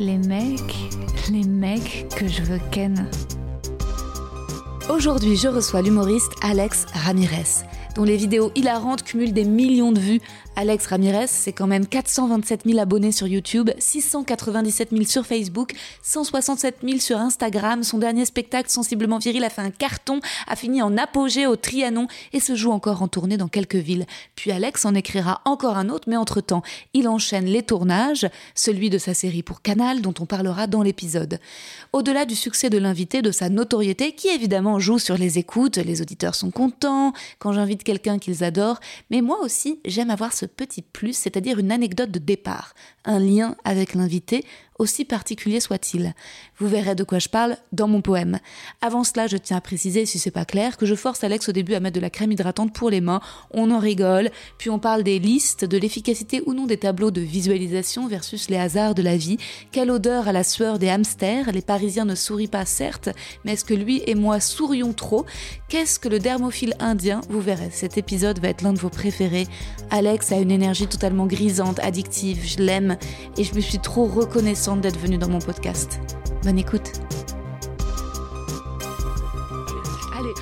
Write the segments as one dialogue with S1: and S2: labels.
S1: Les mecs, les mecs que je veux ken. Aujourd'hui, je reçois l'humoriste Alex Ramirez, dont les vidéos hilarantes cumulent des millions de vues. Alex Ramirez, c'est quand même 427 000 abonnés sur YouTube, 697 000 sur Facebook, 167 000 sur Instagram. Son dernier spectacle, sensiblement viril, a fait un carton, a fini en apogée au Trianon et se joue encore en tournée dans quelques villes. Puis Alex en écrira encore un autre, mais entre-temps, il enchaîne les tournages, celui de sa série pour Canal, dont on parlera dans l'épisode. Au-delà du succès de l'invité, de sa notoriété, qui évidemment joue sur les écoutes, les auditeurs sont contents quand j'invite quelqu'un qu'ils adorent, mais moi aussi, j'aime avoir ce petit plus, c'est-à-dire une anecdote de départ, un lien avec l'invité, aussi particulier soit-il. Vous verrez de quoi je parle dans mon poème. Avant cela, je tiens à préciser, si c'est pas clair, que je force Alex au début à mettre de la crème hydratante pour les mains, on en rigole, puis on parle des listes, de l'efficacité ou non des tableaux de visualisation versus les hasards de la vie, quelle odeur à la sueur des hamsters, les Parisiens ne sourient pas certes, mais est-ce que lui et moi sourions trop? Qu'est-ce que le dermophile indien? Vous verrez, cet épisode va être l'un de vos préférés. Alex a une énergie totalement grisante, addictive, je l'aime, et je me suis trop reconnaissante d'être venu dans mon podcast. Bonne écoute.
S2: Allez,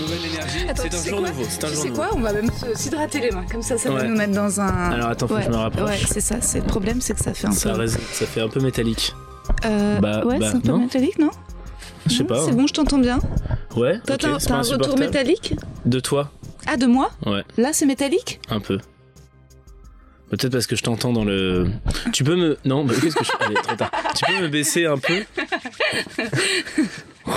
S3: Nouvelle énergie,
S2: Attends,
S3: c'est un jour
S2: quoi
S3: nouveau. C'est un jour nouveau.
S2: quoi On va même s'hydrater les mains, comme ça, ça va
S3: Ouais.
S2: nous mettre dans un.
S3: Alors attends, faut que je me rapproche.
S2: Ouais, c'est ça. C'est le problème, c'est que ça fait un
S3: Ça,
S2: peu.
S3: résonne- ça fait un peu métallique.
S2: Euh,
S3: Bah,
S2: ouais,
S3: bah,
S2: c'est un peu
S3: non.
S2: métallique, non
S3: Je sais pas.
S2: C'est
S3: hein.
S2: bon, je t'entends bien.
S3: Ouais.
S2: Toi,
S3: ok,
S2: t'as un retour métallique
S3: De toi
S2: Ah, de moi
S3: Ouais,
S2: Là, c'est métallique
S3: un peu. Peut-être parce que je t'entends dans le. Tu peux me. Non, bah, qu'est-ce que je. Allez, trop tard. Tu peux me baisser un peu Oh,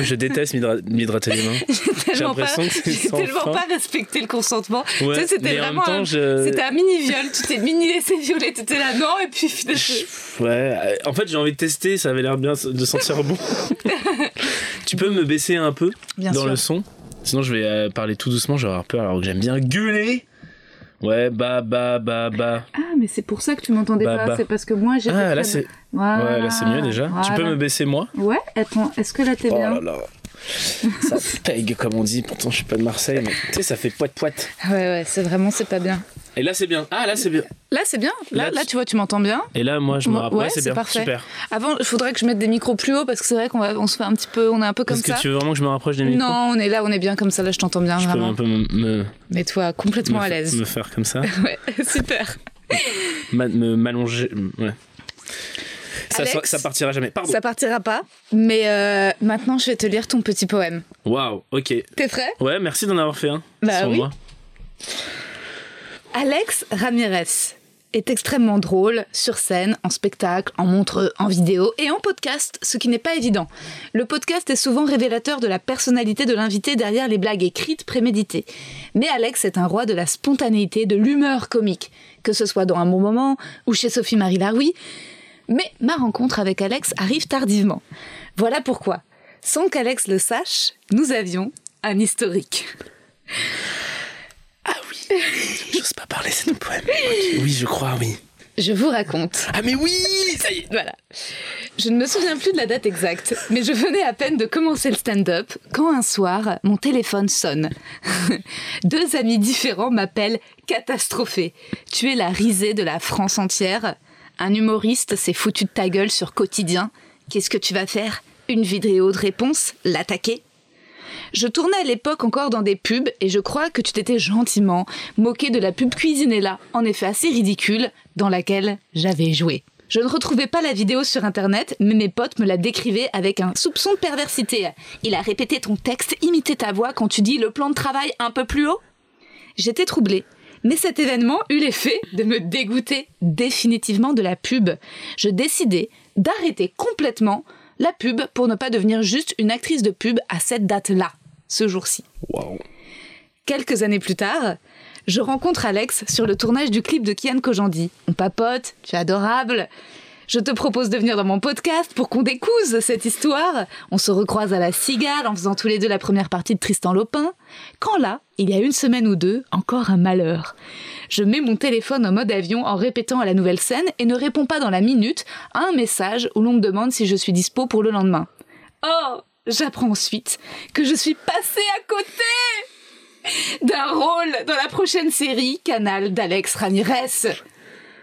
S3: Je déteste m'hydra- m'hydrater les mains. J'ai
S2: Tellement pas-
S3: l'impression que c'est
S2: J'ai tellement
S3: fin.
S2: pas respecté le consentement.
S3: Ouais,
S2: Tu sais, c'était vraiment un-
S3: je...
S2: C'était un mini-viol. Tu t'es mini laissé violer. T'étais là, non, et puis finalement.
S3: Ouais, euh, en fait j'ai envie de tester, ça avait l'air bien de sentir bon. tu peux me baisser un peu
S2: Bien
S3: dans
S2: sûr.
S3: le son? Sinon je vais euh, parler tout doucement, je vais avoir peur alors que j'aime bien gueuler. Ouais, bah bah bah bah.
S2: Ah, mais c'est pour ça que tu m'entendais
S3: Bah,
S2: pas.
S3: bah.
S2: C'est parce que moi, j'ai.
S3: Ah là c'est
S2: Voilà.
S3: ouais, là c'est mieux déjà. Tu peux me baisser moi?
S2: Ouais, attends, est-ce que là t'es
S3: Oh
S2: bien?
S3: là là. Ça pègue comme on dit, pourtant je suis pas de Marseille mais tu sais ça fait poète poète.
S2: Ouais, ouais, c'est vraiment, c'est pas bien.
S3: Et là c'est bien. Ah là c'est bien.
S2: Là, c'est bien. Là,
S3: Là,
S2: là,
S3: tu-
S2: vois, tu m'entends bien.
S3: Et là moi je me rapproche,
S2: ouais,
S3: c'est bien.
S2: parfait.
S3: Super.
S2: Avant, il faudrait que je mette des micros plus haut parce que c'est vrai qu'on va, on se fait un petit peu, on est un peu comme
S3: Est-ce que
S2: ça.
S3: tu veux vraiment que je me rapproche des micros?
S2: Non, on est là, on est bien comme ça. Là, je t'entends bien,
S3: Je peux
S2: vraiment.
S3: un peu me, me,
S2: Mets-toi complètement
S3: me
S2: à l'aise.
S3: me faire comme ça.
S2: Ouais, super.
S3: Ma- me m'allonger. Ouais. Ça,
S2: Alex
S3: ça, ça partira jamais. Pardon.
S2: Ça partira pas, mais euh, maintenant, je vais te lire ton petit poème.
S3: Waouh, ok.
S2: T'es prêt?
S3: Ouais, merci d'en avoir fait un.
S2: Bah oui.
S3: moi.
S2: Alex Ramirez est extrêmement drôle sur scène, en spectacle, en montre, en vidéo et en podcast, ce qui n'est pas évident. Le podcast est souvent révélateur de la personnalité de l'invité derrière les blagues écrites préméditées. Mais Alex est un roi de la spontanéité, de l'humeur comique, que ce soit dans un bon moment ou chez Sophie-Marie Laroui. Mais ma rencontre avec Alex arrive tardivement. Voilà pourquoi, sans qu'Alex le sache, nous avions un historique.
S3: Ah oui. J'ose pas parler, c'est ton poème. Oui, je crois, oui.
S2: Je vous raconte.
S3: Ah mais oui, ça y est.
S2: Voilà. Je ne me souviens plus de la date exacte, mais je venais à peine de commencer le stand-up quand un soir, mon téléphone sonne. Deux amis différents m'appellent catastrophée. Tu es la risée de la France entière. Un humoriste s'est foutu de ta gueule sur quotidien. Qu'est-ce que tu vas faire? Une vidéo de réponse? L'attaquer? Je tournais à l'époque encore dans des pubs et je crois que tu t'étais gentiment moqué de la pub Cuisinella, en effet assez ridicule, dans laquelle j'avais joué. Je ne retrouvais pas la vidéo sur internet, mais mes potes me la décrivaient avec un soupçon de perversité. Il a répété ton texte, imité ta voix quand tu dis le plan de travail un peu plus haut J'étais troublée. Mais cet événement eut l'effet de me dégoûter définitivement de la pub. Je décidai d'arrêter complètement la pub pour ne pas devenir juste une actrice de pub à cette date-là, ce jour-ci. Quelques années plus tard, je rencontre Alex sur le tournage du clip de Kian Kojandi. On papote, tu es adorable. Je te propose de venir dans mon podcast pour qu'on découse cette histoire. On se recroise à la cigale en faisant tous les deux la première partie de Tristan Lopin. Quand là, il y a une semaine ou deux, encore un malheur. Je mets mon téléphone en mode avion en répétant à la nouvelle scène et ne réponds pas dans la minute à un message où l'on me demande si je suis dispo pour le lendemain. Oh, j'apprends ensuite que je suis passée à côté d'un rôle dans la prochaine série Canal d'Alex Ramirez.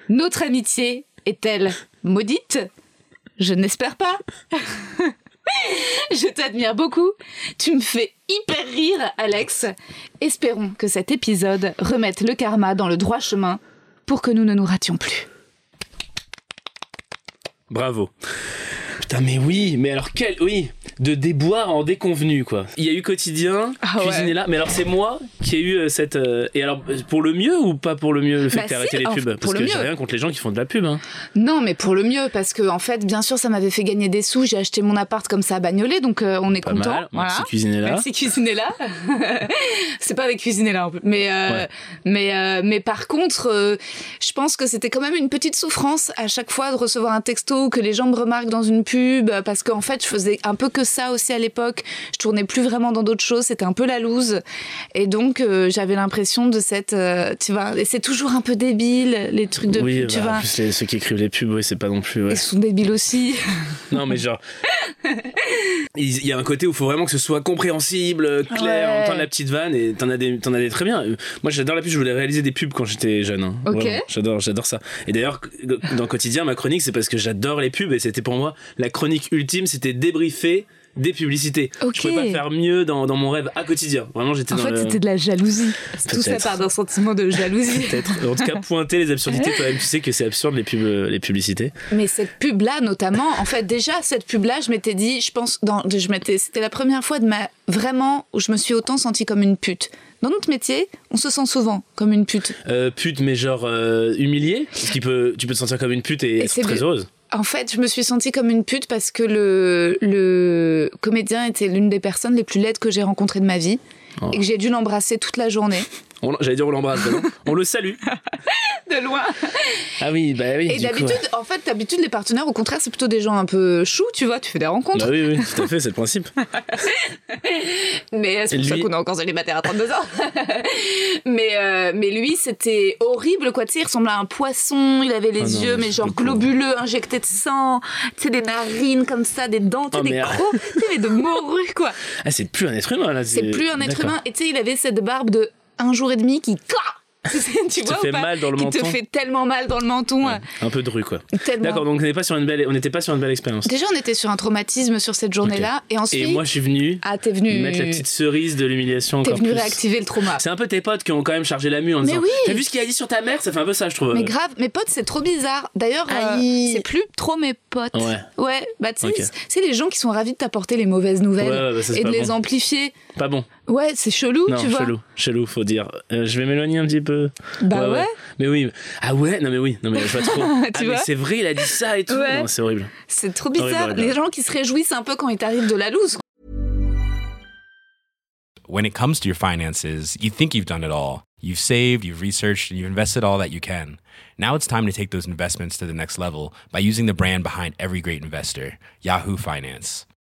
S2: Notre amitié est-elle maudite Je n'espère pas. Je t'admire beaucoup. Tu me fais hyper rire, Alex. Espérons que cet épisode remette le karma dans le droit chemin pour que nous ne nous rations plus.
S3: Bravo. Putain, mais oui, mais alors quel. Oui, de déboire en déconvenu, quoi. Il y a eu quotidien,
S2: Ah ouais.
S3: cuisiner là, mais alors c'est moi qui ai eu euh, cette. euh, Et alors, pour le mieux ou pas pour le mieux, le fait
S2: Bah
S3: que
S2: si,
S3: arrêté les pubs? Parce que j'ai rien contre les gens qui font de la pub, hein.
S2: Non, mais pour le mieux, parce que en fait, bien sûr, ça m'avait fait gagner des sous. J'ai acheté mon appart comme ça à Bagnolet, donc euh, on est
S3: Pas
S2: content.
S3: mal.
S2: Voilà.
S3: Merci, cuisiner là.
S2: Merci cuisiner là. c'est pas avec cuisiner là, mais euh,
S3: Ouais.
S2: mais euh, mais par contre, euh, je pense que c'était quand même une petite souffrance à chaque fois de recevoir un texto que les gens me remarquent dans une pub, parce qu'en fait, je faisais un peu que ça aussi à l'époque. Je tournais plus vraiment dans d'autres choses. C'était un peu la loose, et donc euh, j'avais l'impression de cette, euh, tu vois, et c'est toujours un peu débile les trucs de
S3: oui,
S2: pub, tu
S3: bah,
S2: vois.
S3: en plus, les- ceux qui écrivent les pubs, oui, c'est pas non plus. ouais.
S2: Ils sont débiles aussi.
S3: Non, mais genre. Il y a un côté où il faut vraiment que ce soit compréhensible, clair,
S2: Ouais.
S3: en même temps la petite vanne, et t'en as des, t'en as des très bien. Moi, j'adore la pub, je voulais réaliser des pubs quand j'étais jeune. hein.
S2: Ok.
S3: Vraiment, j'adore, j'adore ça. Et d'ailleurs, dans Quotidien, ma chronique, c'est parce que j'adore les pubs, et c'était pour moi la chronique ultime, c'était débriefer des publicités.
S2: Ok.
S3: Je pouvais pas faire mieux dans, dans mon rêve à quotidien. Vraiment, j'étais
S2: En
S3: dans
S2: fait,
S3: le.
S2: c'était de la jalousie. Tout ça part d'un sentiment de jalousie.
S3: Peut-être. En tout cas, pointer les absurdités, toi-même, tu sais que c'est absurde les pubs, les publicités.
S2: Mais cette pub-là, notamment, en fait, déjà, cette pub-là, je m'étais dit, je pense, dans, je m'étais, c'était la première fois de ma, vraiment, où je me suis autant sentie comme une pute. Dans notre métier, on se sent souvent comme une pute.
S3: Euh, pute, mais genre euh, humiliée Parce qu'il peut, tu peux te sentir comme une pute et,
S2: Et
S3: être très heureuse.
S2: En fait, je me suis sentie comme une pute parce que le, le comédien était l'une des personnes les plus laides que j'ai rencontrées de ma vie.
S3: Oh.
S2: Et que j'ai dû l'embrasser toute la journée.
S3: On- J'allais dire on l'embrasse, on le salue.
S2: De loin.
S3: Ah oui, bah oui.
S2: Et d'habitude, en fait, d'habitude, les partenaires, au contraire, c'est plutôt des gens un peu choux, tu vois, tu fais des rencontres.
S3: Bah oui, oui, tout à fait, c'est le principe.
S2: Mais euh, c'est pour ça
S3: lui-
S2: qu'on est encore célibataire à 32 ans. mais, euh, mais lui, c'était horrible, quoi. Tu sais, il ressemblait à un poisson, il avait les
S3: Ah
S2: yeux,
S3: mais
S2: genre globuleux, injectés de sang, tu sais, des narines comme ça, des dents,
S3: Oh,
S2: des crocs, tu sais, mais de morue, quoi.
S3: Ah, c'est plus un être humain là.
S2: C'est plus un être humain. Et tu sais, il avait cette barbe de un jour et demi qui. tu
S3: te fait
S2: pas
S3: mal dans le
S2: Qui
S3: menton.
S2: te fait tellement mal dans le menton.
S3: Ouais, un peu dru quoi. D'accord, donc on n'était pas sur une belle, on n'était pas sur une belle expérience.
S2: Déjà, on était sur un traumatisme sur cette journée-là. Et ensuite.
S3: Et moi, je suis venu
S2: ah, t'es venu.
S3: mettre la petite cerise de l'humiliation
S2: T'es venu
S3: plus.
S2: réactiver le trauma.
S3: C'est un peu tes potes qui ont quand même chargé la mue en
S2: Mais
S3: disant.
S2: oui.
S3: T'as vu ce qu'il a dit sur ta mère? Ça fait un peu ça, je trouve.
S2: Mais grave, mes potes, c'est trop bizarre. D'ailleurs, euh,
S3: Aïe.
S2: c'est plus trop mes potes.
S3: Ouais.
S2: Ouais, bah tu sais,
S3: Ok.
S2: c'est- les gens qui sont ravis de t'apporter les mauvaises nouvelles
S3: Ouais, ouais, bah, ça,
S2: et de les amplifier.
S3: Pas bon.
S2: Ouais, c'est chelou,
S3: Non,
S2: tu vois.
S3: chelou, chelou, faut dire. Euh, je vais m'éloigner un petit peu.
S2: Bah ouais.
S3: Mais oui. Ah ouais, non mais oui, non mais je vois trop. ah mais
S2: vois
S3: c'est vrai, il a dit ça et tout.
S2: Ouais.
S3: Non, c'est horrible.
S2: C'est trop
S3: Horrible,
S2: bizarre.
S3: horrible.
S2: Les gens qui se réjouissent un peu quand il t'arrive de la loose.
S4: when it comes to your finances, you think you've done it all. You've saved, you've researched, and you've invested all that you can. Now it's time to take those investments to the next level by using the brand behind every great investor, Yahoo Finance.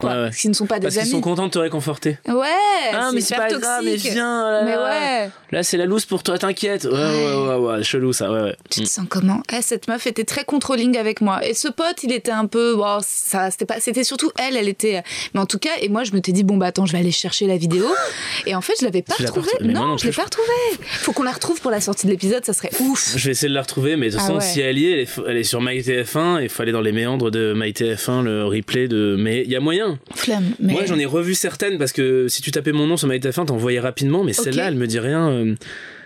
S2: Quoi.
S3: Ouais, ouais.
S2: Parce qu'ils ne sont pas des
S3: Parce qu'ils
S2: amis.
S3: sont contents de te réconforter.
S2: Ouais,
S3: Ah, mais c'est pas grave, mais
S2: toxique.
S3: viens. là,
S2: Mais ouais.
S3: Là, c'est la loose pour toi, t'inquiète. Ouais, ouais, ouais, ouais, chelou ça, ouais, ouais.
S2: Tu te sens comment Eh, Cette meuf était très controlling avec moi. Et ce pote, il était un peu. Bon, ça, c'était pas. C'était surtout elle, elle était. Mais en tout cas, et moi, je me t'ai dit, bon, bah attends, je vais aller chercher la vidéo. Et en fait, je l'avais pas retrouvée. Non,
S3: non
S2: je l'ai pas retrouvée. Faut qu'on la retrouve pour la sortie de l'épisode, ça serait ouf.
S3: Je vais essayer de la retrouver, mais de toute
S2: Ah
S3: façon,
S2: ouais.
S3: si elle y est, elle est, elle est sur MyTF1, il faut aller dans les méandres de MyTF1, le replay de. Mais il y a moyen.
S2: Flemme. Mais...
S3: Moi, j'en ai revu certaines parce que si tu tapais mon nom sur MyTF1, t'en voyais rapidement, mais celle-là, elle me dit rien.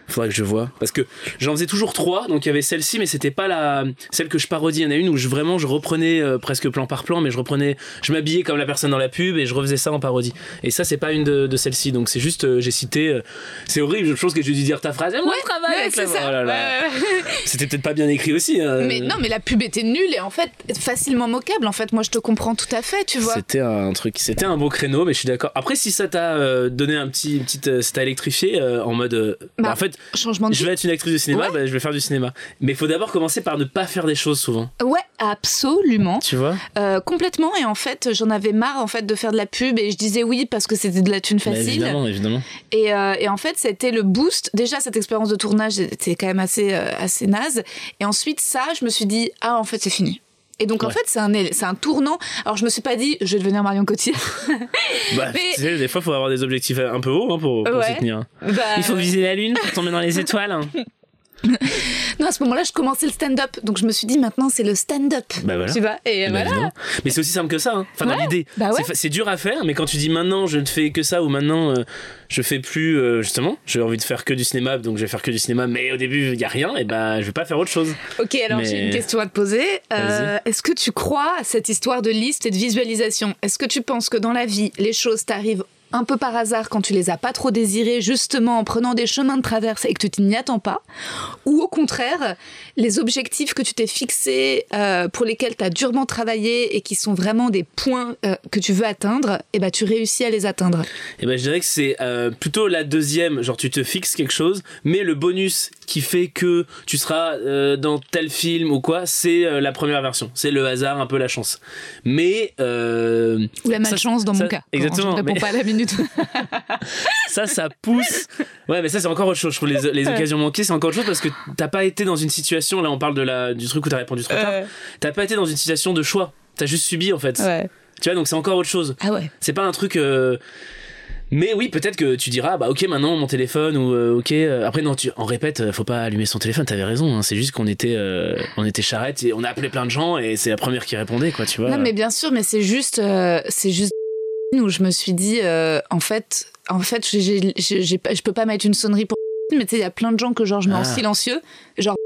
S3: Faudrait que je vois. Parce que j'en faisais toujours trois, donc il y avait celle-ci, mais c'était pas la celle que je parodie. Il y en a une où je, vraiment je reprenais euh, presque plan par plan, mais je reprenais, je m'habillais comme la personne dans la pub et je refaisais ça en parodie. Et ça, c'est pas une de, de celles-ci, donc c'est juste, euh, j'ai cité. euh, c'est horrible, je pense que j'ai dû dire ta phrase. Moi, je travaille
S2: Ouais,
S3: avec la-
S2: ça.
S3: Oh.
S2: Ouais.
S3: C'était peut-être pas bien écrit aussi. hein.
S2: Mais non, mais la pub était nulle et en fait facilement moquable. En fait, moi je te comprends tout à fait, tu vois.
S3: C'était un truc, c'était un beau créneau, mais je suis d'accord. Après, si ça t'a donné un petit, petite, ça t'a électrifié en mode, Bah, en fait,
S2: Changement de
S3: je vais être une actrice de cinéma,
S2: Ouais.
S3: bah, je vais faire du cinéma. Mais il faut d'abord commencer par ne pas faire des choses souvent.
S2: Ouais, absolument.
S3: Tu vois
S2: Euh, complètement. Et en fait, j'en avais marre en fait de faire de la pub et je disais oui parce que c'était de la thune
S3: Bah,
S2: facile.
S3: Évidemment, évidemment.
S2: Et, euh, et en fait, c'était le boost. Déjà, cette expérience de tournage était quand même assez, euh, assez naze. Et ensuite, ça, je me suis dit, ah, en fait, c'est fini. Et donc, en fait, c'est un, c'est un tournant. Alors, je me suis pas dit, je vais devenir Marion Cotillard.
S3: Bah,
S2: Mais-
S3: tu sais, des fois, il faut avoir des objectifs un peu hauts hein, pour, pour
S2: Ouais.
S3: s'y tenir.
S2: Bah,
S3: Il faut viser la lune pour tomber dans les étoiles. hein.
S2: Non, à ce moment-là, je commençais le stand-up. Donc, je me suis dit, maintenant, c'est le stand-up.
S3: Bah voilà.
S2: Tu vois Et
S3: Bah,
S2: voilà.
S3: évidemment. Mais c'est aussi simple que ça. hein. Enfin, dans l'idée,
S2: bah ouais.
S3: c'est dur à faire, mais quand tu dis maintenant je ne fais que ça ou maintenant euh, je fais plus, euh, justement, j'ai envie de faire que du cinéma, donc je vais faire que du cinéma, mais au début il y a rien, et bah je vais pas faire autre chose.
S2: Ok, alors
S3: Mais-
S2: j'ai une question à te poser. Euh, Est-ce que tu crois à cette histoire de liste et de visualisation? Est-ce que tu penses que dans la vie, les choses t'arrivent un peu par hasard quand tu les as pas trop désirées, justement en prenant des chemins de traverse et que tu n'y attends pas Ou au contraire, les objectifs que tu t'es fixés, euh, pour lesquels tu as durement travaillé et qui sont vraiment des points euh, que tu veux atteindre, et ben tu réussis à les atteindre.
S3: Et ben je dirais que c'est euh, plutôt la deuxième, genre tu te fixes quelque chose, mais le bonus qui fait que tu seras euh, dans tel film ou quoi, c'est euh, la première version. C'est le hasard, un peu la chance. Mais euh,
S2: Ou la
S3: Ça,
S2: malchance dans
S3: ça-
S2: mon cas.
S3: exactement,
S2: Je ne réponds
S3: mais-
S2: pas à la minute.
S3: ça, ça pousse. Ouais, mais ça, c'est encore autre chose. Je trouve les, les occasions manquées, c'est encore autre chose parce que t'as pas été dans une situation. Là, on parle de la, du truc où t'as répondu trop tard. T'as pas été dans une situation de choix. T'as juste subi, en fait.
S2: ouais.
S3: Tu vois, donc c'est encore autre chose.
S2: Ah ouais.
S3: C'est pas un truc. Mais oui, peut-être que tu diras, bah ok, maintenant mon téléphone ou euh, ok. euh, Après non, tu en répète, euh, faut pas allumer son téléphone. T'avais raison. hein, c'est juste qu'on était, euh, on était charrette et on a appelé plein de gens et c'est la première qui répondait, quoi. Tu vois.
S2: Non, mais bien sûr, mais c'est juste, euh, c'est juste où je me suis dit, euh, en fait, en fait, je peux pas mettre une sonnerie pour. Mais tu sais, il y a plein de gens que genre je mets en
S3: Ah.
S2: silencieux, genre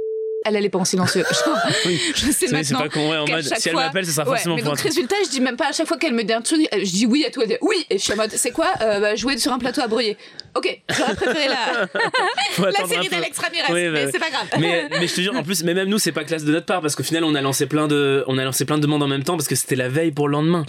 S2: elle elle est pas en silencieux.
S3: Oui.
S2: je sais
S3: c'est
S2: maintenant.
S3: pas con. Ouais, en mode, si elle m'appelle, ce sera
S2: Ouais,
S3: forcément
S2: mais
S3: pour un
S2: donc
S3: truc.
S2: résultat, je dis même pas à chaque fois qu'elle me dit un truc, je dis oui à dit oui, et je suis en mode, c'est quoi euh, bah, Jouer sur un plateau à brouiller. Ok, j'aurais préféré la, la série d'Alex Ramirez,
S3: Oui, bah,
S2: mais c'est pas grave.
S3: mais, mais je te jure, en plus, mais même nous, c'est pas classe de notre part parce qu'au final, on a lancé plein de, on a lancé plein de demandes en même temps parce que c'était la veille pour le lendemain.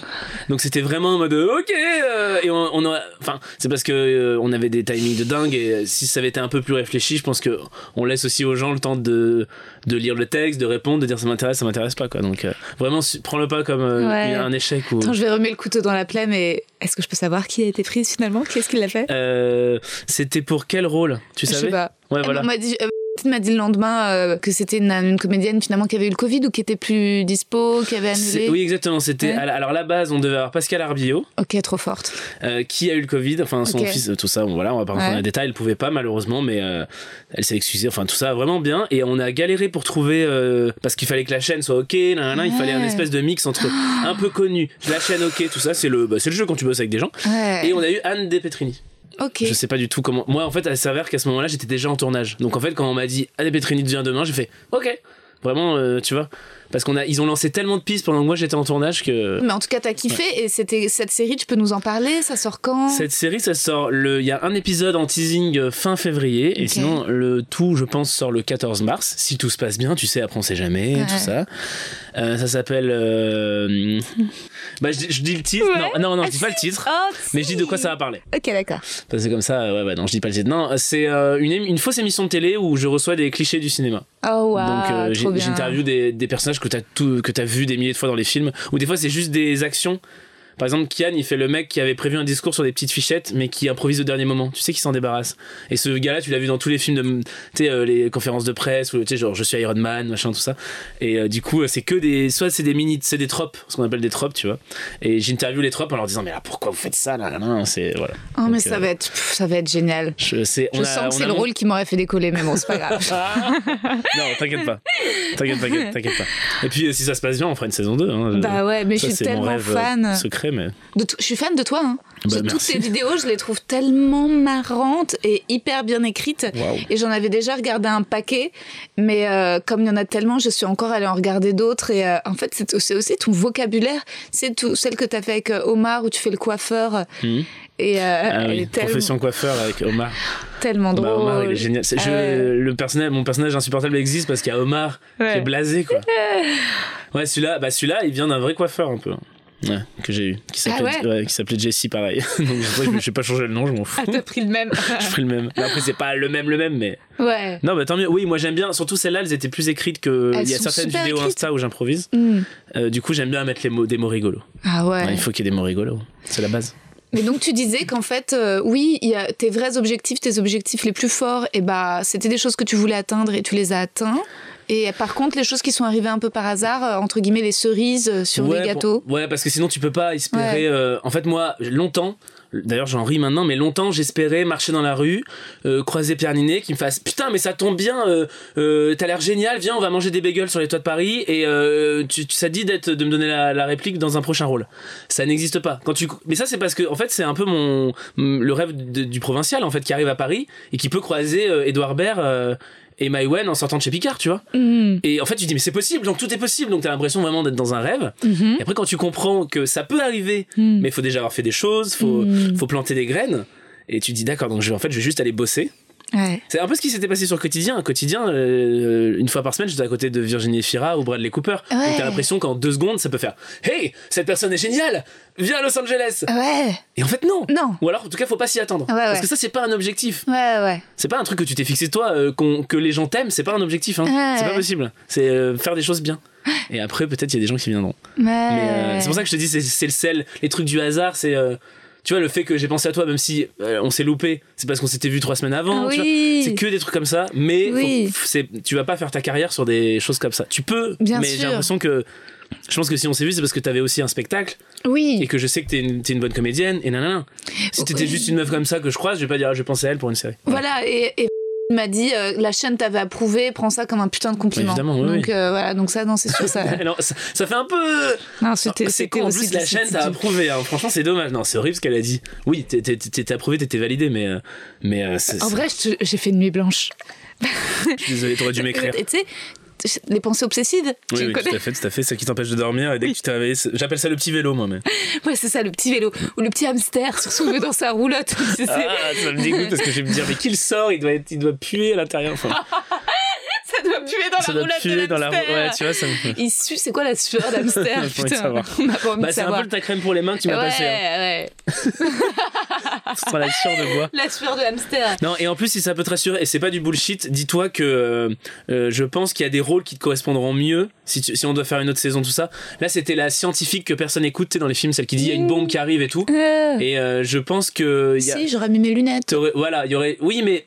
S3: Donc c'était vraiment en mode ok euh, et on, on enfin, c'est parce que euh, on avait des timings de dingue et si ça avait été un peu plus réfléchi, je pense que on laisse aussi aux gens le temps de de lire le texte, de répondre, de dire ça m'intéresse, ça m'intéresse pas quoi. Donc euh, vraiment, prends-le pas comme euh,
S2: Ouais.
S3: un échec ou.
S2: Attends, je vais remettre le couteau dans la plaie, mais est-ce que je peux savoir qui a été prise finalement? Qui est-ce qui l'a fait?
S3: Euh, c'était pour quel rôle? Tu
S2: Je
S3: savais?
S2: sais pas.
S3: Ouais, voilà.
S2: m'a dit, euh, elle m'a dit le lendemain euh, que c'était une, une comédienne finalement qui avait eu le Covid ou qui était plus dispo, qui avait annulé.
S3: Oui, exactement. C'était
S2: Ouais.
S3: alors la base, on devait avoir Pascal Arbillot.
S2: Ok, trop forte.
S3: euh, qui a eu le Covid, enfin son fils, tout ça, bon, voilà, on va pas rentrer
S2: Ouais.
S3: dans les détails, elle pouvait pas malheureusement, mais euh, elle s'est excusée, enfin tout ça vraiment bien, et on a galéré pour trouver, euh, parce qu'il fallait que la chaîne soit ok, nan, nan, il fallait un espèce de mix entre un peu connu, la chaîne ok, tout ça, c'est le, bah, c'est le jeu quand tu bosses avec des gens, et on a eu Anne Despetrini. Je sais pas du tout comment, moi en fait, elle s'avère qu'à ce moment-là, j'étais déjà en tournage, donc en fait, quand on m'a dit Anne Despetrini devient demain, j'ai fait ok, vraiment, euh, tu vois, parce qu'on a, ils ont lancé tellement de pistes pendant que moi j'étais en tournage que.
S2: Mais en tout cas, t'as kiffé et c'était cette série. Tu peux nous en parler Ça sort quand?
S3: Cette série, ça sort le. Il y a un épisode en teasing euh, fin février, et sinon le tout, je pense, sort le 14 mars. Si tout se passe bien, tu sais, après on sait jamais,
S2: Ouais.
S3: tout ça. Euh, ça s'appelle. euh, Bah, je, dis- je dis le titre.
S2: Ouais.
S3: Non, non, non,
S2: Ah,
S3: je dis pas le titre.
S2: Oh,
S3: Mais je dis de quoi ça va parler.
S2: Ok, d'accord.
S3: C'est comme ça, ouais, ouais, non, je dis pas le titre. Non, c'est euh, une, une fausse émission de télé où je reçois des clichés du cinéma.
S2: Oh wow,
S3: Donc j'interviewe des, des personnages que t'as tout que vu des milliers de fois dans les films ou des fois c'est juste des actions. Par exemple, Kian, il fait le mec qui avait prévu un discours sur des petites fichettes, mais qui improvise au dernier moment. Tu sais qu'il s'en débarrasse. Et ce gars-là, tu l'as vu dans tous les films de, tu sais, euh, les conférences de presse, ou tu sais, genre, je suis Iron Man, machin, tout ça. Et euh, du coup, euh, c'est que des, soit c'est des mini, c'est des tropes, ce qu'on appelle des tropes, tu vois. Et j'interviewe les tropes en leur disant, mais là, pourquoi vous faites ça, là, là, là, c'est, voilà.
S2: Oh, mais ça va être, pff, ça va être génial.
S3: Je, sais,
S2: Je
S3: on a-
S2: sens que c'est le rôle qui m'aurait fait décoller, mais bon, c'est pas grave.
S3: Non, t'inquiète pas. T'inquiète, t'inquiète, t'inquiète pas. Et puis, si ça se passe bien, on fera une saison 2. Hein.
S2: bah ouais, mais
S3: Ça,
S2: je suis tellement
S3: rêve,
S2: fan.
S3: secret. Fait, mais.
S2: De tout- je suis fan de toi. Hein.
S3: Bah,
S2: toutes tes vidéos, je les trouve tellement marrantes et hyper bien écrites. Et j'en avais déjà regardé un paquet, mais euh, comme il y en a tellement, je suis encore allée en regarder d'autres. Et euh, en fait, c'est aussi ton vocabulaire. C'est tout celle que tu as fait avec euh, Omar où tu fais le coiffeur.
S3: Mhm.
S2: Et euh,
S3: Ah oui,
S2: tellement,
S3: profession coiffeur avec Omar.
S2: tellement drôle.
S3: Bah, Omar, il est génial. Je- le personnage, mon personnage insupportable existe parce qu'il y a Omar qui
S2: Ouais.
S3: est blasé, quoi. ouais, celui-là, bah, celui-là, il vient d'un vrai coiffeur un peu. Ouais, que j'ai eu. Qui s'appelait
S2: Ah
S3: ouais, s'appelait Jesse, pareil. Donc, je vais pas changer le nom, je m'en fous.
S2: Ah, t'as pris le même.
S3: Je pris le même. Mais après, c'est pas le même, le même, mais.
S2: ouais.
S3: Non, bah tant mieux. Oui, moi j'aime bien. Surtout celles-là, elles étaient plus écrites que.
S2: Elles
S3: Il y a certaines vidéos
S2: écrites.
S3: Insta où j'improvise.
S2: Hmm.
S3: Euh, du coup, j'aime bien mettre les mots, des mots rigolos.
S2: Ah ouais.
S3: Ouais, il faut qu'il y ait des mots rigolos. C'est la base.
S2: Mais donc tu disais qu'en fait, euh, oui, il y a tes vrais objectifs, tes objectifs les plus forts, et bah c'était des choses que tu voulais atteindre et tu les as atteints. Et par contre, les choses qui sont arrivées un peu par hasard, euh, entre guillemets les cerises euh, sur
S3: ouais,
S2: les gâteaux.
S3: pour- ouais, parce que sinon tu peux pas espérer. euh, en fait, moi, longtemps, d'ailleurs j'en ris maintenant, mais longtemps j'espérais marcher dans la rue, euh, croiser Pierre Ninet qui me fasse Putain, mais ça tombe bien, euh, euh, t'as l'air génial, viens, on va manger des bagels sur les toits de Paris et euh, tu, tu- ça dit d'être, de me donner la, la réplique dans un prochain rôle. Ça n'existe pas. Quand tu, mais ça, c'est parce que, en fait, c'est un peu mon, le rêve de- du provincial, en fait, qui arrive à Paris et qui peut croiser euh, Edouard Baird. Et Maïwen en sortant de chez Picard, tu vois.
S2: Mhm.
S3: Et en fait, tu dis, mais c'est possible, donc tout est possible, donc t'as l'impression vraiment d'être dans un rêve.
S2: Mhm.
S3: Et après, quand tu comprends que ça peut arriver,
S2: Mhm.
S3: mais il faut déjà avoir fait des choses, faut,
S2: Mhm.
S3: faut planter des graines, et tu dis, d'accord, donc je, en fait, je vais juste aller bosser.
S2: Ouais.
S3: C'est un peu ce qui s'était passé sur Quotidien. Un quotidien, euh, une fois par semaine, j'étais à côté de Virginie Fira ou Bradley Cooper.
S2: Ouais.
S3: T'as l'impression qu'en deux secondes, ça peut faire Hey, cette personne est géniale Viens à Los Angeles
S2: Ouais.
S3: Et en fait, non
S2: Non.
S3: Ou alors, en tout cas, faut pas s'y attendre.
S2: Ouais,
S3: Parce que ça, c'est pas un objectif.
S2: Ouais, ouais.
S3: C'est pas un truc que tu t'es fixé toi, euh, que les gens t'aiment, c'est pas un objectif. Hein. C'est pas possible. C'est euh, faire des choses bien. Et après, peut-être, il y a des gens qui viendront. Mais c'est pour ça que je te dis, c'est le sel. Les trucs du hasard, c'est. Tu vois, le fait que j'ai pensé à toi, même si euh, on s'est loupé, c'est parce qu'on s'était vu trois semaines avant. vois.
S2: oui.
S3: C'est que des trucs comme ça, mais
S2: Oui.
S3: faut- tu vas pas faire ta carrière sur des choses comme ça. Tu peux,
S2: Bien
S3: mais j'ai l'impression que. Je pense que si on s'est vu, c'est parce que t'avais aussi un spectacle
S2: Oui.
S3: et que je sais que t'es une, bonne comédienne et nanana. Si t'étais
S2: Oui.
S3: juste une meuf comme ça que je croise, je vais pas dire ah, je penser à elle pour une série.
S2: Voilà. Et, et il m'a dit euh, la chaîne t'avait approuvé, prends ça comme un putain de compliment.
S3: Évidemment, oui,
S2: donc
S3: oui.
S2: euh, voilà. Donc ça, non, c'est sûr ça.
S3: Alors, ça, ça fait un peu.
S2: non, c'était
S3: C'est con, en plus la chaîne t'a approuvé. hein. Franchement, c'est dommage. Non, c'est horrible ce qu'elle a dit. Oui, t'étais approuvé, t'étais validé, mais. euh, mais
S2: En vrai, j'ai fait une nuit blanche.
S3: je suis désolé, t'aurais dû m'écrire.
S2: Tu sais, les pensées obsessives,
S3: Oui,
S2: tu
S3: oui,
S2: connais
S3: tout à fait, tout à fait. Ça qui t'empêche de dormir et dès que tu t'es réveillé, j'appelle ça le petit vélo, moi. Mais...
S2: Ouais, c'est ça, le petit vélo. Ou le petit hamster sur soulevé dans sa roulotte.
S3: Ah, ça me dégoûte parce que je vais me dire, mais qu'il sort, il doit, être, il doit puer à l'intérieur. Enfin,
S2: ça doit puer dans
S3: ça
S2: la
S3: puer
S2: de
S3: dans la. Ouais, tu vois, ça me.
S2: Il sue, c'est quoi la sueur d'hamster Putain, on pas envie
S3: Bah,
S2: de
S3: c'est un peu ta crème pour les mains que tu m'as
S2: ouais,
S3: passé. Hein.
S2: ouais.
S3: Ce sera la sueur de bois.
S2: La sueur de hamster.
S3: Non, et en plus, si ça peut te rassurer, et c'est pas du bullshit, dis-toi que euh, euh, je pense qu'il y a des rôles qui te correspondront mieux si, tu- si on doit faire une autre saison, tout ça. Là, c'était la scientifique que personne écoute, tu dans les films, celle qui dit il y a une bombe qui arrive et tout.
S2: Euh,
S3: Et euh, je pense que. il Y a,
S2: Si, j'aurais mis mes lunettes.
S3: voilà, il y aurait. Oui, mais.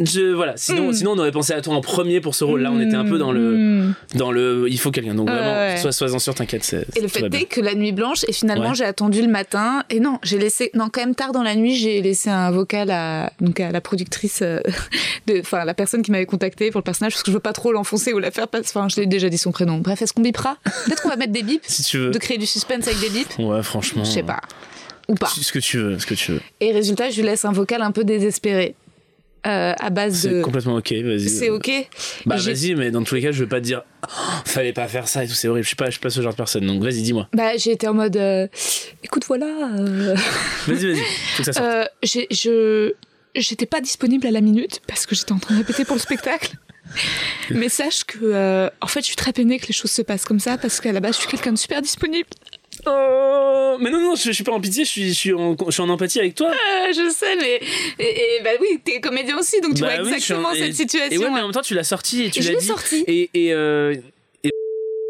S3: Je, voilà, sinon,
S2: Mm.
S3: sinon on aurait pensé à toi en premier pour ce rôle. Là, on était un peu dans le,
S2: Mm.
S3: dans le, il faut quelqu'un. Donc vraiment,
S2: ouais.
S3: sois, sois-en sûr, t'inquiète.
S2: Et le fait est que la nuit blanche, et finalement
S3: Ouais.
S2: j'ai attendu le matin, et non, j'ai laissé, non, quand même tard dans la nuit, j'ai laissé un vocal à, donc à la productrice, euh, de, enfin, la personne qui m'avait contacté pour le personnage, parce que je veux pas trop l'enfoncer ou la faire passer, enfin, je l'ai déjà dit son prénom. Bref, est-ce qu'on bipera? Peut-être qu'on va mettre des bips,
S3: Si tu veux.
S2: de créer du suspense avec des bips
S3: Ouais, franchement.
S2: Je sais pas. Ou pas.
S3: Ce que tu veux, ce que tu veux.
S2: Et résultat, je lui laisse un vocal un peu désespéré, euh, à base
S3: C'est
S2: de.
S3: complètement ok, vas-y.
S2: C'est ok
S3: Bah vas-y, mais dans tous les cas, je veux pas te dire Oh, fallait pas faire ça et tout, c'est horrible. Je suis pas, je suis pas ce genre de personne. Donc vas-y, dis-moi.
S2: Bah, j'ai été en mode, euh, écoute, voilà. euh,
S3: Vas-y, vas-y. Faut que ça sorte.
S2: J'ai- je j'étais pas disponible à la minute parce que j'étais en train de répéter pour le spectacle. Mais sache que euh, en fait, je suis très peinée que les choses se passent comme ça parce qu'à la base, je suis quelqu'un de super disponible.
S3: Oh, mais non, non, je, je suis pas en pitié, je suis, je suis, en, je suis en empathie avec toi.
S2: Euh, je sais, mais et, et bah oui, t'es comédien aussi, donc tu
S3: Bah
S2: vois
S3: oui,
S2: exactement
S3: en-
S2: cette
S3: et-
S2: situation.
S3: Et ouais, mais en même temps, tu l'as sorti et tu l'as dit.
S2: sorti.
S3: Et, et, euh,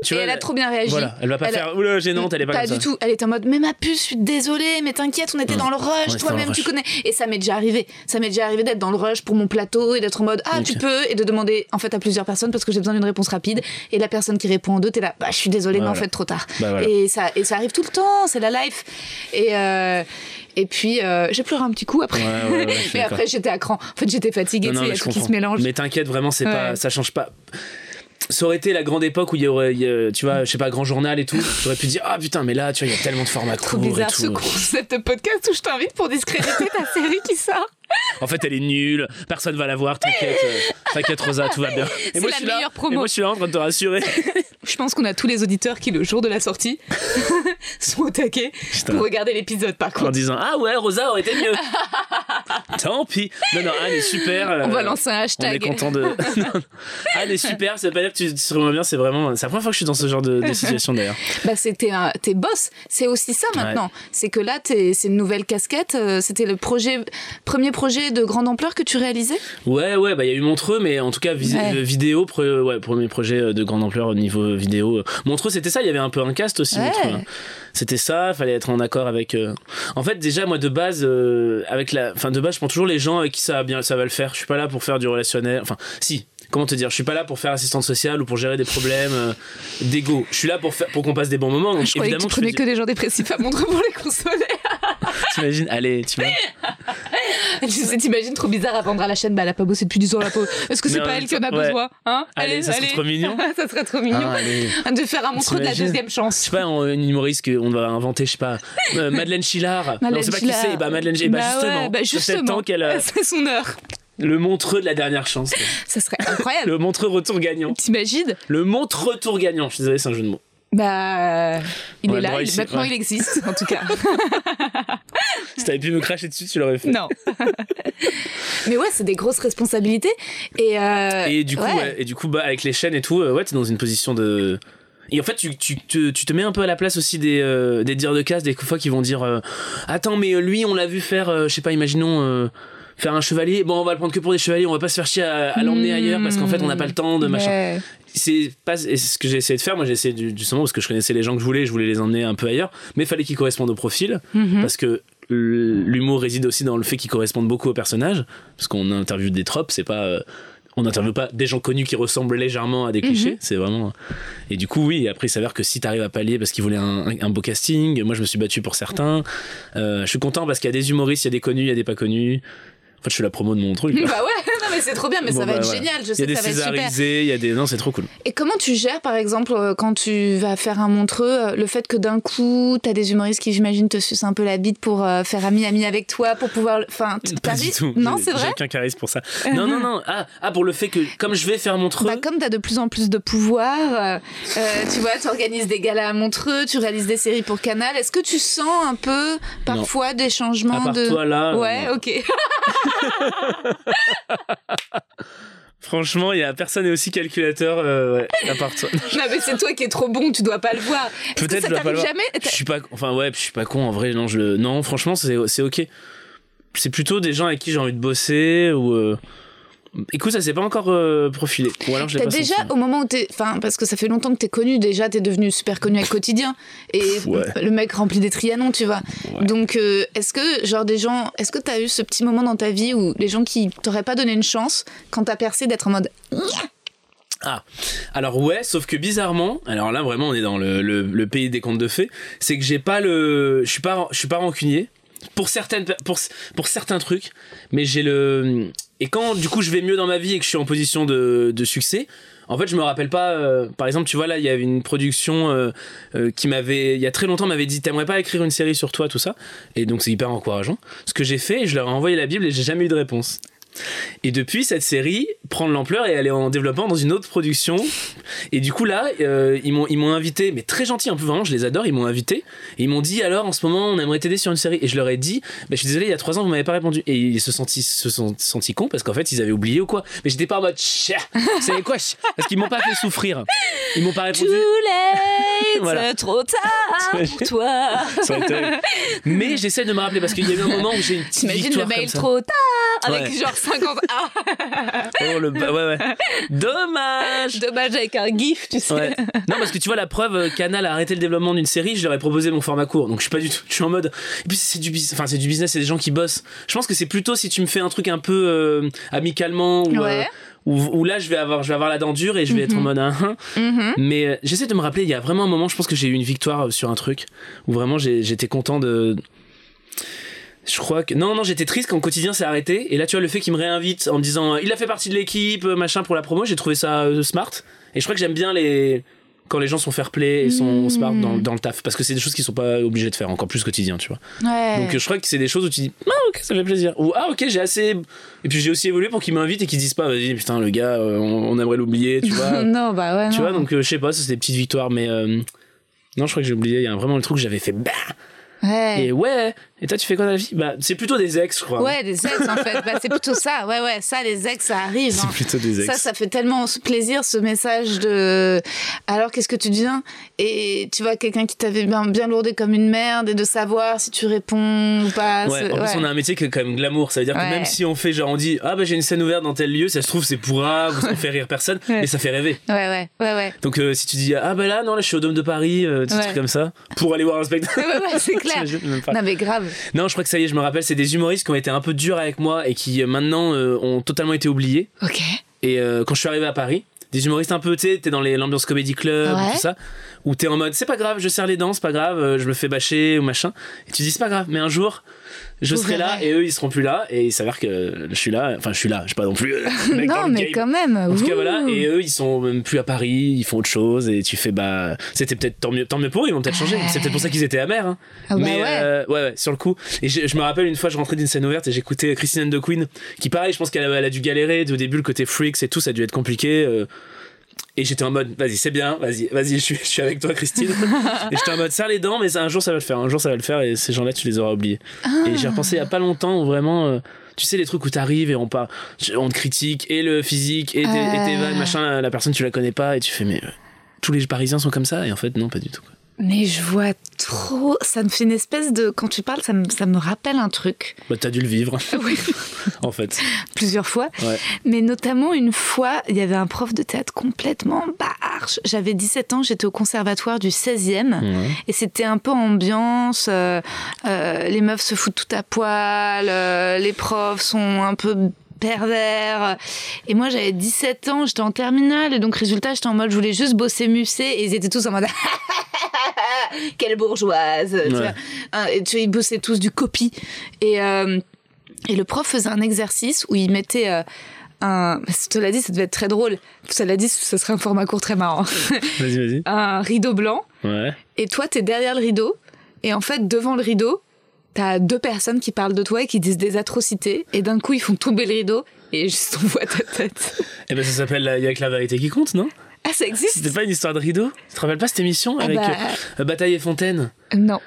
S3: tu
S2: Et
S3: vois,
S2: elle a trop bien réagi.
S3: Voilà, elle va pas
S2: Elle a-
S3: faire oula gênante, elle est pas,
S2: Pas
S3: comme
S2: du
S3: ça.
S2: tout. Elle était en mode, mais ma puce, je suis désolée, mais t'inquiète, on était dans le rush, toi-même tu connais. Et ça m'est déjà arrivé. Ça m'est déjà arrivé d'être dans le rush pour mon plateau et d'être en mode, ah, tu peux, et de demander en fait à plusieurs personnes parce que j'ai besoin d'une réponse rapide. Et la personne qui répond en deux, t'es là, bah, je suis désolée, mais en fait, trop tard.
S3: Bah, voilà.
S2: et, ça, et ça arrive tout le temps, c'est la life. Et, euh, et puis, euh, j'ai pleuré un petit coup après.
S3: Ouais, ouais, ouais, je suis
S2: mais après, j'étais à cran. En fait, j'étais fatiguée, il y a tout qui se mélange.
S3: Mais t'inquiète, vraiment, c'est pas, ça change pas. Ça aurait été la grande époque où il y aurait, il y a- tu vois, je sais pas, grand journal et tout. J'aurais pu dire, ah putain, mais là, tu vois, il y a tellement de formats
S2: Trop
S3: courts et
S2: bizarre ce
S3: tout.
S2: concept de podcast où je t'invite pour discréditer ta série qui sort.
S3: En fait, elle est nulle, personne va la voir, t'inquiète, euh, t'inquiète Rosa, tout va bien.
S2: C'est
S3: moi,
S2: la
S3: je suis là-
S2: meilleure promo.
S3: Et moi, je suis là en train de te rassurer.
S2: Je pense qu'on a tous les auditeurs qui, le jour de la sortie, sont au taquet
S3: Putain.
S2: pour regarder l'épisode par
S3: en
S2: contre.
S3: disant, ah ouais, Rosa aurait été mieux. Tant pis. Non, non, Anne est super. euh,
S2: On va lancer un
S3: On est
S2: hashtag.
S3: content de. Anne est super, ça veut pas dire que tu te serais bien, c'est vraiment. C'est la première fois que je suis dans ce genre de, de situation d'ailleurs.
S2: Bah, c'était un, t'es boss. C'est aussi ça maintenant. C'est que là, t'es, c'est une nouvelle casquette. Euh, C'était le projet, premier projet de grande ampleur que tu réalisais?
S3: Ouais, ouais, bah il y a eu Montreux, mais en tout cas,
S2: Ouais.
S3: euh, vidéo, pre- ouais, premier projet euh, de grande ampleur au niveau vidéo. Montreux, c'était ça, il y avait un peu un cast aussi,
S2: Ouais.
S3: Hein. C'était ça, fallait être en accord avec. euh, En fait, déjà, moi, de base, euh, avec la. Enfin, de base, je prends toujours les gens avec qui ça va bien, ça va le faire. Je suis pas là pour faire du relationnel. Enfin, si. Comment te dire Je suis pas là pour faire assistante sociale ou pour gérer des problèmes euh, d'ego. Je suis là pour faire, pour qu'on passe des bons moments. Donc,
S2: Je croyais que
S3: évidemment,
S2: tu prenais que des gens dépressifs à Montreux pour les consoler.
S3: T'imagines Allez, tu.
S2: Je t'imagines trop bizarre à vendre à la chaîne. Bah, elle a pas bossé depuis 10 ans, la pauvre. Est-ce que c'est pas elle qui en a besoin Hein
S3: Allez, ça serait trop mignon.
S2: ça serait trop mignon.
S3: Ah, allez.
S2: De faire un Montreux de la deuxième
S3: Je
S2: chance.
S3: sais pas, un- une humoriste qu'on va inventer, je sais pas, euh, Madeleine Chillard. non,
S2: Madeleine
S3: c'est pas qui c'est. Bah, Madeleine Chillard. Bah,
S2: Bah
S3: justement.
S2: bah, justement.
S3: qu'elle a
S2: C'est son heure.
S3: le montreux de la dernière chance. quoi.
S2: Ça serait incroyable.
S3: Le montreux retour gagnant.
S2: T'imagines
S3: Le montreux retour gagnant. Je suis désolé, c'est un jeu de mots.
S2: Bah, il
S3: On a
S2: est là. il- maintenant,
S3: ouais.
S2: il existe, en tout cas.
S3: Si t'avais pu me cracher dessus, tu l'aurais fait.
S2: non. Mais ouais, c'est des grosses responsabilités. Et, euh,
S3: Et du coup,
S2: ouais.
S3: et du coup, bah, avec les chaînes et tout, euh, ouais, t'es dans une position de. Et en fait, tu, tu, te, tu te mets un peu à la place aussi des, euh, des dires de casse, des fois qui vont dire euh, Attends, mais euh, lui, on l'a vu faire, euh, je sais pas, imaginons. Euh, Faire un chevalier, bon, on va le prendre que pour des chevaliers, on va pas se faire chier à, à l'emmener ailleurs parce qu'en fait, on n'a pas le temps de machin.
S2: Ouais.
S3: c'est pas ce que j'ai essayé de faire moi j'ai essayé du- justement parce que je connaissais les gens que je voulais je voulais les emmener un peu ailleurs mais il fallait qu'ils correspondent au profil
S2: Mhm.
S3: parce que l'humour réside aussi dans le fait qu'ils correspondent beaucoup aux personnages parce qu'on interviewe des tropes c'est pas euh, on n'interviewe pas des gens connus qui ressemblent légèrement à des clichés
S2: Mhm.
S3: c'est vraiment et du coup oui après il s'avère que si t'arrives à pallier parce qu'ils voulaient un, un- un beau casting moi je me suis battu pour certains Euh, je suis content parce qu'il y a des humoristes il y a des connus il y a des pas connus en fait je fais la promo de mon truc là.
S2: Bah ouais, mais c'est trop bien, mais
S3: Bon,
S2: ça va
S3: bah,
S2: être génial, je
S3: il y
S2: sais
S3: a
S2: que
S3: des
S2: ça va être super.
S3: césarisés il y a des non c'est trop cool
S2: Et comment tu gères, par exemple, euh, quand tu vas faire un montreux, euh, le fait que d'un coup, t'as des humoristes qui, j'imagine, te sucent un peu la bite pour euh, faire ami-ami avec toi, pour pouvoir. Enfin,
S3: Pas du tout.
S2: Non,
S3: J'ai-
S2: c'est
S3: J'ai
S2: vrai
S3: aucun charisme pour ça. Non, non, non. Ah, ah, pour le fait que, comme je vais faire Montreux.
S2: Bah, comme tu as de plus en plus de pouvoir, euh, euh, tu vois, tu organises des galas à Montreux, tu réalises des séries pour Canal. Est-ce que tu sens un peu parfois des changements
S3: à part
S2: de.
S3: toi là. euh,
S2: ouais,
S3: non.
S2: ok.
S3: Franchement, il y a personne n'est aussi calculateur euh, ouais, à part toi.
S2: non, mais c'est toi qui es trop bon, tu dois pas le voir.
S3: Peut-être
S2: ça t'arrive jamais
S3: Je suis pas, enfin ouais, je suis pas con en vrai. Non, je, non, franchement, c'est, c'est ok. C'est plutôt des gens avec qui j'ai envie de bosser ou. euh, Écoute, ça s'est pas encore euh, profilé. Ou alors je pas
S2: déjà,
S3: senti.
S2: au moment où t'es. Enfin, parce que ça fait longtemps que t'es connu, déjà, t'es devenu super connu avec Quotidien. Et
S3: ouais.
S2: le mec rempli des trianons, tu vois.
S3: Ouais.
S2: Donc, euh, est-ce que, genre, des gens. Est-ce que t'as eu ce petit moment dans ta vie où les gens qui t'auraient pas donné une chance, quand t'as percé, d'être en mode.
S3: Ah, alors ouais, sauf que bizarrement, alors là vraiment on est dans le, le, le pays des contes de fées, c'est que j'ai pas le, je suis pas, je suis pas rancunier pour certaines, pour pour certains trucs, mais j'ai le, et quand du coup je vais mieux dans ma vie et que je suis en position de, de succès, en fait je me rappelle pas, euh, par exemple tu vois là il y avait une production euh, euh, qui m'avait, il y a très longtemps m'avait dit t'aimerais pas écrire une série sur toi tout ça, et donc c'est hyper encourageant. Ce que j'ai fait, je leur ai envoyé la bible et j'ai jamais eu de réponse. Et depuis, cette série prend de l'ampleur et elle est en développement dans une autre production. Et du coup, là, euh, ils m'ont ils m'ont invité, mais très gentil, un peu vraiment, je les adore, ils m'ont invité. Et ils m'ont dit, alors, en ce moment, on aimerait t'aider sur une série. Et je leur ai dit, bah, je suis désolé, il y a trois ans, vous m'avez pas répondu. Et ils se, sentis, se sont sentis cons parce qu'en fait, ils avaient oublié ou quoi. Mais j'étais pas en mode, Chia vous savez quoi Chia Parce qu'ils m'ont pas fait souffrir. Ils m'ont pas répondu.
S2: late,
S3: Voilà.
S2: trop tard pour toi.
S3: Mais j'essaie de me rappeler parce qu'il y a eu un moment où j'ai une petite
S2: T'imagines le mail trop tard, avec
S3: Ouais.
S2: genre 50 A.
S3: Oh, le... ouais, ouais. Dommage
S2: Dommage avec un gif, tu sais.
S3: Ouais. Non, parce que tu vois, la preuve, euh, Canal a arrêté le développement d'une série, je leur ai proposé mon format court. Donc je suis pas du tout. Je suis en mode. Et puis c'est du business, enfin c'est du business, c'est des gens qui bossent. Je pense que c'est plutôt si tu me fais un truc un peu euh, amicalement ou.
S2: Ouais.
S3: euh, où, où là je vais avoir je vais avoir la dent dure et je vais être en mode hein, hein.
S2: Mhm.
S3: mais euh, j'essaie de me rappeler il y a vraiment un moment je pense que j'ai eu une victoire sur un truc où vraiment j'étais content de Je crois que non non j'étais triste quand le quotidien s'est arrêté et là tu vois le fait qu'il me réinvite en me disant il a fait partie de l'équipe machin pour la promo j'ai trouvé ça euh, smart et je crois que j'aime bien les quand les gens sont fair play et sont
S2: Mmh.
S3: smart dans, dans le taf parce que c'est des choses qu'ils sont pas obligés de faire encore plus quotidien tu vois
S2: Ouais.
S3: donc euh, je crois que c'est des choses où tu dis ah ok ça fait plaisir ou ah ok j'ai assez et puis j'ai aussi évolué pour qu'ils m'invitent et qu'ils disent pas vas-y putain le gars euh, on, on aimerait l'oublier tu vois
S2: non, bah ouais.
S3: tu
S2: non.
S3: vois donc euh, je sais pas ça c'est des petites victoires mais euh, non je crois que j'ai oublié il y a vraiment le truc où j'avais fait bah
S2: Ouais.
S3: et ouais et toi tu fais quoi dans la vie? Bah c'est plutôt des ex je crois
S2: Ouais, des ex en fait. Bah, c'est plutôt ça. Ouais, ouais, ça, les ex, ça arrive.
S3: c'est
S2: hein.
S3: plutôt des ex
S2: Ça, ça fait tellement plaisir ce message de alors qu'est-ce que tu deviens? Et tu vois quelqu'un qui t'avait bien, bien lourdé comme une merde et de savoir si tu réponds ou pas.
S3: Ouais, en plus
S2: ouais.
S3: on a un métier qui est quand même glamour, ça veut dire que même si on fait genre on dit ah bah j'ai une scène ouverte dans tel lieu, ça se trouve c'est pourra, ou ça fait rire personne,
S2: Ouais.
S3: mais ça fait rêver.
S2: Ouais, ouais, ouais, ouais.
S3: Donc euh, si tu dis ah bah là non là je suis au Dôme de Paris, euh, des
S2: Ouais.
S3: trucs comme ça, pour aller voir un spectacle.
S2: Ouais, ouais, c'est clair.
S3: T'imagines même pas.
S2: Non, mais grave.
S3: Non je crois que ça y est, je me rappelle, c'est des humoristes qui ont été un peu durs avec moi et qui euh, maintenant euh, ont totalement été oubliés.
S2: Ok.
S3: Et euh, quand je suis arrivé à Paris, des humoristes un peu, tu sais, t'es dans l'ambiance comédie club,
S2: Ouais.
S3: tout ça, où t'es en mode c'est pas grave, je serre les dents, c'est pas grave, je me fais bâcher ou machin. Et tu dis c'est pas grave, mais un jour, je
S2: Vous
S3: serai là et eux ils seront plus là. Et il s'avère que je suis là, enfin je suis là, je suis pas non plus. euh, dans
S2: non,
S3: le
S2: mais
S3: game.
S2: quand même.
S3: En tout cas, voilà, et eux, ils sont même plus à Paris, ils font autre chose, et tu fais, bah, c'était peut-être tant mieux, tant mieux pour eux, ils vont peut-être changer. C'est peut-être pour ça qu'ils étaient amers, hein.
S2: Ah bah
S3: Mais,
S2: ouais.
S3: euh, ouais, ouais, sur le coup. Et je, je me rappelle une fois, je rentrais d'une scène ouverte et j'écoutais Christine Queen, qui pareil, je pense qu'elle a, elle a dû galérer au début, le côté freaks et tout, ça a dû être compliqué. euh, et j'étais en mode, vas-y, c'est bien, vas-y, vas-y, je suis, je suis avec toi, Christine. et j'étais en mode, serre les dents, mais un jour ça va le faire, un jour ça va le faire, et ces gens-là, tu les auras oubliés. Et j'ai repensé il y a pas longtemps où vraiment, euh, tu sais, les trucs où t'arrives et on, part, on te critique, et le physique, et tes, et tes vannes, machin, la personne, tu la connais pas, et tu fais, mais euh, tous les Parisiens sont comme ça, et en fait, non, pas du tout. quoi.
S2: Mais je vois trop. Ça me fait une espèce de. Quand tu parles, ça me, ça me rappelle un truc.
S3: Bah, t'as dû le vivre,
S2: Oui.
S3: en fait.
S2: Plusieurs fois.
S3: Ouais.
S2: Mais notamment une fois, il y avait un prof de théâtre complètement barge. J'avais 17 ans, j'étais au conservatoire du 16e.
S3: Ouais.
S2: Et c'était un peu ambiance. euh, euh, les meufs se foutent tout à poil. euh, les profs sont un peu pervers. Et moi, j'avais 17 ans, j'étais en terminale. Et donc, résultat, j'étais en mode, je voulais juste bosser musée. Et ils étaient tous en mode, quelle bourgeoise. Tu vois. Hein, Et tu vois, ils bossaient tous du copy. Et, euh, et le prof faisait un exercice où il mettait. euh, un, l'ai dit, ça devait être très drôle. Ça l'a dit, ce serait un format court très marrant.
S3: Vas-y, vas-y.
S2: un rideau blanc
S3: Ouais.
S2: et toi, t'es derrière le rideau, et en fait, devant le rideau, t'as deux personnes qui parlent de toi et qui disent des atrocités, et d'un coup, ils font tomber le rideau, et juste on voit ta tête.
S3: Et ben, ça s'appelle Il y a que la vérité qui compte, non?
S2: Ah, ça existe?
S3: C'était pas une histoire de rideau? Tu te rappelles pas cette émission
S2: Ah
S3: avec
S2: bah,
S3: euh, Bataille et Fontaine?
S2: Non.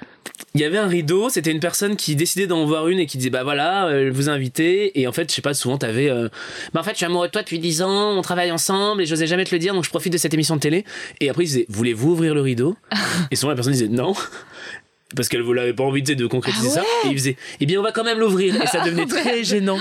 S3: il y avait un rideau, c'était une personne qui décidait d'en voir une et qui disait bah voilà, euh, vous invitez. Et en fait, je sais pas, souvent t'avais euh, bah en fait, je suis amoureux de toi depuis 10 ans, on travaille ensemble et j'osais jamais te le dire donc je profite de cette émission de télé. Et après il disait voulez-vous ouvrir le rideau? Et souvent la personne disait non. Parce qu'elle vous l'avait pas envie de concrétiser
S2: Ah
S3: ça. Et il faisait, eh bien, on va quand même l'ouvrir. Et ça devenait très gênant.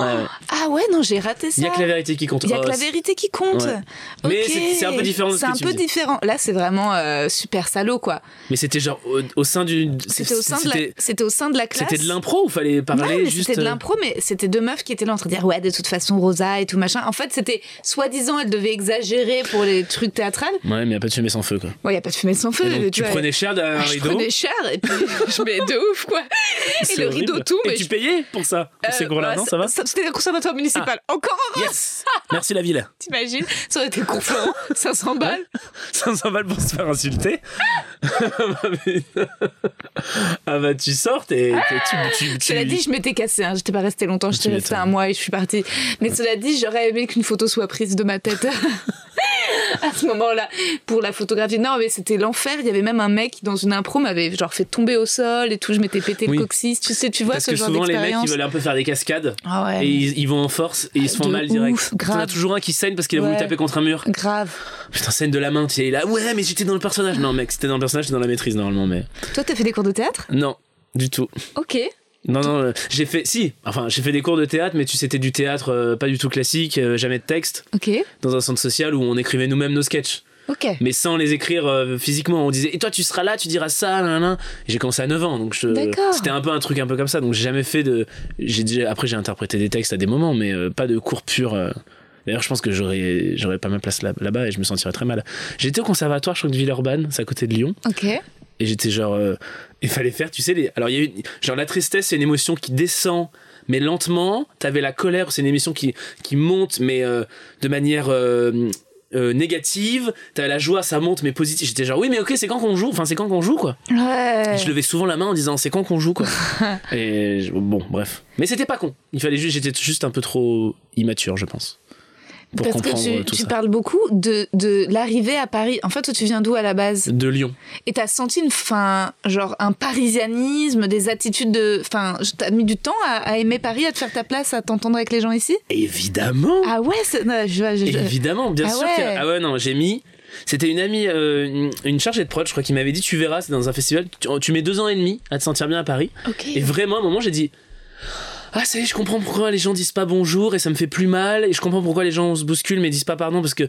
S3: Ouais, ouais.
S2: Ah ouais, non, j'ai raté ça.
S3: Il y a que la vérité qui compte.
S2: Il y a que
S3: Oh,
S2: la vérité qui compte.
S3: Ouais. Mais c'est- un peu différent ce
S2: C'est un peu
S3: dis.
S2: différent. Là, c'est vraiment euh, super salaud, quoi.
S3: Mais c'était genre au, au sein du.
S2: C'était au, sein de la-
S3: c'était-
S2: au sein de la classe.
S3: C'était de l'impro ou fallait
S2: Non,
S3: parler
S2: mais
S3: juste.
S2: c'était de
S3: euh,
S2: l'impro, mais c'était deux meufs qui étaient là en train de dire ouais, de toute façon, Rosa et tout machin. En fait, c'était soi-disant, elles devaient exagérer pour les trucs théâtrales.
S3: Ouais, mais il n'y a pas de fumée sans feu, quoi.
S2: Bon, il n'y a pas de fumée sans feu.
S3: Donc, tu
S2: vois.
S3: prenais cher derrière un
S2: Ah, je
S3: rideau.
S2: prenais cher et puis je mets de ouf quoi. Et le rideau tombe.
S3: Et tu payais pour ça, ces
S2: Euh,
S3: cours-là,
S2: ouais,
S3: non Ça va?
S2: C'était un conservatoire municipal. Encore heureux,
S3: Yes Merci la ville.
S2: t'imagines? Ça aurait été con Florent, 500 balles.
S3: 500 balles pour se faire insulter. ah bah tu sors et tu, tu, tu,
S2: Cela dit, je m'étais cassé, hein. j'étais pas restée longtemps, j'étais
S3: Tu
S2: restée un mois et je suis partie. Mais cela dit, j'aurais aimé qu'une photo soit prise de ma tête. à ce moment-là, pour la photographie. Non, mais c'était l'enfer. Il y avait même un mec qui, dans une impro, m'avait genre fait tomber au sol et tout. Je m'étais pété
S3: Oui.
S2: le coccyx. Tu sais, tu vois
S3: Parce
S2: ce
S3: que
S2: genre
S3: souvent les mecs ils veulent un peu faire des cascades
S2: Ah ouais.
S3: et ils, ils vont en force et ils se font
S2: De
S3: mal
S2: ouf,
S3: direct. T'en
S2: grave.
S3: as toujours un qui saigne parce qu'il a voulu taper contre un mur.
S2: Grave.
S3: Putain, scène de la main, tu sais, là, ouais, mais j'étais dans le personnage. Non, mec, c'était dans le personnage, c'était dans la maîtrise normalement, mais.
S2: Toi, t'as fait des cours de théâtre?
S3: Non, du tout.
S2: Ok.
S3: Non, non, euh, j'ai fait, si, enfin, j'ai fait des cours de théâtre, mais tu sais, c'était du théâtre euh, pas du tout classique, euh, jamais de texte,
S2: Ok.
S3: dans un centre social où on écrivait nous-mêmes nos sketchs.
S2: Ok.
S3: mais sans les écrire euh, physiquement. On disait, et toi, tu seras là, tu diras ça, nanana. Et J'ai commencé à 9 ans, donc je...
S2: D'accord.
S3: c'était un peu un truc un peu comme ça. Donc j'ai jamais fait de. J'ai déjà... Après, j'ai interprété des textes à des moments, mais pas de cours purs. euh. D'ailleurs, je pense que j'aurais, j'aurais pas ma place là- là-bas et je me sentirais très mal. J'étais au conservatoire, je crois de Villeurbanne, c'est à côté de Lyon.
S2: Ok.
S3: Et j'étais genre. euh, il fallait faire, tu sais, les... alors il y a eu. Genre la tristesse, c'est une émotion qui descend, mais lentement. T'avais la colère, c'est une émotion qui, qui monte, mais euh, de manière. euh, négative, t'as la joie, ça monte, mais positif. J'étais genre, oui, mais ok, c'est quand qu'on joue Enfin, c'est quand qu'on joue, quoi.
S2: Ouais.
S3: Et Je levais souvent la main en disant, c'est quand qu'on joue, quoi. Et bon, bref. Mais c'était pas con. Il fallait juste, j'étais juste un peu trop immature, je pense. Pour
S2: Parce que
S3: comprendre
S2: tu,
S3: tout
S2: tu
S3: ça.
S2: parles beaucoup de, de l'arrivée à Paris. En fait, toi, tu viens d'où à la base?
S3: De Lyon.
S2: Et t'as senti une fin, genre un parisianisme, des attitudes de. Enfin, t'as mis du temps à, à aimer Paris, à te faire ta place, à t'entendre avec les gens ici?
S3: Évidemment.
S2: Ah ouais, non, je, je- je-
S3: Évidemment, bien
S2: Ah
S3: sûr.
S2: ouais.
S3: Ah ouais, non, j'ai mis. C'était une amie, euh, une, chargée de prod, je crois, qui m'avait dit Tu verras, c'est dans un festival, tu, tu mets deux ans et demi à te sentir bien à Paris.
S2: Ok.
S3: Et vraiment, à un moment, j'ai dit Ah, ça y est, je comprends pourquoi les gens disent pas bonjour et ça me fait plus mal. Et je comprends pourquoi les gens se bousculent mais disent pas pardon parce que.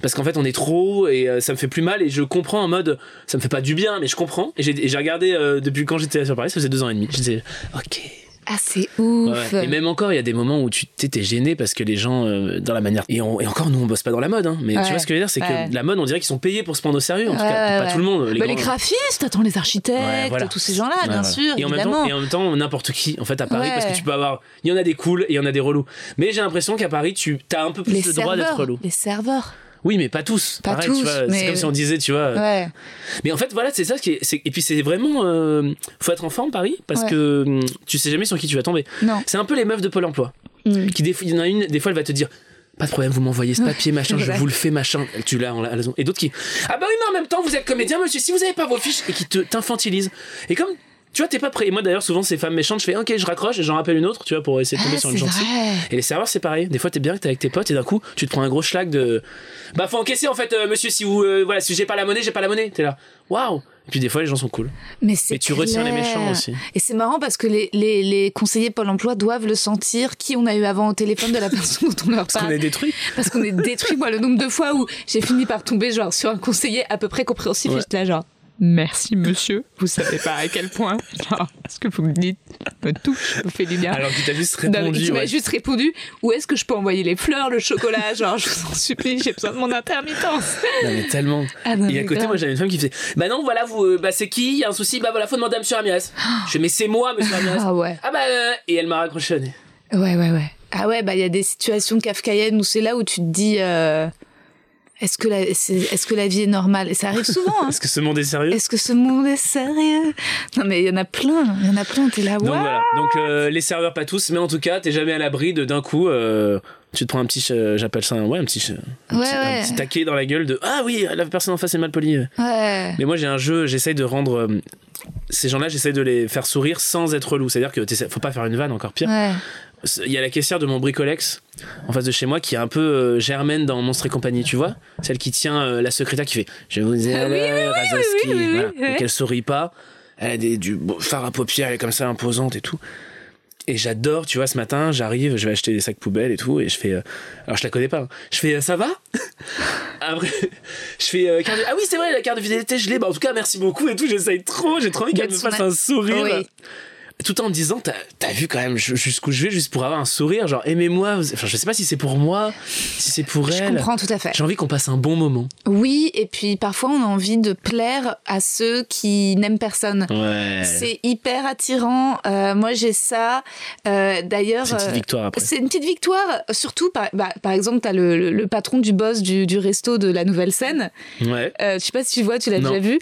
S3: Parce qu'en fait, on est trop et euh, ça me fait plus mal. Et je comprends en mode. Ça me fait pas du bien, mais je comprends. Et j'ai regardé euh, depuis quand j'étais sur Paris, ça faisait deux ans et demi. Je disais Ok.
S2: Ah, c'est ouf.
S3: Ouais. Et même encore, il y a des moments où tu t'es t'es gêné parce que les gens, euh, dans la manière. Et, on- et encore, nous, on bosse pas dans la mode, hein. mais
S2: Ouais.
S3: tu vois ce que je veux dire, c'est
S2: Ouais.
S3: que la mode, on dirait qu'ils sont payés pour se prendre au sérieux, en tout cas. Pas tout le monde. Les,
S2: Bah, les graphistes, attends, les architectes,
S3: voilà.
S2: tous ces gens-là, bien sûr,
S3: et en, même temps, et en même temps, n'importe qui, en fait, à Paris, parce que tu peux avoir. Il y en a des cools et il y en a des relous. Mais j'ai l'impression qu'à Paris, tu as un peu plus
S2: les
S3: le droit d'être relou.
S2: les serveurs.
S3: Oui, mais pas tous.
S2: Pas
S3: Pareil,
S2: tous, mais-
S3: C'est comme si on disait, tu vois.
S2: Ouais.
S3: Mais en fait, voilà, c'est ça qui est. Et puis, c'est vraiment. euh, faut être en forme, Paris, parce
S2: Ouais.
S3: que hum, tu sais jamais sur qui tu vas tomber.
S2: Non.
S3: C'est un peu les meufs de Pôle emploi.
S2: Mm.
S3: Qui des il y en a une, des fois, elle va te dire. Pas de problème, vous m'envoyez ce papier, machin, je vous le fais, machin. Tu l'as en la raison. Et d'autres qui. Ah bah oui, mais en même temps, vous êtes comédien, monsieur, si vous avez pas vos fiches. Et qui t'infantilisent. Et comme. Tu vois, t'es pas prêt. Et moi, d'ailleurs, souvent, ces femmes méchantes, je fais, ok, je raccroche et j'en rappelle une autre, tu vois, pour essayer de tomber
S2: Ah,
S3: sur une gentille. Et les serveurs, c'est pareil. Des fois, t'es bien que t'es avec tes potes et d'un coup, tu te prends un gros schlag de. Bah, faut encaisser en fait, euh, monsieur, si vous. euh, voilà, si j'ai pas la monnaie, j'ai pas la monnaie. T'es là. Waouh! Et puis des fois, les gens sont cool.
S2: Mais, c'est
S3: Mais tu retiens les méchants aussi.
S2: Et c'est marrant parce que les, les, les conseillers Pôle emploi doivent le sentir, qui on a eu avant au téléphone de la personne dont on leur
S3: Parce qu'on
S2: parle.
S3: est détruit.
S2: Parce qu'on est détruit, moi, le nombre de fois où j'ai fini par tomber genre sur un conseiller à peu près compréhensif
S3: Ouais.
S2: et j'étais là genre. Merci monsieur, vous savez pas à quel point genre, ce que vous me dites me touche, me fait du bien.
S3: Alors qu'il t'a juste répondu.
S2: tu m'as
S3: ouais.
S2: juste répondu où est-ce que je peux envoyer les fleurs, le chocolat, genre je vous en supplie, j'ai besoin de mon intermittence.
S3: Non, mais tellement.
S2: Ah non,
S3: Et
S2: mais
S3: à côté,
S2: grave.
S3: moi, j'avais une femme qui faisait Bah non, voilà, vous, euh, bah c'est qui? Il y a un souci? Bah voilà, faut demander à monsieur Ramirez. Je fais Mais c'est moi, monsieur Ramirez.
S2: Ah ouais.
S3: Ah bah. euh, Et elle m'a raccroché.
S2: Ouais, ouais, ouais. Ah ouais, bah il y a des situations kafkaïennes où c'est là où tu te dis euh, est-ce que, la, c'est- est-ce que la vie est normale? Et ça arrive souvent, hein.
S3: Est-ce que ce monde est sérieux?
S2: Est-ce que ce monde est sérieux? Non, mais il y en a plein, il y en a plein, t'es là,
S3: Donc voilà. Donc euh, les serveurs, pas tous, mais en tout cas, t'es jamais à l'abri de d'un coup. euh, tu te prends un petit, ch- j'appelle ça un, ouais, un petit, un
S2: Ouais,
S3: petit, un petit taquet dans la gueule de ah oui, la personne en face est mal polie.
S2: Ouais.
S3: Mais moi j'ai un jeu, j'essaye de rendre euh, ces gens-là, j'essaye de les faire sourire sans être relou. C'est-à-dire que faut pas faire une vanne encore pire.
S2: Ouais.
S3: Il y a la caissière de mon bricolex en face de chez moi qui est un peu euh, Germaine dans Monstre et compagnie, tu vois? Celle qui tient euh, la secrétaire qui fait Je vous ai
S2: Ah
S3: Razowski. Voilà. Donc elle sourit pas, elle a des, du beau fard à paupières, elle est comme ça imposante et tout. Et j'adore, tu vois, ce matin, j'arrive, je vais acheter des sacs poubelles et tout, et je fais. euh, alors je la connais pas, hein. je fais euh, ça va? Après, je fais. euh, carte de- ah oui, c'est vrai, la carte de fidélité, je l'ai, bah en tout cas, merci beaucoup et tout, j'essaye trop, j'ai trop envie qu'elle me fasse un sourire
S2: Oui.
S3: Tout en me disant t'as as vu quand même ju- jusqu'où je vais juste pour avoir un sourire genre aimez-moi enfin je sais pas si c'est pour moi si c'est pour
S2: Je
S3: elle
S2: comprends tout à fait.
S3: j'ai envie qu'on passe un bon moment
S2: Oui, et puis parfois on a envie de plaire à ceux qui n'aiment personne.
S3: ouais c'est
S2: C'est hyper attirant. Euh, moi, j'ai ça. Euh, D'ailleurs,
S3: une petite victoire après
S2: c'est une petite victoire. Surtout, par, bah, par exemple, t'as le, le, le patron du boss du, du resto de la nouvelle scène.
S3: ouais
S2: Euh, je sais pas si tu vois, tu l'as déjà vu.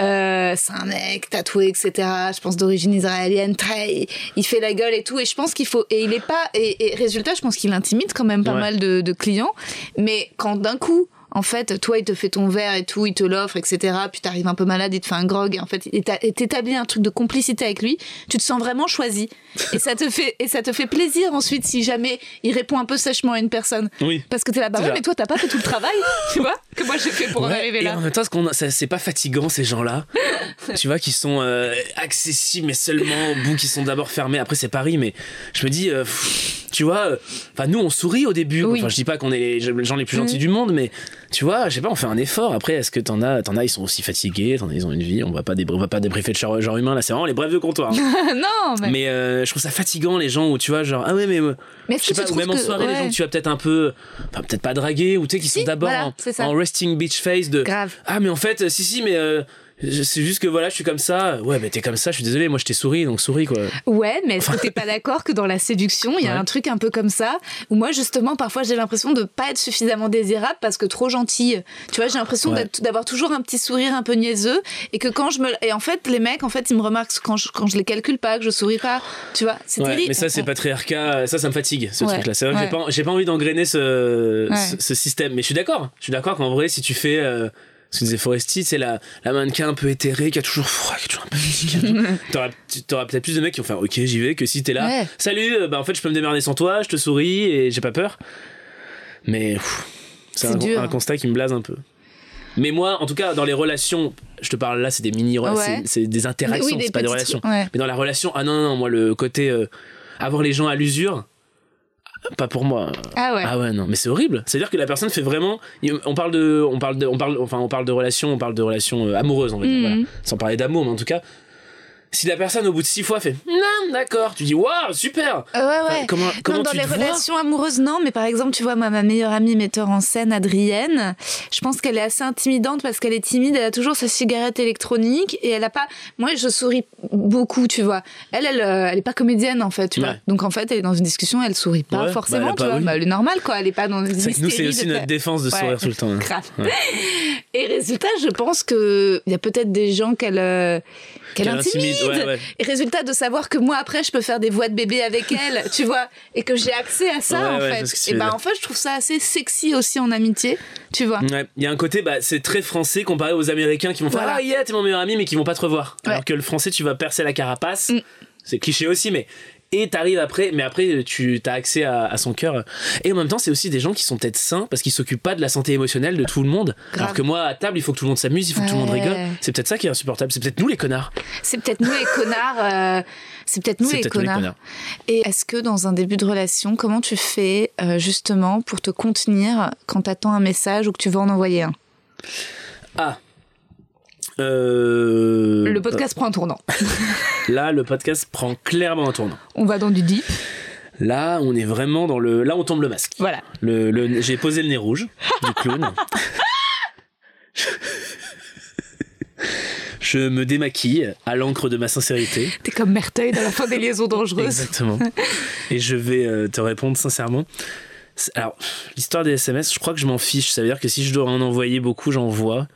S2: Euh, c'est un mec tatoué, etc. Je pense d'origine israélienne. Très, il fait la gueule et tout. Et je pense qu'il faut. Et il est pas. Et, et résultat, je pense qu'il intimide quand même pas
S3: Ouais.
S2: mal de, de clients. Mais quand d'un coup. En fait, toi, il te fait ton verre et tout, il te l'offre, etc. Puis t'arrives un peu malade, il te fait un grog. Et en fait, et et t'établis un truc de complicité avec lui. Tu te sens vraiment choisi. Et ça te fait, et ça te fait plaisir ensuite si jamais il répond un peu sèchement à une personne.
S3: oui
S2: Parce que t'es là, bah ouais, mais toi, t'as pas fait tout le travail, tu vois, que moi j'ai fait pour en
S3: Ouais,
S2: arriver
S3: et
S2: là.
S3: en même temps, c'est pas fatigant ces gens-là. tu vois, qui sont euh, accessibles, mais seulement au bout, qui sont d'abord fermés. Après, c'est Paris, mais je me dis, euh, pff, tu vois, euh, enfin, nous, on sourit au début.
S2: Oui.
S3: Enfin, je dis pas qu'on est les gens les plus gentils
S2: Mhm.
S3: du monde, mais tu vois, je sais pas, on fait un effort. Après, est-ce que t'en as, t'en as, ils sont aussi fatigués, t'en as, ils ont une vie. On va pas, débr- on va pas débriefer de genre, genre humain. Là, c'est vraiment les brefs de comptoir. hein.
S2: non, mais,
S3: mais euh, je trouve ça fatigant les gens où tu vois, genre, ah ouais, mais. euh,
S2: mais
S3: je sais pas, ou même en soirée, les gens que tu vas peut-être un peu, enfin peut-être pas draguer, ou tu sais, qui
S2: Si,
S3: sont d'abord
S2: voilà,
S3: en, resting beach face de,
S2: Grave.
S3: ah mais en fait, euh, si si, mais euh, C'est juste que voilà, je suis comme ça. Ouais, mais t'es comme ça, je suis désolé, moi je t'ai souri, donc souris quoi.
S2: Ouais, mais est-ce que t'es pas d'accord que dans la séduction, il y a
S3: Ouais.
S2: un truc un peu comme ça, où moi justement, parfois j'ai l'impression de pas être suffisamment désirable parce que trop gentille. Tu vois, j'ai l'impression
S3: Ouais.
S2: d'avoir toujours un petit sourire un peu niaiseux et que quand je me... Et en fait, les mecs, en fait, ils me remarquent quand je, quand je les calcule pas, que je souris pas. Tu vois, c'est
S3: Ouais,
S2: terrible.
S3: mais ça, c'est patriarcat, ça, ça me fatigue, ce
S2: Ouais.
S3: truc-là. C'est vrai que j'ai pas, pas envie d'engrainer ce, ce, ce système. Mais je suis d'accord. Je suis d'accord qu'en vrai, si tu fais, euh, ce que disait Foresti, c'est la, la mannequin un peu éthérée qui a toujours froid, qui a toujours un peu fatigué. T'auras, peut-être plus de mecs qui vont faire OK, j'y vais, que si t'es là.
S2: Ouais.
S3: Salut, euh, bah en fait, je peux me démerder sans toi, je te souris et j'ai pas peur. Mais pff, c'est
S2: C'est
S3: un, constat qui me blase un peu. Mais moi, en tout cas, dans les relations, je te parle là, c'est des mini,
S2: Ouais.
S3: c'est, c'est des interactions,
S2: Oui,
S3: c'est pas des relations.
S2: ouais.
S3: Mais dans la relation, ah non, non, non, moi, le côté euh, avoir les gens à l'usure, pas pour moi.
S2: Ah ouais.
S3: Ah ouais, non, mais c'est horrible. C'est-à-dire que la personne fait vraiment. On parle de, on parle de, on parle, enfin, on parle de relations, on parle de relations euh, amoureuses, on va dire.
S2: Mhm.
S3: voilà. Sans parler d'amour, mais en tout cas, si la personne au bout de six fois fait, non, d'accord, tu dis, waouh, super.
S2: Euh, ouais, ouais.
S3: Enfin, comment, comment
S2: non, dans
S3: tu
S2: les relations amoureuses, non, mais par exemple, tu vois, moi, ma meilleure amie metteur en scène, Adrienne, je pense qu'elle est assez intimidante parce qu'elle est timide, elle a toujours sa cigarette électronique et elle a pas. Moi, je souris beaucoup, tu vois. Elle, elle, euh, elle est pas comédienne, en fait, tu vois.
S3: Ouais.
S2: Donc, en fait, elle est dans une discussion, elle sourit pas
S3: Ouais, bah,
S2: forcément,
S3: a
S2: tu
S3: pas-
S2: vois. Bah, elle est normale, quoi. Elle est pas dans une
S3: C'est nous, c'est aussi
S2: de
S3: notre défense de
S2: Ouais.
S3: sourire tout le temps. hein. Ouais.
S2: Et résultat, je pense que il y a peut-être des gens qu'elle euh, qu'elle
S3: Qu'elle
S2: intimide.
S3: Intimide, ouais, ouais.
S2: Et résultat de savoir que moi après je peux faire des voix de bébé avec elle, tu vois, et que j'ai accès à ça
S3: Ouais,
S2: en fait. Et bah en fait, je trouve ça assez sexy aussi en amitié, tu vois.
S3: Ouais, il y a un côté, bah, c'est très français comparé aux Américains qui vont faire
S2: Voilà.
S3: Ah, yeah, t'es mon meilleur ami, mais qui vont pas te revoir. Alors que le français, tu vas percer la carapace.
S2: Mm.
S3: C'est cliché aussi, mais. Et t'arrives après, mais après, tu as accès à, à son cœur. Et en même temps, c'est aussi des gens qui sont peut-être sains parce qu'ils s'occupent pas de la santé émotionnelle de tout le monde.
S2: Grave.
S3: Alors que moi, à table, il faut que tout le monde s'amuse, il faut que tout le monde rigole. C'est peut-être ça qui est insupportable. C'est peut-être nous les connards.
S2: C'est peut-être nous les connards. euh, C'est peut-être nous, les
S3: peut-être nous les
S2: connards.
S3: connards.
S2: Et est-ce que dans un début de relation, comment tu fais euh, justement pour te contenir quand t'attends un message ou que tu veux en envoyer un?
S3: Ah. Euh,
S2: Le podcast prend un tournant.
S3: Là, le podcast prend clairement un tournant.
S2: On va dans du deep.
S3: Là, on est vraiment dans le. Là, on tombe le masque.
S2: Voilà.
S3: Le, le- j'ai posé le nez rouge du clown. Je me démaquille à l'encre de ma sincérité.
S2: T'es comme Merteuil dans la fin des liaisons dangereuses.
S3: Exactement. Et je vais euh, te répondre sincèrement. Alors, l'histoire des SMS, je crois que je m'en fiche. Ça veut dire que si je dois en envoyer beaucoup, j'envoie.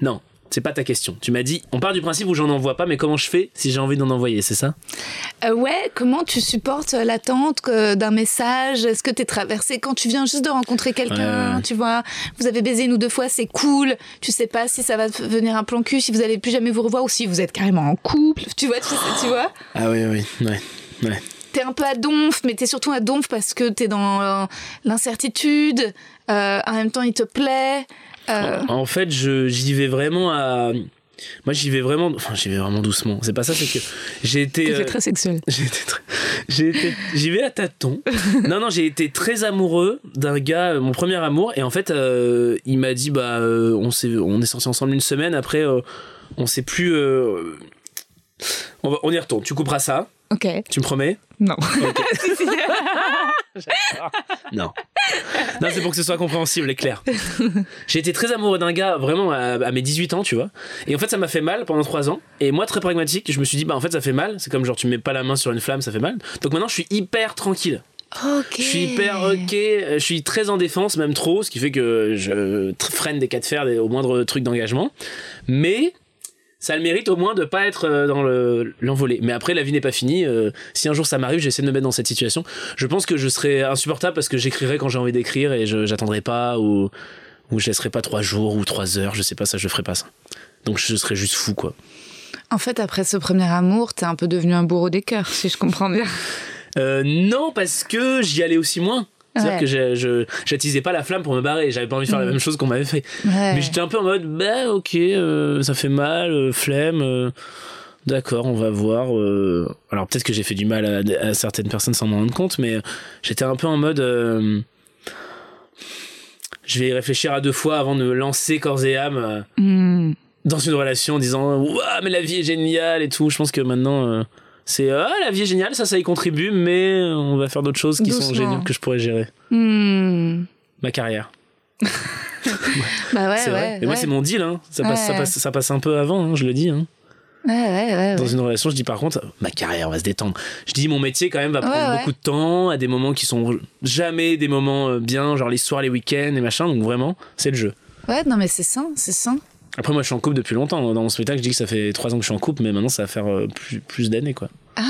S3: Non, c'est pas ta question. Tu m'as dit, on part du principe où j'en envoie pas, mais comment je fais si j'ai envie d'en envoyer, c'est ça?
S2: Euh, ouais, comment tu supportes l'attente que- d'un message? Est-ce que t'es traversé quand tu viens juste de rencontrer quelqu'un
S3: Ouais.
S2: Tu vois, vous avez baisé une ou deux fois, c'est cool. Tu sais pas si ça va devenir un plan cul, si vous allez plus jamais vous revoir ou si vous êtes carrément en couple. Tu vois, tu, sais- tu vois?
S3: Ah oui, oui, ouais. ouais.
S2: T'es un peu à donf, mais t'es surtout à donf parce que t'es dans euh, l'incertitude. Euh, en même temps, il te plaît. Euh,
S3: En, fait, j'y vais vraiment à. Moi, j'y vais vraiment. Enfin, j'y vais vraiment doucement. C'est pas ça, c'est que j'ai été. euh,
S2: très sexuel.
S3: J'ai été très- j'ai été- j'y vais à tâtons. non, non, j'ai été très amoureux d'un gars, euh, mon premier amour, et en fait, euh, il m'a dit, bah, euh, on s'est, on est sortis ensemble une semaine. Après, on sait plus. on, va- on y retourne. Tu couperas ça.
S2: Ok.
S3: Tu me promets?
S2: Non.
S3: Non. Non, c'est pour que ce soit compréhensible et clair. J'ai été très amoureux d'un gars vraiment à, à mes 18 ans, tu vois. Et en fait, ça m'a fait mal pendant 3 ans. Et moi, très pragmatique, je me suis dit, bah en fait, ça fait mal. C'est comme genre, tu mets pas la main sur une flamme, ça fait mal. Donc maintenant, je suis hyper tranquille.
S2: Ok.
S3: Je suis hyper ok, je suis très en défense, même trop, ce qui fait que je freine des cas de fer des- au moindre truc d'engagement. Mais ça a le mérite au moins de pas être euh, dans le- l'envolée. Mais après, la vie n'est pas finie. euh, si un jour ça m'arrive, j'essaie de me mettre dans cette situation. Je pense que je serais insupportable parce que j'écrirai quand j'ai envie d'écrire et je j'attendrai pas ou ou je laisserai pas trois jours ou trois heures. Je sais pas ça, je ferai pas ça. Donc je serais juste fou quoi.
S2: En fait, après ce premier amour, t'es un peu devenu un bourreau des cœurs, si je comprends bien.
S3: Euh, non, parce que j'y allais aussi moins. C'est-à-dire
S2: Ouais.
S3: que je- je j'attisais pas la flamme pour me barrer. J'avais pas envie de faire la même chose qu'on m'avait fait.
S2: Ouais.
S3: Mais j'étais un peu en mode, bah ok, euh, ça fait mal, euh, flemme. euh, D'accord, on va voir. euh. Alors peut-être que j'ai fait du mal à, à certaines personnes sans m'en rendre compte, mais j'étais un peu en mode. euh, je vais y réfléchir à deux fois avant de me lancer corps et âme euh,
S2: Hmm.
S3: dans une relation en disant Ouah, mais la vie est géniale et tout. Je pense que maintenant, euh, c'est Ah, la vie est géniale, ça, ça y contribue, mais on va faire d'autres choses qui sont géniales que je pourrais gérer.
S2: Hmm.
S3: Ma carrière.
S2: Bah ouais,
S3: c'est vrai. Et moi, c'est mon deal. Hein. Ça, passe, ça, passe, ça passe un peu avant, hein, je le dis. Hein.
S2: Ouais, ouais, ouais,
S3: Dans une relation, je dis par contre, ma carrière va se détendre. Je dis mon métier quand même va prendre beaucoup de temps, à des moments qui sont jamais des moments euh, bien, genre les soirs, les week-ends et machin. Donc vraiment, c'est le jeu.
S2: Ouais, non, mais c'est sain, c'est sain.
S3: Après, moi, je suis en couple depuis longtemps. Dans mon spectacle, je dis que ça fait trois ans que je suis en couple, mais maintenant, ça va faire euh, plus, plus d'années, quoi.
S2: Ah,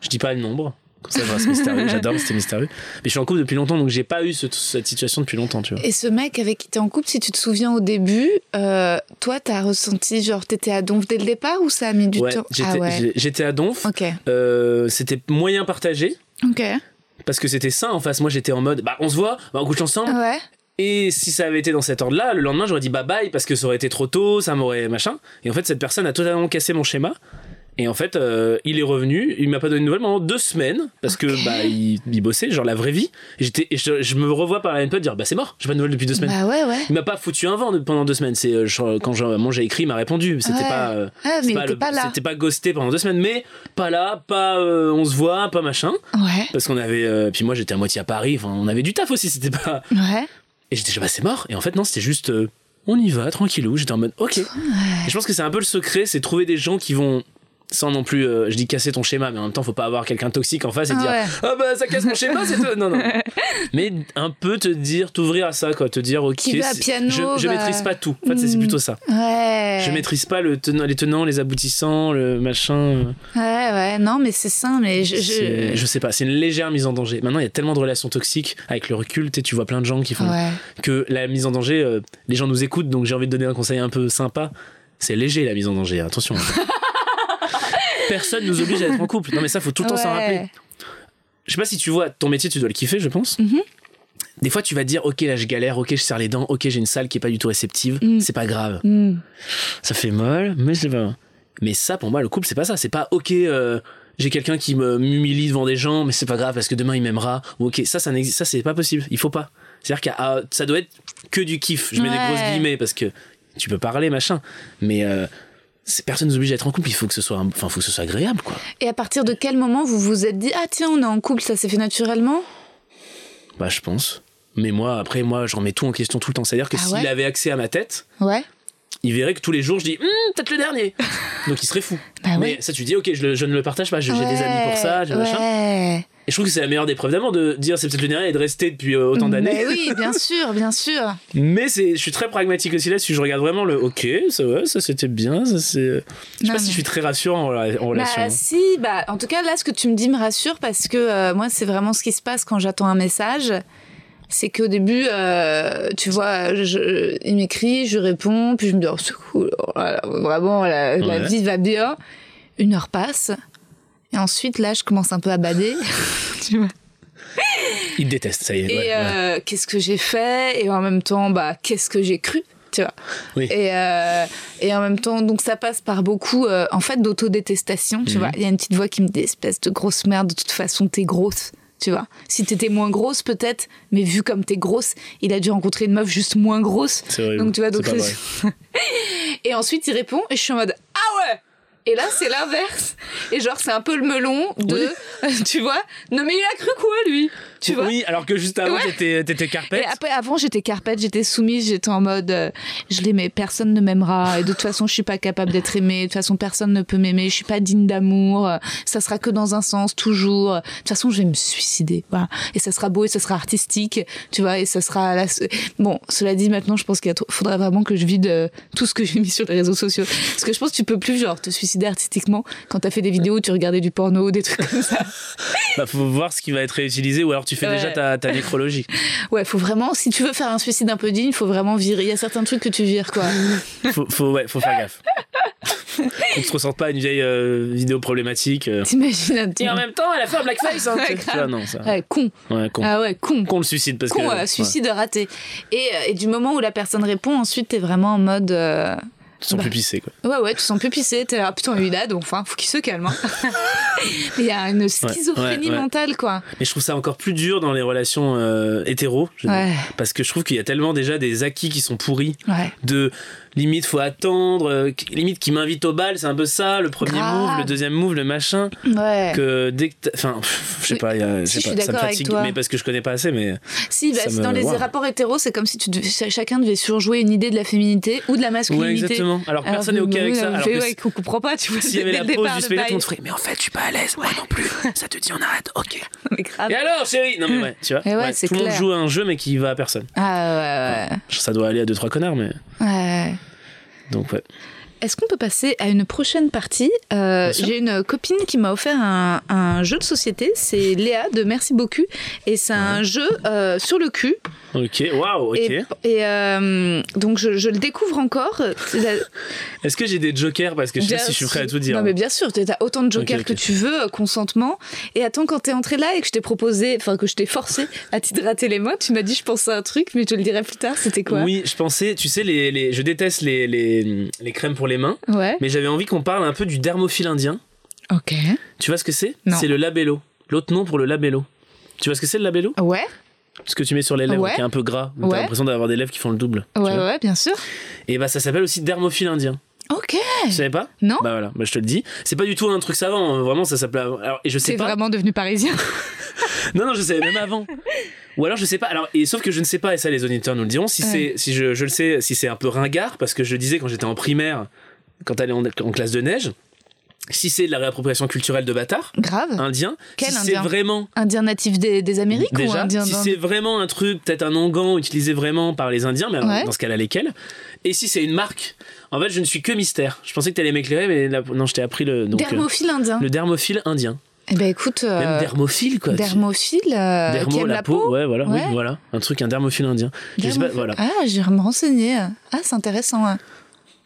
S3: Je dis pas le nombre. Comme ça, c'est mystérieux. J'adore, c'était mystérieux. Mais je suis en couple depuis longtemps, donc j'ai pas eu ce- cette situation depuis longtemps, tu vois.
S2: Et ce mec avec qui t'es en couple, si tu te souviens au début, euh, toi, t'as ressenti, genre, t'étais à Donf dès le départ ou ça a mis du
S3: Ouais,
S2: temps?
S3: j'étais
S2: Ah ouais.
S3: à Donf.
S2: Ok,
S3: Euh, c'était moyen partagé.
S2: ok.
S3: Parce que c'était ça en face. Moi, j'étais en mode, bah, on se voit, bah, on couche ensemble.
S2: Ouais.
S3: Et si ça avait été dans cet ordre-là, le lendemain, j'aurais dit bye bye parce que ça aurait été trop tôt, ça m'aurait machin. Et en fait, cette personne a totalement cassé mon schéma. Et en fait, euh, il est revenu, il m'a pas donné de nouvelles pendant deux semaines parce
S2: Ok.
S3: que bah il, il bossait, genre la vraie vie. Et j'étais, je, je me revois par la NPE dire bah c'est mort, j'ai pas de nouvelles depuis deux semaines.
S2: Bah ouais, ouais.
S3: Il m'a pas foutu un vent pendant deux semaines. C'est euh, quand j'ai écrit, il m'a répondu. C'était
S2: Ouais.
S3: pas, euh,
S2: Ah, mais
S3: pas le-
S2: pas là.
S3: c'était pas ghosté pendant deux semaines, mais pas là, pas euh, on se voit, pas machin.
S2: Ouais,
S3: Parce qu'on avait, puis moi j'étais à moitié à Paris. Enfin, on avait du taf aussi. C'était pas.
S2: ouais.
S3: Et j'étais déjà bah c'est mort. Et en fait non, c'était juste euh, on y va tranquillou. J'étais en mode ok. Et je pense que c'est un peu le secret, c'est trouver des gens qui vont sans non plus, euh, je dis casser ton schéma, mais en même temps faut pas avoir quelqu'un toxique en face et
S2: Ah
S3: dire
S2: ouais.
S3: ah bah ça casse mon schéma, c'est tout. Non non. mais un peu te dire, t'ouvrir à ça quoi, te dire ok.
S2: Piano,
S3: je, je
S2: va-
S3: maîtrise pas tout. En fait c'est- c'est
S2: Mm.
S3: plutôt ça.
S2: Ouais.
S3: Je maîtrise pas le tenant, les tenants, les aboutissants, le machin.
S2: Ouais, ouais. Non, mais c'est sain, mais je.
S3: C'est-
S2: je...
S3: Je sais pas, c'est une légère mise en danger. Maintenant, il y a tellement de relations toxiques avec le recul, tu vois plein de gens qui font
S2: Ouais.
S3: que la mise en danger, euh, les gens nous écoutent, donc j'ai envie de donner un conseil un peu sympa. C'est léger la mise en danger, attention. Personne nous oblige à être en couple. Non mais ça, faut tout le temps s'en
S2: Ouais.
S3: rappeler. Je sais pas si tu vois, ton métier, tu dois le kiffer, je pense.
S2: Mhm.
S3: Des fois, tu vas te dire, ok, là, je galère, ok, je serre les dents, ok, j'ai une salle qui est pas du tout réceptive,
S2: Mm.
S3: c'est pas grave.
S2: Hmm.
S3: Ça fait mal, mais c'est pas. Mais ça, pour moi, le couple, c'est pas ça. C'est pas, ok, euh, j'ai quelqu'un qui me m'humilie devant des gens, mais c'est pas grave parce que demain il m'aimera. Ou ok, ça, ça n'existe, ça, c'est pas possible. Il faut pas. C'est-à-dire que ah, ça doit être que du kiff. Je mets des grosses guillemets parce que tu peux parler, machin. Mais euh, c'est- personne nous oblige à être en couple. Il faut que ce soit, un- enfin, faut que ce soit agréable, quoi.
S2: Et à partir de quel moment vous vous êtes dit Ah, tiens, on est en couple, ça s'est fait naturellement?
S3: Bah, je pense. Mais moi, après, moi, je remets tout en question tout le temps. C'est-à-dire que
S2: Ah
S3: s'il
S2: ouais
S3: avait accès à ma tête,
S2: Ouais.
S3: il verrait que tous les jours, je dis, Hum, peut-être le dernier. Donc il serait fou.
S2: Bah
S3: Mais
S2: ouais.
S3: ça, tu dis, ok, je, le- je ne le partage pas. J'ai des amis pour ça, j'ai machin. Et je trouve que c'est la meilleure des preuves d'amour de dire c'est peut-être le dernier et de rester depuis euh, autant d'années.
S2: Mais oui, bien sûr, bien sûr.
S3: Mais je suis très pragmatique aussi là-dessus. Je regarde vraiment le ok, ça, ouais, ça c'était bien. Ça, c'est... Je sais pas si je suis très rassurant en, rela- en relation.
S2: Bah si, bah en tout cas là ce que tu me dis me rassure parce que euh, moi c'est vraiment ce qui se passe quand j'attends un message. C'est qu'au début, euh, tu vois, je- il m'écrit, je réponds, puis je me dis oh c'est cool, oh vraiment la, vie va bien. Une heure passe et ensuite là je commence un peu à bader. tu vois.
S3: Il te déteste, ça y est.
S2: Et
S3: ouais, ouais.
S2: euh, qu'est-ce que j'ai fait? Et en même temps, bah, qu'est-ce que j'ai cru tu vois.
S3: Oui.
S2: Et, euh, et en même temps, donc ça passe par beaucoup, euh, en fait, d'autodétestation, tu
S3: Mhm.
S2: vois. Il y a une petite voix qui me dit, espèce de grosse merde, de toute façon, t'es grosse, tu vois. Si t'étais moins grosse, peut-être, mais vu comme t'es grosse, il a dû rencontrer une meuf juste moins grosse. Donc tu vois, donc
S3: C'est pas vrai.
S2: et ensuite il répond et je suis en mode ah ouais. Et là c'est l'inverse. Et genre c'est un peu le melon de, tu vois. Non mais il a cru quoi lui? Tu vois.
S3: Oui, alors que juste avant,
S2: Ouais.
S3: t'étais, t'étais carpette.
S2: Et après, avant, j'étais carpette, j'étais soumise, j'étais en mode, euh, je l'aimais, personne ne m'aimera, et de toute façon, je suis pas capable d'être aimée, de toute façon, personne ne peut m'aimer, je suis pas digne d'amour, euh, ça sera que dans un sens, toujours. De toute façon, je vais me suicider, voilà. Et ça sera beau, et ça sera artistique, tu vois, et ça sera la... Bon, cela dit, maintenant, je pense qu'il trop- faudrait vraiment que je vide euh, tout ce que j'ai mis sur les réseaux sociaux. Parce que je pense que tu peux plus, genre, te suicider artistiquement quand t'as fait des vidéos où tu regardais du porno, des trucs comme ça.
S3: Bah, faut voir ce qui va être réutilisé ou alors tu fais
S2: Ouais.
S3: déjà ta, ta nécrologie.
S2: Ouais, faut vraiment, si tu veux faire un suicide un peu digne, faut vraiment virer. Il y a certains trucs que tu vires, quoi.
S3: Faut, faut, ouais, faut faire gaffe. Qu'on se ressente pas une vieille euh, vidéo problématique. euh.
S2: T'imagines un
S3: Et en même temps, elle a fait un blackface. Hein,
S2: Ouais, grave.
S3: non, ça.
S2: Ouais, con.
S3: Ouais, con.
S2: Ah ouais, con.
S3: Con le suicide parce
S2: Con,
S3: que.
S2: euh, suicide raté. Et, euh, et du moment où la personne répond, ensuite, t'es vraiment en mode.
S3: Tu sens
S2: Bah.
S3: plus pisser, quoi.
S2: Ouais, ouais, tu sens plus pisser, t'es là, putain, lui là, donc enfin, faut qu'il se calme. hein. Il y a une schizophrénie
S3: ouais, ouais.
S2: mentale, quoi.
S3: Mais je trouve ça encore plus dur dans les relations euh,
S2: Ouais.
S3: Parce que je trouve qu'il y a tellement déjà des acquis qui sont pourris.
S2: Ouais.
S3: De limite, faut attendre. euh, limite, qui m'invite au bal, c'est un peu ça. Le premier
S2: Grave.
S3: move, le deuxième move, le machin.
S2: Ouais.
S3: Que dès que. Enfin, je sais
S2: Oui.
S3: pas, y a-
S2: Si,
S3: pas, ça me fatigue. Mais parce que je connais pas assez, mais.
S2: Si, bah,
S3: me-
S2: dans les rapports hétéros, c'est comme si tu devais- chacun devait surjouer une idée de la féminité ou de la
S3: Ouais,
S2: masculinité.
S3: exactement. Alors,
S2: Alors
S3: personne n'est OK avec ça.
S2: on
S3: Alors
S2: fait,
S3: que
S2: ouais, qu'on comprend pas, tu vois.
S3: S'il y avait la pause du
S2: le
S3: spectacle, on te ferait, mais en fait, je suis pas à l'aise, moi non plus. Ça te dit, on arrête, ok.
S2: Mais grave.
S3: Et alors, chérie? Non, mais ouais, tu vois.
S2: Ouais,
S3: tout le monde joue à un jeu, mais qui va à personne.
S2: Ah ouais,
S3: Ça doit aller à deux, trois connards, mais.
S2: ouais. Ouais.
S3: Donc, ouais.
S2: Est-ce qu'on peut passer à une prochaine partie Euh. J'ai une copine qui m'a offert un, un jeu de société, c'est Léa de Merci beaucoup, et c'est un jeu euh, sur le cul.
S3: Ok, waouh, ok.
S2: Et, et, euh, donc je, je le découvre encore.
S3: Est-ce que j'ai des jokers? Parce que je sais si je suis prêt à tout dire.
S2: Non mais bien sûr, t'as autant de jokers
S3: Ok, ok.
S2: que tu veux, consentement. Et attends, quand t'es entré là et que je t'ai proposé, enfin que je t'ai forcé à t'hydrater les mains, tu m'as dit je pense à un truc, mais je te le dirai plus tard. C'était quoi?
S3: Oui, je pensais, tu sais, les, les, je déteste les, les, les crèmes pour les mains,
S2: Ouais.
S3: mais j'avais envie qu'on parle un peu du dermophile indien.
S2: Ok.
S3: Tu vois ce que c'est? C'est le labello. L'autre nom pour le labello. Tu vois ce que c'est le labello?
S2: Ouais.
S3: Ce que tu mets sur les lèvres,
S2: Ouais.
S3: qui est un peu gras.
S2: Ouais.
S3: T'as l'impression d'avoir des lèvres qui font le double.
S2: Ouais, ouais, bien sûr.
S3: Et bah ça s'appelle aussi dermophile indien.
S2: Ok.
S3: Tu savais pas?
S2: Non.
S3: Bah voilà, bah je te le dis. C'est pas du tout un truc savant, hein. vraiment ça s'appelle. Alors, et je sais pas.
S2: vraiment devenu parisien.
S3: Non, non, je savais même avant. Ou alors je sais pas. Alors, et sauf que je ne sais pas, et ça les auditeurs nous le diront, si
S2: Ouais.
S3: c'est, si je, je le sais, si c'est un peu ringard, parce que je le disais quand j'étais en primaire, quand t'allais en, en classe de neige, si c'est de la réappropriation culturelle de bâtard,
S2: Grave.
S3: indien,
S2: Quel
S3: si c'est vraiment.
S2: Indien natif des, des Amériques ou indien
S3: si c'est vraiment un truc, peut-être un onguent utilisé vraiment par les Indiens, mais
S2: Ouais.
S3: dans ce cas-là, lesquels Et si c'est une marque En fait, je ne suis que mystère. Je pensais que t'allais m'éclairer, mais là, non, je t'ai appris le. Donc, euh,
S2: Dermophile indien.
S3: le dermophile indien.
S2: Eh ben écoute, euh,
S3: Même dermophile, quoi.
S2: dermophile euh,
S3: Dermo,
S2: qui aime
S3: la, peau, ouais, voilà, oui, voilà, un truc, un dermophile indien. Je sais pas,
S2: Dermophile.
S3: voilà.
S2: Ah, j'irai me renseigner. Ah, c'est intéressant. hein.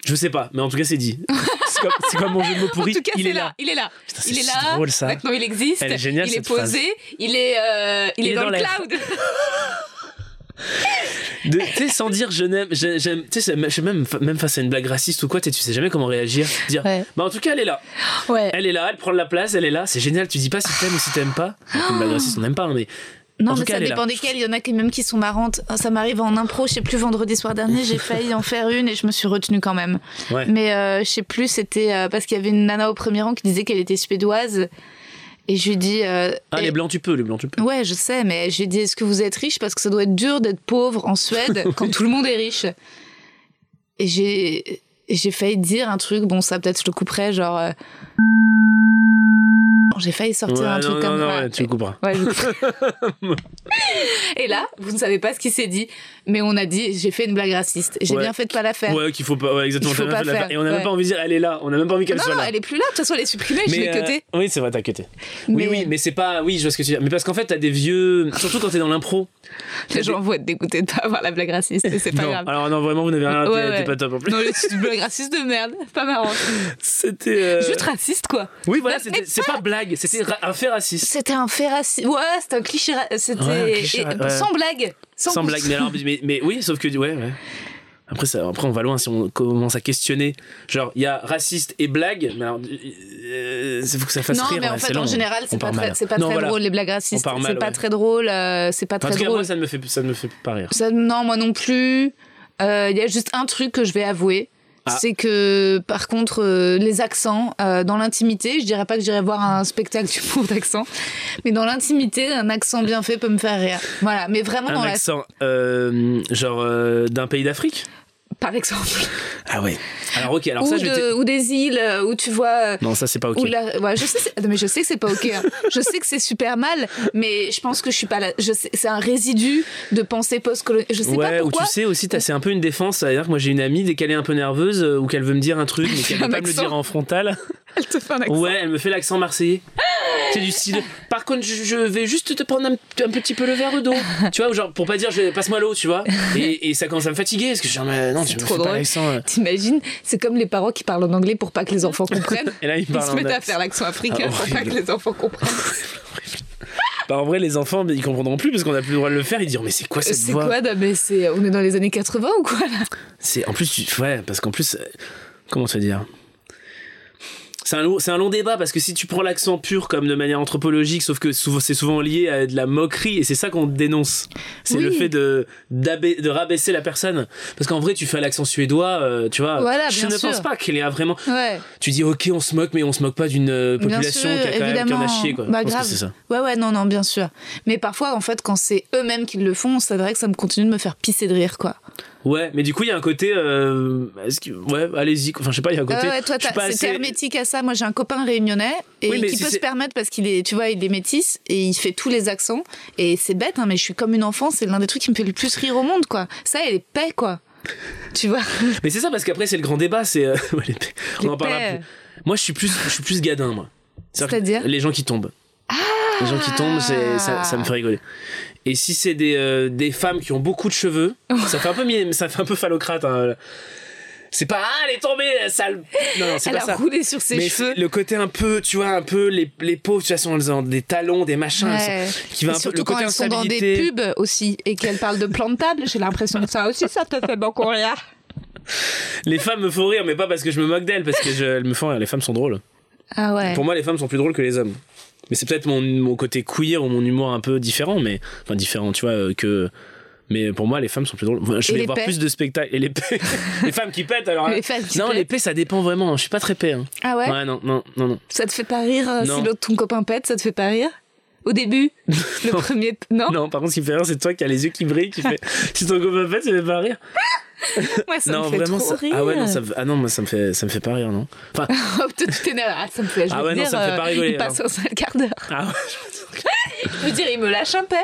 S3: Je sais pas, mais en tout cas, c'est dit. c'est comme, c'est comme mon jeu de mots pourri.
S2: en tout cas,
S3: il est là.
S2: là. Il est là.
S3: Putain, c'est
S2: il est
S3: si
S2: là.
S3: drôle, ça.
S2: Maintenant, il existe.
S3: Elle est géniale,
S2: il est
S3: phrase.
S2: posé. Il est, euh, il, est, dans, le cloud.
S3: Tu sais, sans dire je n'aime, j'ai- j'aime, tu sais, même, même face à une blague raciste ou quoi, tu sais, jamais comment réagir. Dire,
S2: Ouais.
S3: bah en tout cas, elle est là.
S2: Ouais.
S3: Elle est là, elle prend de la place, elle est là. C'est génial, tu dis pas si t'aimes ou si t'aimes pas. Une blague raciste, on n'aime pas, hein, mais.
S2: Non,
S3: En
S2: mais
S3: cas,
S2: ça dépend desquelles. Il y en a qui même qui sont marrantes. Ça m'arrive en impro, je sais plus, vendredi soir dernier, j'ai failli en faire une et je me suis retenue quand même.
S3: Ouais.
S2: Mais euh, je sais plus, c'était euh, parce qu'il y avait une nana au premier rang qui disait qu'elle était suédoise. Et je lui dis. euh,
S3: Ah,
S2: et-
S3: les blancs, tu peux, les blancs, tu peux.
S2: Ouais, je sais, mais j'ai dit est-ce que vous êtes riche? Parce que ça doit être dur d'être pauvre en Suède quand tout le monde est riche. Et j'ai et j'ai failli dire un truc, bon, ça peut-être je le couperai, genre. euh, J'ai failli sortir
S3: Ouais,
S2: un
S3: non,
S2: truc
S3: non,
S2: comme
S3: non,
S2: ça.
S3: ouais, tu le couperas.
S2: Ouais, je couperai. Et là, vous ne savez pas ce qui s'est dit, mais on a dit j'ai fait une blague raciste. J'ai bien fait de pas la faire.
S3: Ouais, qu'il faut pas, ouais, exactement.
S2: Faut pas faire,
S3: Et on a
S2: ouais.
S3: même pas envie de dire, elle est là. On a même pas envie qu'elle
S2: non,
S3: soit
S2: non,
S3: là.
S2: elle est plus là. De toute façon, elle est supprimée. Je l'ai
S3: euh,
S2: cuté.
S3: oui, c'est vrai, t'as cuté.
S2: Mais-
S3: Oui, oui, mais c'est pas. Oui, je vois ce que tu veux dire. Mais parce qu'en fait, t'as des vieux. Surtout quand t'es dans l'impro.
S2: Les gens vont être dégoûtés de pas avoir la blague raciste. C'est pas
S3: non,
S2: grave.
S3: alors non, vraiment, vous n'avez rien. T'es pas top en plus.
S2: Non, c'est raciste de merde. Pas marrant.
S3: C'était. euh,
S2: Juste raciste, quoi.
S3: Oui, voilà, c'était- c'est pas blague, c'était un fait raciste.
S2: C'était un fait raciste. Ouais, c'était un cliché. C'était
S3: Ouais, ouais.
S2: sans blague. Sans,
S3: Sans blague, mais, alors, mais, mais oui, sauf que. Ouais, ouais. Après, ça, après, on va loin si on commence à questionner. Genre, il y a raciste et blague, mais alors. Euh, il faut que ça fasse
S2: Non,
S3: rire.
S2: mais en
S3: ouais,
S2: fait,
S3: c'est
S2: en général, c'est pas très,
S3: mal.
S2: c'est pas
S3: Non,
S2: très
S3: voilà.
S2: drôle les blagues racistes.
S3: Part
S2: C'est pas très drôle. euh, c'est pas très
S3: tout cas,
S2: drôle.
S3: moi, ça ne me fait, ça ne me fait pas rire.
S2: Ça- non, moi non plus. Euh, Il y a juste un truc que je vais avouer.
S3: Ah.
S2: C'est que, par contre, euh, les accents, euh, dans l'intimité, je dirais pas que j'irai voir un spectacle du pauvre d'accent, mais dans l'intimité, un accent bien fait peut me faire rire. Voilà, mais vraiment
S3: Un
S2: dans
S3: accent, euh, genre, d'un pays d'Afrique?
S2: Par exemple.
S3: Ah ouais. Alors, ok, alors
S2: ou,
S3: ça, je
S2: de- ou des îles euh, où tu vois... euh,
S3: Non, ça, c'est pas ok.
S2: Ou la- ouais, je sais, non, mais je sais que c'est pas ok. hein. Je sais que c'est super mal, mais je pense que je suis pas là. Je c'est un résidu de pensée post-coloniale. Je sais pas
S3: Ouais, ou
S2: pourquoi.
S3: tu sais aussi, t'as- c'est un peu une défense. C'est-à-dire que moi j'ai une amie, dès qu'elle est un peu nerveuse euh, ou qu'elle veut me dire un truc, mais qu'elle veut pas me le dire en frontal,
S2: Elle te fait un accent.
S3: ouais, elle me fait l'accent marseillais. C'est du style. Par contre, je je vais juste te prendre un, un petit peu le verre d'eau. tu vois, genre pour pas dire je- passe-moi l'eau, tu vois. Et, et ça commence à me fatiguer parce que je suis genre, mais non, tu me fais pas l'accent. euh.
S2: T'imagines, c'est comme les parents qui parlent en anglais pour pas que les enfants comprennent.
S3: Et là, il
S2: Ils
S3: parle
S2: se
S3: en
S2: mettent à faire l'accent africain
S3: Ah,
S2: pour pas que les enfants comprennent.
S3: bah, en vrai, les enfants, ils comprendront plus parce qu'on a plus le droit de le faire. Ils diront, mais c'est quoi cette
S2: C'est
S3: voix?
S2: quoi non, mais c'est on est dans les années 80 ou quoi là?
S3: C'est en plus, tu- ouais, parce qu'en plus, euh, comment te dire? C'est un, long- c'est un long débat parce que si tu prends l'accent pur comme de manière anthropologique, sauf que souvent, c'est souvent lié à de la moquerie et c'est ça qu'on dénonce. C'est
S2: Oui.
S3: le fait de, rabaisser la personne. Parce qu'en vrai, tu fais l'accent suédois, euh, tu vois.
S2: Voilà,
S3: je ne
S2: sûr.
S3: pense pas qu'il y a vraiment.
S2: Ouais.
S3: Tu dis, ok, on se moque, mais on se moque pas d'une euh, population
S2: sûr,
S3: qui a quand même qui en a
S2: évidemment.
S3: chier, quoi.
S2: Bah,
S3: je pense
S2: grave.
S3: que c'est ça.
S2: Ouais, ouais, non, non, bien sûr. Mais parfois, en fait, quand c'est eux-mêmes qui le font, c'est vrai que ça me continue de me faire pisser de rire, quoi.
S3: Ouais, mais du coup, il y a un côté. euh, que- ouais, allez-y. Enfin, je sais pas, il y a un côté.
S2: Ouais, toi, c'est
S3: assez-
S2: hermétique à ça. Moi, j'ai un copain réunionnais et
S3: Oui,
S2: qui
S3: si
S2: peut se permettre parce qu'il est, tu vois, il est métis et il fait tous les accents. Et c'est bête, hein, mais je suis comme une enfant. C'est l'un des trucs qui me fait le plus rire au monde, quoi. Ça, et les paix, quoi. Tu vois?
S3: Mais c'est ça parce qu'après c'est le grand débat, c'est euh, on en plus. Moi je suis plus je suis plus gadin moi.
S2: C'est-à-dire
S3: les gens qui tombent. les gens qui tombent, ça, ça me fait rigoler. Et si c'est des, euh, des femmes qui ont beaucoup de cheveux, ça fait un peu ça fait un peu phallocrate. hein. C'est pas ah elle est tombée sale. Non non c'est
S2: Elle
S3: pas
S2: a
S3: ça.
S2: roulé sur ses
S3: Mais
S2: cheveux.
S3: le côté un peu, tu vois, un peu les, les toute façon, elles ont des talons, des machins, sont-
S2: Ouais.
S3: qui va
S2: Et
S3: un peu
S2: surtout
S3: le
S2: quand elles sont dans des pubs aussi et qu'elles parlent de plantable, j'ai l'impression que ça aussi, ça te fait beaucoup rire.
S3: Les femmes me font rire, mais pas parce que je me moque d'elles, parce que je- elles me font rire. Les femmes sont drôles.
S2: Ah ouais.
S3: Pour moi, les femmes sont plus drôles que les hommes. Mais c'est peut-être mon, mon côté queer ou mon humour un peu différent, mais enfin différent, tu vois, euh, que. Mais pour moi, les femmes sont plus drôles. Je vais voir plus de spectacles. Et les femmes qui pètent alors.
S2: Les femmes qui
S3: non,
S2: pètent.
S3: les paix, ça dépend vraiment. Je suis pas très paix. hein.
S2: Ah ouais,
S3: Ouais, non, non, non, non.
S2: Ça te fait pas rire euh,
S3: Non.
S2: si l'autre ton copain pète, ça te fait pas rire Au début Le premier. Non,
S3: Non, par contre, ce qui me fait rire, c'est toi qui as les yeux qui brillent, qui fait. si ton copain pète, ça fait pas rire.
S2: Moi, ça
S3: non,
S2: me fait
S3: vraiment,
S2: trop
S3: ça.
S2: rire.
S3: Ah ouais, non, ça. Ah non, moi, ça me fait, ça me fait pas rire, non. Enfin,
S2: Oh, tu. Ah, ça me fait. Je
S3: Ah ouais, non,
S2: dire,
S3: ça me fait
S2: euh,
S3: pas rigoler,
S2: Il passe un sale quart d'heure.
S3: ah ouais.
S2: Je veux dire, il me lâche un paix.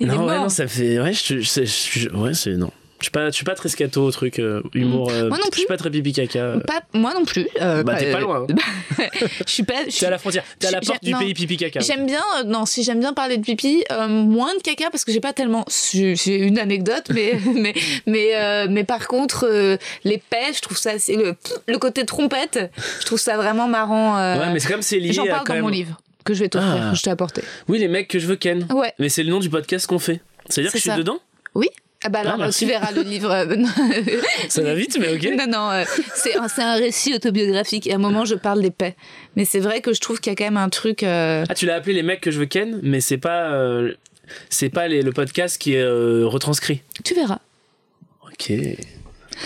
S2: Il est
S3: non,
S2: mort.
S3: ouais, non, ça fait. Ouais, je, je- je- ouais, c'est. Non. Je suis pas, je suis pas très scato au truc, euh, humour. euh,
S2: Moi non
S3: Je
S2: plus.
S3: suis pas très pipi caca.
S2: Pas- moi non plus. euh,
S3: Bah, t'es pas
S2: euh,
S3: loin.
S2: je suis pas. je
S3: T'es
S2: suis-
S3: à la frontière. T'es à la porte du
S2: non.
S3: pays pipi caca.
S2: J'aime bien, euh, non, si j'aime bien parler de pipi, euh, moins de caca parce que j'ai pas tellement. J'ai j'ai une anecdote, mais mais mais euh, mais par contre, euh, les pêches, je trouve ça, c'est le le côté trompette, je trouve ça vraiment marrant. euh,
S3: Ouais, mais c'est comme c'est lié
S2: J'en
S3: à
S2: parle
S3: quand
S2: dans mon livre que je vais t'offrir,
S3: Ah.
S2: que je t'ai apporté.
S3: Oui, les mecs que je veux ken.
S2: Ouais.
S3: Mais c'est le nom du podcast qu'on fait. C'est-à-dire que
S2: C'est
S3: je suis
S2: ça.
S3: dedans?
S2: Oui. Ah bah alors
S3: Ah, merci.
S2: tu verras le livre. euh,
S3: Ça va vite, mais ok.
S2: Non, non, euh, c'est un, récit autobiographique. Et à un moment, je parle des paix. Mais c'est vrai que je trouve qu'il y a quand même un truc. euh,
S3: Ah, tu l'as appelé les mecs que je veux ken, mais c'est pas. euh, c'est pas les- le podcast qui est euh, retranscrit.
S2: Tu verras.
S3: Ok.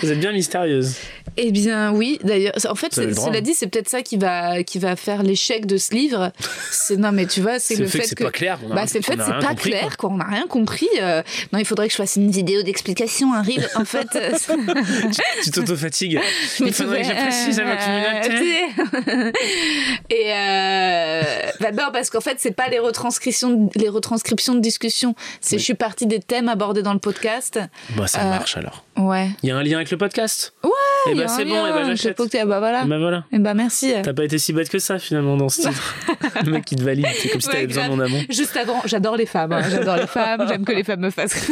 S3: Vous êtes bien mystérieuse.
S2: Eh bien, oui. D'ailleurs, en fait, c'est- cela
S3: hein.
S2: dit, c'est peut-être ça qui va, qui va faire l'échec de ce livre. C'est non, mais tu vois, c'est le, fait
S3: c'est
S2: que.
S3: pas clair.
S2: Bah, c'est le fait c'est pas
S3: compris,
S2: clair, quoi. On n'a rien compris. euh. Non, il faudrait que je fasse une vidéo d'explication, un reel. En fait, euh, c'est-.
S3: Tu t'auto-fatigues. Il faudrait que je précise à ma communauté.
S2: Et euh, bah non, parce qu'en fait, c'est pas les retranscriptions, les retranscriptions de discussion. C'est
S3: Oui.
S2: je suis partie des thèmes abordés dans le podcast.
S3: Bah, ça
S2: Euh,
S3: marche alors.
S2: Ouais.
S3: Il y a un lien avec le podcast?
S2: Ouais,
S3: Et
S2: y
S3: bah,
S2: un
S3: c'est bon, et bah,
S2: avec le
S3: j'achète.
S2: podcast. Bah voilà.
S3: Et bah voilà.
S2: Et bah merci.
S3: T'as pas été si bête que ça finalement dans ce titre. le mec qui te valide, c'est comme si
S2: Ouais,
S3: t'avais besoin de mon amour.
S2: Juste avant, j'adore les femmes. hein. J'adore les femmes. J'aime que les femmes me fassent.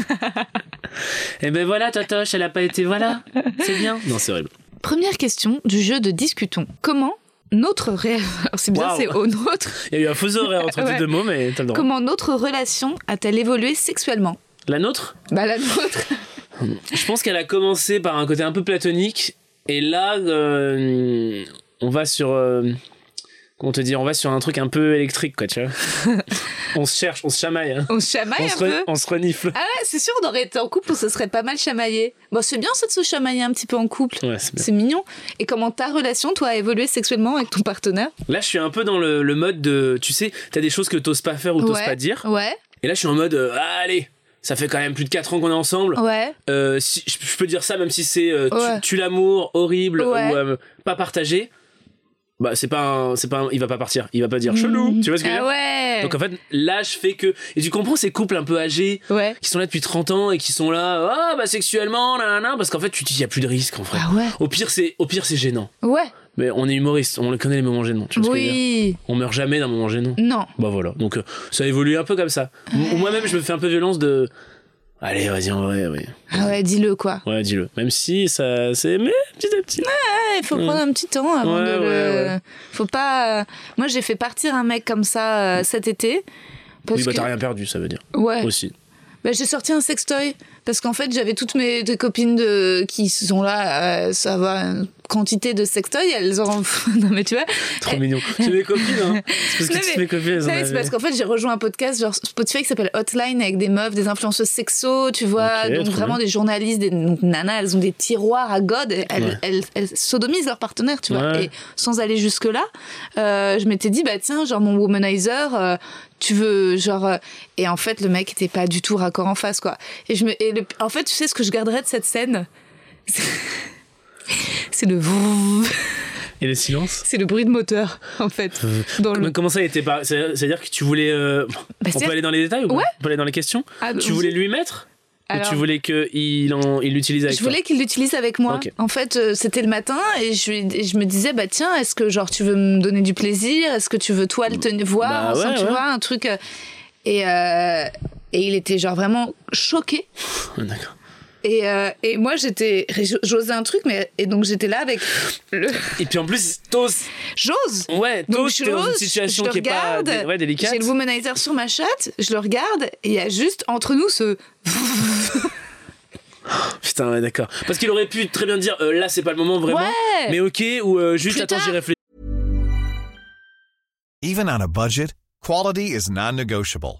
S3: Et ben voilà, Totoche, elle a pas été. Voilà, c'est bien. Non, c'est horrible.
S2: Première question du jeu de discutons. Comment notre ré... Alors, c'est bien, c'est au nôtre.
S3: Il y a eu un faux horaire entre
S2: Ouais.
S3: tes deux mots, mais t'as le droit.
S2: Comment notre relation a-t-elle évolué sexuellement?
S3: La nôtre?
S2: Bah la nôtre.
S3: Je pense qu'elle a commencé par un côté un peu platonique, et là, euh, on va sur. euh, comment te dire On va sur un truc un peu électrique, quoi, tu vois. on se cherche, on se chamaille. hein.
S2: On se chamaille
S3: On,
S2: un
S3: se
S2: peu?
S3: on se renifle.
S2: Ah ouais, c'est sûr, on aurait été en couple, on se serait pas mal chamaillé. Bon, c'est bien ça de se chamailler un petit peu en couple.
S3: Ouais, c'est
S2: mignon. Et comment ta relation, toi, a évolué sexuellement avec ton partenaire?
S3: Là, je suis un peu dans le, le mode de. Tu sais, t'as des choses que t'oses pas faire ou t'oses
S2: Ouais.
S3: pas dire.
S2: Ouais,
S3: Et là, je suis en mode. euh, allez ça fait quand même plus de 4 ans qu'on est ensemble.
S2: ouais,
S3: Euh, si, je, je peux dire ça même si c'est euh, tu-
S2: Ouais.
S3: tu, l'amour horrible
S2: Ouais.
S3: ou euh, pas partagé bah c'est pas un- c'est pas un- il va pas partir il va pas dire chelou tu vois ce que je veux
S2: Ah
S3: dire
S2: ouais
S3: donc en fait l'âge fait que et tu comprends ces couples un peu âgés
S2: Ouais.
S3: qui sont là depuis 30 ans et qui sont là ah bah sexuellement nanana parce qu'en fait tu dis il y a plus de risque en fait
S2: Ah ouais
S3: au pire c'est au pire c'est gênant
S2: Ouais.
S3: Mais on est humoriste on le connaît les moments gênants tu vois ce que je veux dire
S2: Oui.
S3: on meurt jamais d'un moment gênant
S2: Non.
S3: bah voilà donc euh, ça évolue un peu comme ça moi-même je me fais un peu violence de allez vas-y en vrai oui
S2: Ah ouais, dis-le quoi.
S3: Ouais, dis-le. Même si ça, c'est mais petit à petit.
S2: Ouais, il faut prendre un petit temps avant
S3: Ouais,
S2: de le. Faut pas. euh, Moi, j'ai fait partir un mec comme ça euh, cet été Parce
S3: oui, bah
S2: que-
S3: t'as rien perdu, ça veut dire.
S2: Ouais.
S3: Aussi.
S2: Bah, j'ai sorti un sextoy parce qu'en fait j'avais toutes mes des copines de qui sont là à savoir une quantité de sextoy elles ont non mais tu vois
S3: Trop mignon. C'est mes copines, hein. C'est parce que
S2: mais-
S3: mes copines,
S2: c'est parce qu'en fait j'ai rejoint un podcast genre Spotify qui s'appelle Hotline avec des meufs, des influenceuses sexo, tu vois, donc vraiment
S3: bien.
S2: des journalistes, des donc, nanas, elles ont des tiroirs à god, elles,
S3: Ouais.
S2: elles, elles sodomisent leurs partenaires, tu vois,
S3: Ouais.
S2: et sans aller jusque là, je m'étais dit bah tiens genre mon womanizer, euh, tu veux genre euh, et en fait le mec était pas du tout raccord en face quoi, et je me et le- en fait tu sais ce que je garderais de cette scène, c'est le.
S3: Et le silence?
S2: C'est le bruit de moteur en fait dans le
S3: Comment- ça été par... C'est- C'est-à-dire que tu voulais. euh,
S2: Bah,
S3: On peut aller dans les détails ou pas?
S2: Ouais.
S3: On peut aller dans les questions?
S2: Ah,
S3: Tu
S2: vas-y.
S3: voulais lui mettre?
S2: Alors-
S3: tu voulais qu'il il l'utilise avec
S2: Je voulais qu'il l'utilise avec moi. En fait, euh, c'était le matin et je, et je me disais, bah tiens, est-ce que genre tu veux me donner du plaisir? Est-ce que tu veux toi le tenir voir
S3: Bah
S2: ensemble,
S3: ouais,
S2: tu
S3: ouais.
S2: vois, un truc. euh, et, euh, et il était genre vraiment choqué.
S3: toi D'accord.
S2: Et, euh, et moi, j'étais. J'osais un truc, mais. Et donc j'étais là avec le.
S3: Et puis en plus, Tos.
S2: J'ose
S3: Ouais,
S2: donc
S3: Tos,
S2: je
S3: dans une situation
S2: je
S3: qui est pas
S2: regarde,
S3: dé- ouais, délicate.
S2: J'ai le womanizer sur ma chatte, je le regarde, et il y a juste entre nous ce.
S3: Putain, ouais, d'accord. Parce qu'il aurait pu très bien dire euh, là, c'est pas le moment vraiment.
S2: Ouais
S3: Mais ok, ou euh, juste
S2: Plus
S3: attends, j'y réfléchis.
S5: Even on a budget, quality is non-negotiable.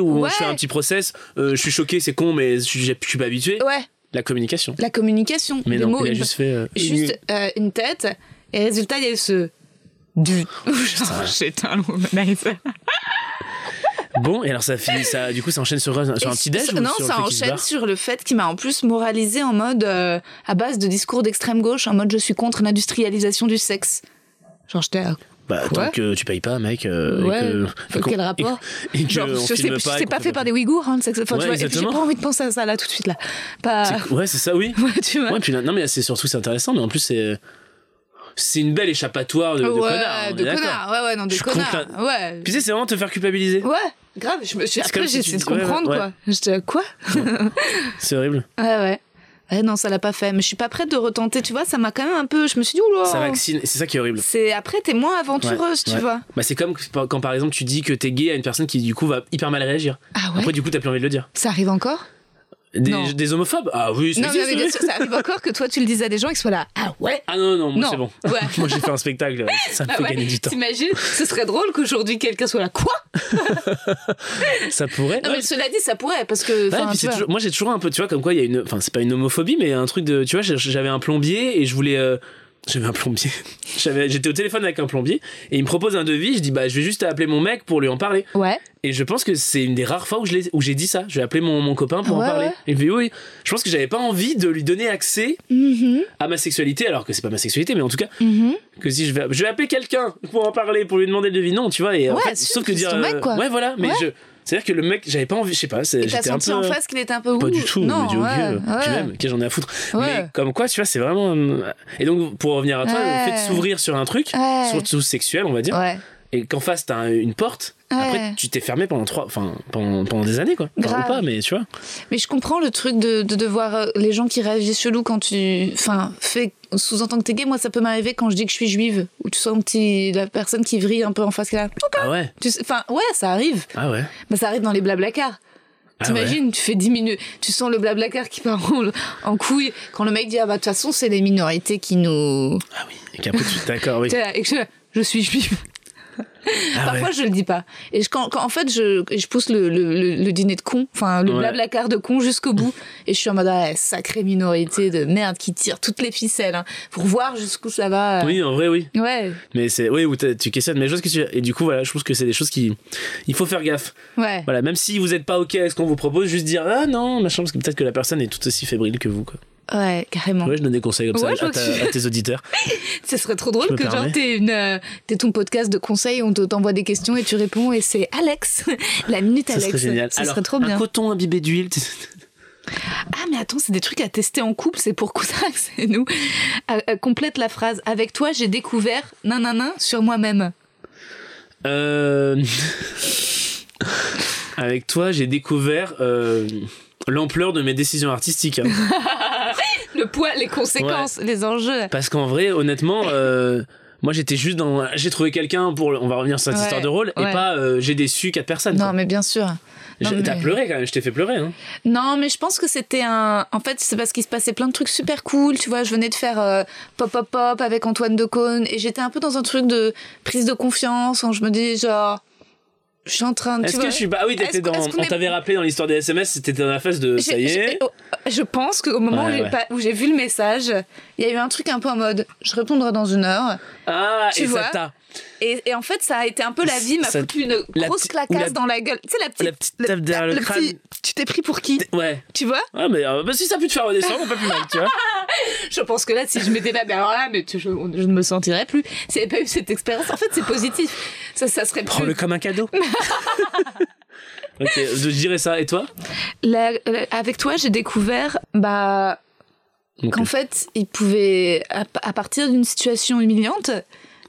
S3: Ou on
S2: Ouais.
S3: fait un petit process. euh, je suis choqué, c'est con, mais je, je suis pas habitué.
S2: Ouais,
S3: La communication.
S2: la communication.
S3: Mais
S2: des
S3: non,
S2: mots,
S3: il a
S2: une-
S3: juste fait. euh,
S2: juste euh, une tête et résultat il y a eu ce du le womanizer
S3: Bon, et alors ça finit, ça, du coup, ça enchaîne sur, sur un
S2: Et
S3: petit déj ou
S2: non
S3: sur
S2: ça enchaîne sur le fait qu'il m'a en plus moralisé en mode à base de discours d'extrême gauche en mode je suis contre l'industrialisation du sexe genre j'étais
S3: Bah, tant que tu payes pas, mec. euh, et
S2: Ouais.
S3: que-
S2: Quel
S3: qu'on-
S2: rapport
S3: Et, et que
S2: genre je je
S3: pas. et
S2: fait par des Ouïghours hein, Enfin, tu
S3: Ouais,
S2: et j'ai pas envie de penser à ça là tout de suite là pas
S3: C'est- Ouais, c'est ça, oui.
S2: ouais tu vois
S3: Ouais, puis non, mais c'est surtout c'est intéressant, mais en plus, c'est. C'est une belle échappatoire de, de
S2: ouais, de ouais ouais non de
S3: Je suis
S2: connard
S3: contre
S2: ouais
S3: Puis tu sais, c'est vraiment te faire culpabiliser.
S2: ouais grave je me suis
S3: C'est
S2: après
S3: si
S2: essayé de
S3: ouais,
S2: comprendre
S3: ouais.
S2: quoi j'étais quoi?
S3: C'est horrible.
S2: Ouais, ouais. Ouais, non, ça l'a pas fait. Mais je suis pas prête de retenter, tu vois. Ça m'a quand même un peu. Je me suis dit, oula.
S3: Ça vaccine, c'est ça qui est horrible.
S2: C'est après, t'es moins aventureuse,
S3: Ouais,
S2: tu
S3: ouais.
S2: vois.
S3: Bah, c'est comme quand par exemple tu dis que t'es gay à une personne qui du coup va hyper mal réagir.
S2: Ah ouais.
S3: Après, du coup, t'as plus envie de le dire.
S2: Ça arrive encore?
S3: Des, des homophobes Ah oui, ça
S2: Non, mais bien
S3: oui.
S2: sûr, ça arrive encore que toi, tu le dises à des gens et qu'ils soient là. Ah ouais.
S3: Ah non, non, moi
S2: Non.
S3: c'est bon.
S2: Ouais.
S3: moi j'ai fait un spectacle, ça me
S2: Ah
S3: fait
S2: ouais.
S3: gagner du temps.
S2: T'imagines Ce serait drôle qu'aujourd'hui quelqu'un soit là. Quoi
S3: Ça pourrait.
S2: Non,
S3: Ouais.
S2: mais cela dit, ça pourrait parce que.
S3: C'est toujours- moi j'ai toujours un peu, tu vois, comme quoi il y a une, enfin c'est pas une homophobie, mais un truc de, tu vois, j'avais un plombier et je voulais, euh, j'avais un plombier, j'avais, j'étais au téléphone avec un plombier et il me propose un devis, je dis bah je vais juste appeler mon mec pour lui en parler.
S2: Ouais.
S3: Et je pense que c'est une des rares fois où je l'ai- où j'ai dit ça, je vais appeler mon, mon copain pour
S2: Ouais,
S3: en parler.
S2: ouais.
S3: Et il me fait oui, je pense que j'avais pas envie de lui donner accès
S2: Mhm,
S3: à ma sexualité, alors que c'est pas ma sexualité, mais en tout cas
S2: mhm.
S3: que si je vais, je vais appeler quelqu'un pour en parler, pour lui demander le devis, non, tu vois, et en
S2: Ouais,
S3: fait,
S2: si,
S3: sauf que
S2: c'est
S3: dire,
S2: ton mec,
S3: euh,
S2: quoi.
S3: ouais voilà, mais je, c'est-à-dire que le mec, j'avais pas envie, je sais pas, j'étais un
S2: senti
S3: peu
S2: en face qu'il était un peu.
S3: pas du tout,
S2: Non,
S3: mais
S2: ouais,
S3: puis même, j'en ai à foutre.
S2: Ouais.
S3: Mais comme quoi, tu vois, c'est vraiment. euh, Et donc, pour revenir à toi, le fait de s'ouvrir sur un truc, surtout sexuel, on va dire, et qu'en face t'as un- une porte,
S2: Ouais.
S3: après tu t'es fermé pendant trois, enfin pendant, pendant des années quoi. Enfin,
S2: Grave.
S3: ou pas, mais tu vois.
S2: Mais je comprends le truc de, de devoir euh, les gens qui réagissent chelou quand tu enfin fais sous-entend que t'es gay moi ça peut m'arriver quand je dis que je suis juive ou tu sens petit la personne qui vrille un peu en face qui là
S3: Ah ouais,
S2: enfin ouais ça arrive
S3: ah ouais.
S2: bah ça arrive dans les blablacars
S3: Ah
S2: T'imagines, tu fais 10 minutes, tu sens le blablacar qui part en, en couille quand le mec dit ah bah de toute façon c'est les minorités qui nous.
S3: Ah oui. Et qu'après tu d'accord, oui.
S2: Et que je, je suis juive.
S3: Ah
S2: Parfois
S3: ouais.
S2: je le dis pas. Et je, quand, quand- en fait je, je pousse le, le, le- le dîner de con, enfin le
S3: Ouais.
S2: blablacar de con jusqu'au bout. Et je suis en mode ah, sacrée minorité de merde qui tire toutes les ficelles hein, pour voir jusqu'où ça va.
S3: Oui, en vrai, oui.
S2: Ouais,
S3: Mais c'est, oui, où tu questionnes, mais ce que tu Et du coup, voilà, je trouve que c'est des choses qui. Il faut faire gaffe.
S2: ouais.
S3: Voilà, même si vous êtes pas OK avec ce qu'on vous propose, juste dire ah non, machin, parce que peut-être que la personne est tout aussi fébrile que vous, quoi.
S2: Ouais, carrément.
S3: Ouais, je donne des conseils comme
S2: Ouais,
S3: ça à, tes auditeurs.
S2: Ce serait trop drôle
S3: Je
S2: que genre t'es une euh, t'es ton podcast de conseils, on te- t'envoie des questions et tu réponds et c'est Alex, la minute
S3: Ça
S2: Alex.
S3: serait génial. Alors,
S2: serait trop bien.
S3: un coton imbibé d'huile.
S2: Ah mais attends, c'est des trucs à tester en couple, c'est pour ça que c'est nous. Euh, euh, complète la phrase. Avec toi, j'ai découvert nanana sur moi-même.
S3: Euh... Avec toi, j'ai découvert euh, l'ampleur de mes décisions artistiques. hein.
S2: Le poids, les conséquences, les enjeux.
S3: Parce qu'en vrai, honnêtement, euh, moi j'étais juste dans. J'ai trouvé quelqu'un pour. On va revenir sur cette
S2: Ouais,
S3: histoire de rôle et pas euh, j'ai déçu quatre personnes.
S2: Non
S3: quoi.
S2: mais bien sûr.
S3: J'ai- T'as
S2: mais-
S3: pleuré quand même, je t'ai fait pleurer. Hein.
S2: Non, mais je pense que c'était un. En fait, c'est parce qu'il se passait plein de trucs super cool. Tu vois, je venais de faire euh, Pop Pop Pop avec Antoine Decaune et j'étais un peu dans un truc de prise de confiance. Où je me dis, genre. Je suis en train de.
S3: Est-ce que je suis pas. Ah oui, t'étais dans. On
S2: est-
S3: t'avait rappelé dans l'histoire des SMS, c'était dans la phase de. Ça y est.
S2: oh, Je pense qu'au moment
S3: Ouais,
S2: où j'ai
S3: ouais.
S2: pas- où j'ai vu le message, il y a eu un truc un peu en mode je répondrai dans une heure.
S3: Ah,
S2: Tu
S3: et
S2: vois
S3: ça t'a.
S2: Et, et en fait, ça a été un peu la vie, m'a foutu une grosse clacasse
S3: la-
S2: dans la gueule. Tu sais, la petite.
S3: La petite tape derrière le, crâne.
S2: petit- Tu t'es pris pour qui?
S3: Ouais.
S2: Tu vois?
S3: Ouais, mais euh, bah, si ça peut te faire redescendre, pas plus mal, tu vois.
S2: Je pense que là, si je m'étais pas. Mais alors là, mais tu- je, je ne me sentirais plus. S'il n'y avait pas eu cette expérience, en fait, c'est positif. Ça, ça serait plus.
S3: Prends-le comme un cadeau. ok, je dirais ça. Et toi?
S2: La- avec toi, j'ai découvert bah, qu'en fait, il pouvait, à, à partir d'une situation humiliante,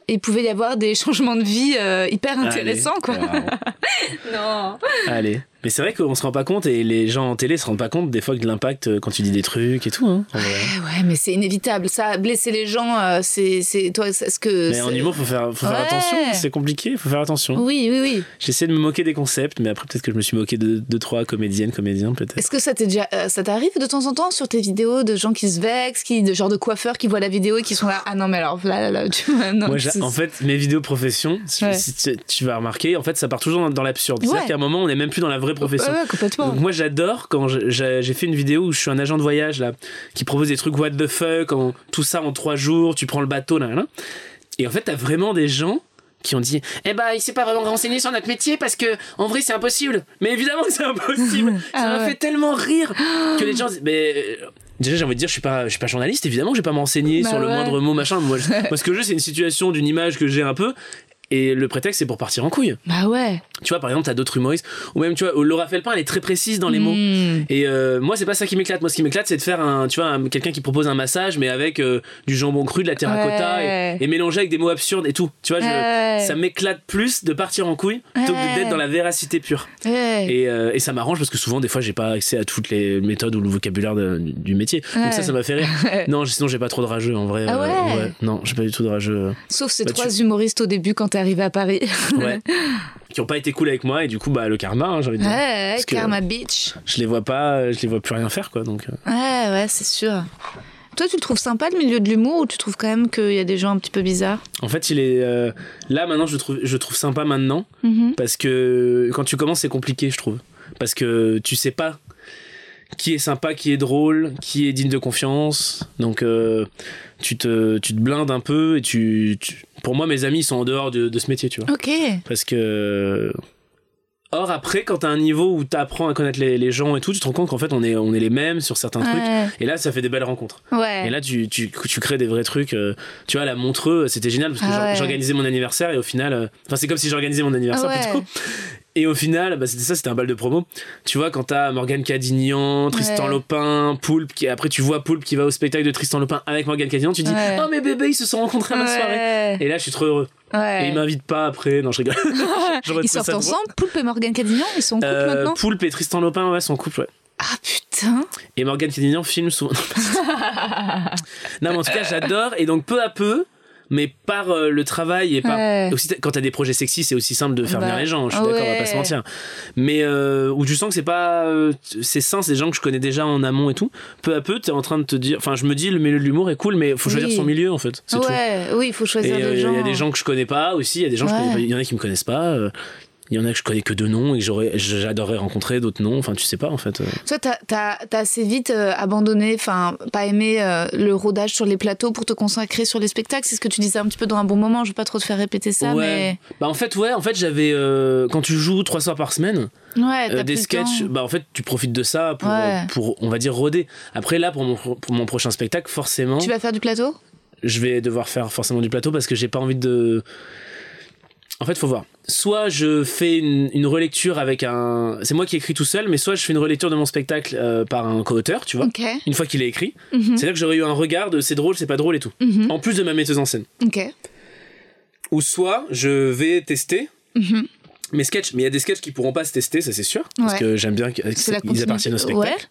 S2: il pouvait y avoir des changements de vie euh, hyper intéressants,
S3: Allez.
S2: quoi. Non.
S3: Allez. Mais c'est vrai qu'on se rend pas compte et les gens en télé se rendent pas compte des fois de l'impact euh, quand tu dis des trucs et tout. Hein.
S2: Eh ouais, mais c'est inévitable. Ça, blesser les gens, euh, c'est, c'est, toi, c'est ce que.
S3: Mais en humour, faut faire, faut faire
S2: Ouais.
S3: attention. C'est compliqué, faut faire attention.
S2: Oui, oui, oui.
S3: J'essaie de me moquer des concepts, mais après peut-être que je me suis moqué de deux trois comédiennes, comédiens peut-être.
S2: Est-ce que ça t'est déjà, euh, ça t'arrive de temps en temps sur tes vidéos de gens qui se vexent, qui, de genre de coiffeurs qui voient la vidéo et qui sont là, ah non mais alors là, là, là, tu vois, non.
S3: Moi, en fait, mes vidéos profession, si-
S2: Ouais.
S3: tu, tu vas remarquer, en fait, ça part toujours dans, dans l'absurde.
S2: Ouais.
S3: C'est-à-dire qu'à un moment, on n'est même plus dans la vraie profession.
S2: Ouais, ouais, complètement.
S3: Donc moi j'adore quand j'ai j'ai fait une vidéo où je suis un agent de voyage là qui propose des trucs what the fuck en tout ça en trois jours tu prends le bateau là, là. et en fait t'as vraiment des gens qui ont dit eh ben il s'est pas vraiment renseigné sur notre métier parce que en vrai c'est impossible mais évidemment que c'est impossible ça
S2: Ah
S3: m'a
S2: ouais.
S3: fait tellement rire que les gens disent mais euh, Déjà, j'ai envie de dire, je suis pas, je suis pas journaliste, évidemment, je vais pas m'enseigner
S2: Bah
S3: sur le moindre mot, machin. Moi, je- parce que je, c'est une situation d'une image que j'ai un peu, et le prétexte, c'est pour partir en couille.
S2: Bah ouais.
S3: Tu vois, par exemple, t'as d'autres humoristes, ou même, tu vois, Laura Felpin, elle est très précise dans les mots.
S2: Mm.
S3: Et euh, moi, c'est pas ça qui m'éclate. Moi, ce qui m'éclate, c'est de faire un, tu vois, un- quelqu'un qui propose un massage, mais avec euh, du jambon cru, de la terracotta,
S2: Ouais.
S3: et, et mélanger avec des mots absurdes et tout. Tu vois, je-
S2: Ouais.
S3: ça m'éclate plus de partir en couille plutôt que
S2: Ouais.
S3: d'être dans la véracité pure. Et, euh, et ça m'arrange parce que souvent, des fois, j'ai pas accès à toutes les méthodes ou le vocabulaire de- du métier. Donc ça, ça m'a fait rire. non, sinon, j'ai pas trop de rageux en vrai.
S2: Ah
S3: euh,
S2: ouais
S3: Non, j'ai pas du tout de rageux.
S2: Sauf ces
S3: Bah,
S2: trois
S3: tu-
S2: humoristes au début quand t'es arrivé à Paris.
S3: Ouais. qui ont pas été cool avec moi et du coup, bah, le karma, hein, j'ai envie de dire.
S2: Ouais,
S3: Parce que-
S2: Karma Beach.
S3: Je les vois pas, je les vois plus rien faire, quoi. Donc. euh.
S2: Ouais, ouais, c'est sûr. Toi, tu le trouves sympa le milieu de l'humour ou tu trouves quand même qu'il y a des gens un petit peu bizarres?
S3: En fait, il est euh, là maintenant. Je le trouve, je le trouve sympa maintenant
S2: Mhm.
S3: parce que quand tu commences, c'est compliqué, je trouve, parce que tu sais pas qui est sympa, qui est drôle, qui est digne de confiance. Donc, euh, tu te, tu te blindes un peu et tu, tu- Pour moi, mes amis sont en dehors de, de ce métier, tu vois,
S2: Ok.
S3: parce que. Or après, quand t'as un niveau où t'apprends à connaître les, les gens et tout, tu te rends compte qu'en fait on est, on est les mêmes sur certains trucs. Et là, ça fait des belles rencontres.
S2: Ouais.
S3: Et là, tu, tu, tu crées des vrais trucs. euh, tu vois, la Montreux, c'était génial parce que
S2: Ah ouais.
S3: j'organisais mon anniversaire et au final. euh, Enfin, c'est comme si j'organisais mon anniversaire plutôt. Et au final, bah, c'était ça, c'était un bal de promo. Tu vois, quand t'as Morgane Cadignan, Tristan
S2: Ouais.
S3: Lopin, Poulpe, qui, après tu vois Poulpe qui va au spectacle de Tristan Lopin avec Morgane Cadignan, tu dis
S2: Ouais.
S3: Oh, mes bébés, ils se sont rencontrés à ma soirée. Et là, je suis trop heureux. Et ils m'invitent pas après. Non, je rigole.
S2: Ils sortent ensemble, Poulpe et Morgan Cadignan, ils sont en couple
S3: Euh,
S2: maintenant
S3: Poulpe et Tristan Lopin, ouais, sont en couple, ouais.
S2: Ah putain
S3: Et Morgane Cadignan filme souvent. non, mais en tout cas, j'adore. Et donc, peu à peu, mais par euh, le travail et par.
S2: Ouais.
S3: Aussi, quand t'as des projets sexy, c'est aussi simple de faire
S2: Bah,
S3: venir les gens. Je suis d'accord, on va pas se mentir. Mais euh, où tu sens que c'est pas. euh, c'est sain, c'est des gens que je connais déjà en amont et tout. Peu à peu, t'es en train de te dire. Enfin, je me dis, le milieu de l'humour est cool, mais faut choisir
S2: Oui.
S3: son milieu, en fait. C'est tout.
S2: Ouais, oui, il faut
S3: Et
S2: choisir
S3: euh, il
S2: gens.
S3: y a des gens que je connais pas aussi. Il y a des gens. Il y en a qui me connaissent pas. Il y en a que je connais que de nom et que j'adorerais rencontrer, d'autres non. Enfin, tu sais pas, en fait. euh.
S2: Toi, t'as as, assez vite euh, abandonné, enfin, pas aimé euh, le rodage sur les plateaux pour te consacrer sur les spectacles? C'est ce que tu disais un petit peu dans un bon moment. Je veux pas trop te faire répéter ça,
S3: ouais.
S2: mais
S3: Bah en fait ouais, en fait j'avais euh, quand tu joues trois soirs par semaine,
S2: Ouais,
S3: des sketchs, bah en fait tu profites de ça pour,
S2: Ouais.
S3: pour on va dire roder. Après là pour mon, pour mon prochain spectacle forcément
S2: Tu vas faire du plateau?
S3: Je vais devoir faire forcément du plateau parce que j'ai pas envie de. En fait, faut voir. Soit je fais une, une relecture avec un. C'est moi qui écris tout seul, mais soit je fais une relecture de mon spectacle euh, par un co-auteur, tu vois. Une fois qu'il est écrit.
S2: Mhm.
S3: C'est là que j'aurais eu un regard de c'est drôle, c'est pas drôle et tout.
S2: Mhm.
S3: En plus de ma metteuse en scène.
S2: Ok.
S3: Ou soit je vais tester.
S2: Mhm.
S3: Mes sketchs, mais il y a des sketchs qui pourront pas se tester, ça c'est sûr, parce que j'aime bien qu'ils appartiennent au spectacle.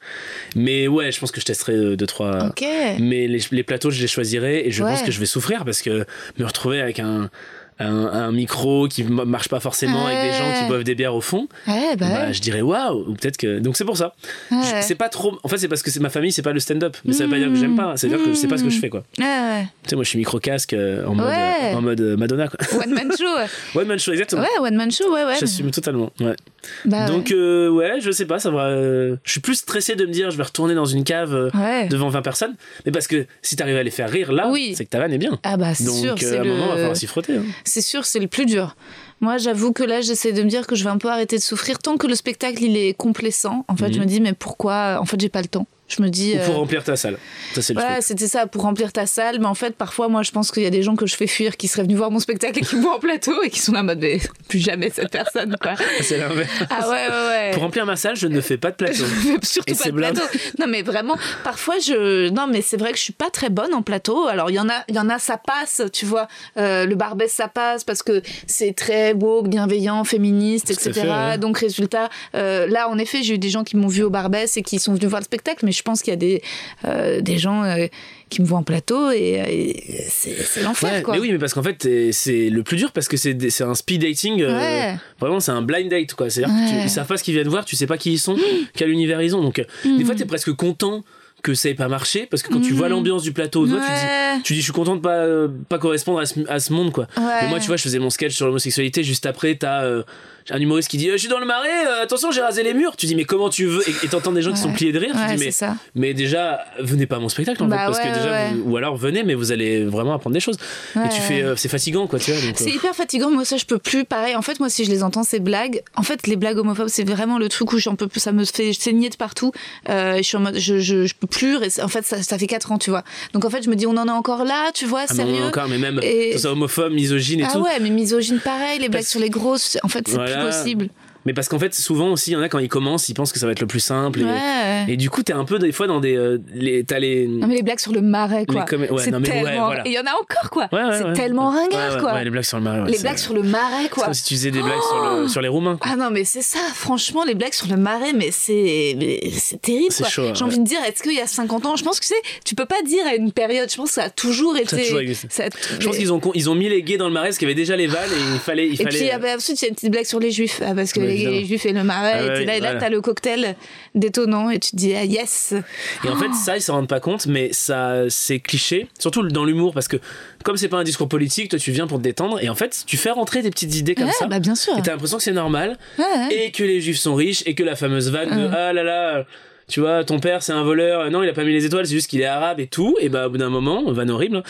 S3: Mais ouais, je pense que je testerai euh, deux trois.
S2: Ok.
S3: Mais les, les plateaux, je les choisirai et je
S2: Ouais.
S3: pense que je vais souffrir parce que me retrouver avec un, un, un micro qui marche pas forcément avec des gens qui boivent des bières au fond,
S2: Ouais, bah,
S3: bah, je dirais waouh, ou peut-être que. Donc c'est pour ça.
S2: Ouais.
S3: C'est pas trop. En fait, c'est parce que c'est ma famille, c'est pas le stand-up. Mais ça veut pas dire que j'aime pas, c'est dire que je sais pas ce que je fais quoi.
S2: Ouais.
S3: Tu sais, moi je suis micro-casque euh, en mode, en mode euh, Madonna quoi.
S2: One man show.
S3: One man show, exactement.
S2: Ouais, one man show, ouais, ouais.
S3: J'assume totalement. Ouais.
S2: Bah,
S3: Donc euh, ouais, je sais pas, ça va. euh, Je suis plus stressé de me dire je vais retourner dans une cave euh,
S2: ouais.
S3: devant 20 personnes, mais parce que si t'arrives à les faire rire là,
S2: Oui.
S3: c'est que ta vanne est bien.
S2: Ah bah c'est sûr, c'est
S3: à un
S2: le...
S3: moment, il va falloir s'y frotter. hein.
S2: c'est sûr, c'est le plus dur. Moi, j'avoue que là, j'essaie de me dire que je vais un peu arrêter de souffrir tant que le spectacle il est complaisant. En fait,
S3: Mhm.
S2: je me dis mais pourquoi En fait, j'ai pas le temps. Je me dis.
S3: Ou pour
S2: euh,
S3: remplir ta salle. Ça, c'est
S2: c'était ça, pour remplir ta salle. Mais en fait, parfois, moi, je pense qu'il y a des gens que je fais fuir qui seraient venus voir mon spectacle et qui me voient en plateau et qui sont là en mode, mais plus jamais cette personne, quoi.
S3: C'est l'inverse.
S2: Ah ouais, ouais, ouais.
S3: Pour remplir ma salle, je ne fais pas de plateau.
S2: Je fais surtout
S3: Et
S2: pas de plateau. Non, mais vraiment, parfois, je. Non, mais c'est vrai que je suis pas très bonne en plateau. Alors, il y en a, y en a, ça passe, tu vois. Euh, le Barbès, ça passe parce que c'est très beau, bienveillant, féministe, etc.
S3: fait, ouais.
S2: Donc, résultat, euh, là, en effet, j'ai eu des gens qui m'ont vu au Barbès et qui sont venus voir le spectacle, mais je pense qu'il y a des, euh, des gens euh, qui me voient en plateau et, et c'est l'enfer,
S3: Ouais,
S2: quoi.
S3: mais oui, mais parce qu'en fait, c'est le plus dur parce que c'est un speed dating. euh,
S2: Ouais.
S3: Vraiment, c'est un blind date, quoi. C'est-à-dire
S2: Ouais.
S3: qu'ils savent pas ce qu'ils viennent voir, tu sais pas qui ils sont, quel univers ils ont. Donc, des fois, t'es presque content que ça ait pas marché parce que quand tu vois l'ambiance du plateau, toi, tu dis. Tu dis, je suis content de pas, euh, pas correspondre à ce, à ce monde, quoi.
S2: Ouais.
S3: Mais moi, tu vois, je faisais mon sketch sur l'homosexualité. Juste après, t'as euh, un humoriste qui dit, euh, je suis dans le marais, euh, attention, j'ai rasé les murs. Tu dis, mais comment tu veux? Et t'entends des gens qui sont pliés de rire.
S2: Ouais,
S3: tu dis, mais,
S2: ça.
S3: mais déjà, venez pas à mon spectacle, en
S2: Bah
S3: fait, parce
S2: ouais,
S3: que déjà,
S2: ouais.
S3: vous- ou alors venez, mais vous allez vraiment apprendre des choses. Et tu fais, euh, c'est fatigant, quoi, tu vois.
S2: C'est
S3: euh,
S2: hyper fatigant, moi ça je peux plus. Pareil, en fait, moi si je les entends ces blagues, en fait les blagues homophobes c'est vraiment le truc où j'en peux plus, ça me fait saigner de partout. Je suis en mode, je, je, je peux plus. En fait, ça, ça fait 4 ans, tu vois. Donc en fait, je me dis, on en est encore là, tu vois,
S3: ah, mais on en a
S2: sérieux?
S3: encore, mais même,
S2: Et-
S3: homophobe, misogyne et
S2: Ah
S3: tout.
S2: ouais, mais misogyne pareil, les blagues
S3: Parce-
S2: sur les grosses, en fait c'est possible.
S3: Mais parce qu'en fait, souvent aussi, il y en a quand ils commencent, ils pensent que ça va être le plus simple. Et,
S2: Ouais.
S3: et du coup, t'es un peu des fois dans des. euh, les, t'as les.
S2: Non mais les blagues sur le marais quoi.
S3: Ouais,
S2: c'est
S3: ouais,
S2: tellement.
S3: voilà.
S2: Et il y en a encore quoi.
S3: Ouais, ouais,
S2: c'est tellement ringard quoi.
S3: ouais, les blagues sur le marais.
S2: les blagues sur le marais quoi.
S3: comme si tu faisais des blagues sur, le- sur les Roumains. quoi.
S2: Ah non, mais c'est ça, franchement, les blagues sur le marais, mais c'est c'est terrible.
S3: C'est
S2: quoi.
S3: chaud,
S2: J'ai envie de dire, est-ce qu'il y a 50 ans Je pense que c'est, tu peux pas dire à une période, je pense que ça a toujours été.
S3: Ça a toujours existé.
S2: ça a-
S3: Je pense qu'ils ont, con- ils ont mis les gays dans le marais parce qu'il y avait déjà les Vals et il fallait. Il
S2: Et
S3: fallait
S2: puis ah bah, ensuite, il y a une petite blague sur les juifs, ah, parce que les, juifs et le marais,
S3: Ah
S2: et
S3: ouais,
S2: là, là, t'as le cocktail détonnant, et tu te dis, ah yes
S3: Et en fait, ça, ils s'en rendent pas compte, mais ça, c'est cliché, surtout dans l'humour, parce que comme c'est pas un discours politique, toi, tu viens pour te détendre, et en fait, tu fais rentrer des petites idées comme
S2: Ouais,
S3: ça.
S2: bah bien sûr.
S3: Et t'as l'impression que c'est normal,
S2: ouais.
S3: et que les juifs sont riches, et que la fameuse vanne de ah là là, tu vois, ton père c'est un voleur, non, il a pas mis les étoiles, c'est juste qu'il est arabe et tout, et bah au bout d'un moment, vanne horrible, hein,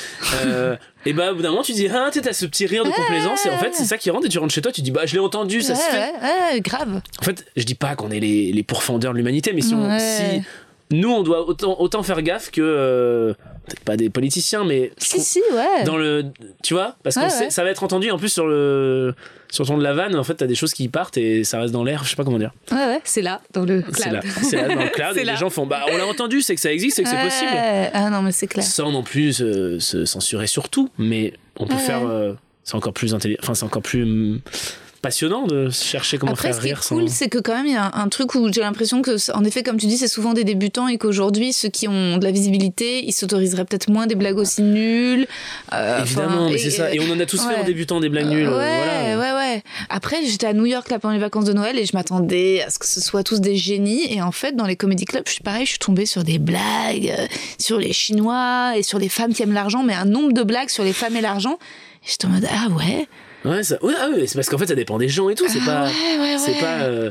S3: euh, et bah au bout d'un moment, tu dis, ah, tu sais, t'as ce petit rire de complaisance, et en fait, c'est ça qui rentre, et tu rentres chez toi, tu dis, bah je l'ai entendu, ça
S2: Ouais,
S3: se fait.
S2: ouais, ouais, grave.
S3: En fait, je dis pas qu'on est les, les pourfendeurs de l'humanité, mais si, on- si nous, on doit autant, autant faire gaffe que. euh, Peut-être pas des politiciens, mais.
S2: Si, si, ouais.
S3: Dans le. Tu vois Parce que
S2: Ouais,
S3: ça va être entendu en plus sur le. Sur le ton de la vanne, en fait, t'as des choses qui partent et ça reste dans l'air, je sais pas comment dire.
S2: Ouais, ouais, c'est là, dans le
S3: C'est
S2: cloud.
S3: là, c'est là dans le cloud
S2: C'est
S3: et
S2: là.
S3: les gens font Bah, on l'a entendu, c'est que ça existe, c'est que c'est possible.
S2: Ah non, mais c'est clair.
S3: Sans non plus se, se censurer sur tout, mais on peut
S2: Ouais.
S3: faire. euh, c'est encore plus intelligent. Enfin, c'est encore plus. Passionnant de chercher comment
S2: Après,
S3: faire
S2: ce qui est
S3: rire sans-
S2: cool, c'est que quand même, il y a un, un truc où j'ai l'impression que, en effet, comme tu dis, c'est souvent des débutants et qu'aujourd'hui, ceux qui ont de la visibilité, ils s'autoriseraient peut-être moins des blagues aussi nulles. Euh,
S3: Évidemment, mais c'est ça. Et on en a tous fait en débutant des blagues nulles.
S2: Ouais,
S3: euh, voilà.
S2: ouais, ouais. Après, j'étais à New York là pendant les vacances de Noël et je m'attendais à ce que ce soit tous des génies. Et en fait, dans les comédie clubs, je suis pareil, je suis tombée sur des blagues euh, sur les Chinois et sur les femmes qui aiment l'argent, mais un nombre de blagues sur les femmes et l'argent. Et j'étais en mode, ah ouais.
S3: Ouais, ça, ouais, ah ouais, c'est parce qu'en fait ça dépend des gens et tout. C'est
S2: Ah
S3: pas,
S2: ouais,
S3: c'est pas. euh,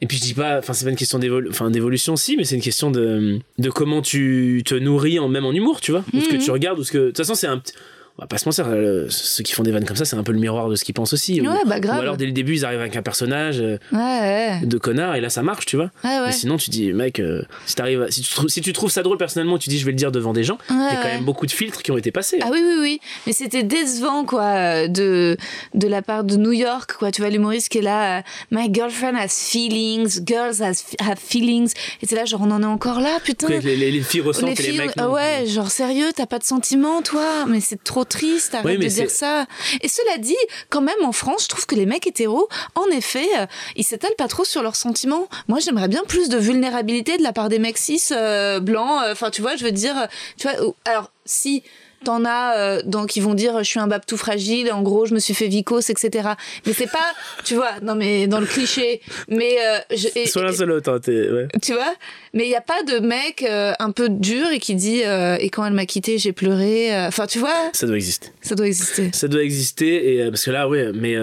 S3: Et puis je dis pas, enfin c'est pas une question d'évolu- enfin, d'évolution si, mais c'est une question de, de comment tu te nourris en même en humour, tu vois, ou ce que
S2: Mhm.
S3: tu regardes, ou ce que. De toute façon c'est un, petit- on va pas se mentir, euh, ceux qui font des vannes comme ça, c'est un peu le miroir de ce qu'ils pensent aussi.
S2: Ouais,
S3: ou,
S2: bah, grave.
S3: ou alors dès le début, ils arrivent avec un personnage euh,
S2: Ouais, ouais.
S3: de connard et là ça marche, tu vois.
S2: Ouais, ouais.
S3: Mais sinon, tu dis, mec, euh, si, si, tu trouves, si tu trouves ça drôle personnellement, tu dis, je vais le dire devant des gens, il y a quand même beaucoup de filtres qui ont été passés.
S2: Ah oui, oui, oui. Mais c'était décevant, quoi, de, de la part de New York, quoi. Tu vois, l'humoriste qui est là, My girlfriend has feelings, girls has, have feelings. Et c'est là, genre, on en est encore là, putain.
S3: Les, les- les filles ressentent
S2: Les
S3: et les
S2: filles,
S3: mecs. non.
S2: ouais, genre sérieux, t'as pas de sentiments, toi, mais c'est trop triste, arrête
S3: Oui,
S2: de dire ça. Et cela dit, quand même en France, je trouve que les mecs hétéros, en effet, euh, ils s'étalent pas trop sur leurs sentiments. Moi, j'aimerais bien plus de vulnérabilité de la part des mecs cis euh, blancs. euh, Enfin, tu vois, je veux dire, tu vois, alors si. T'en as euh, donc ils vont dire je suis un bab tout fragile en gros je me suis fait vicose etc mais c'est pas tu vois non mais dans le cliché mais euh, je, et-
S3: Soit l'un, soit l'autre. ouais.
S2: tu vois? Mais il n'y a pas de mec euh, un peu dur et qui dit euh, et quand elle m'a quitté j'ai pleuré enfin tu vois?
S3: Ça doit exister.
S2: ça doit exister
S3: Ça doit exister et parce que là, ouais, mais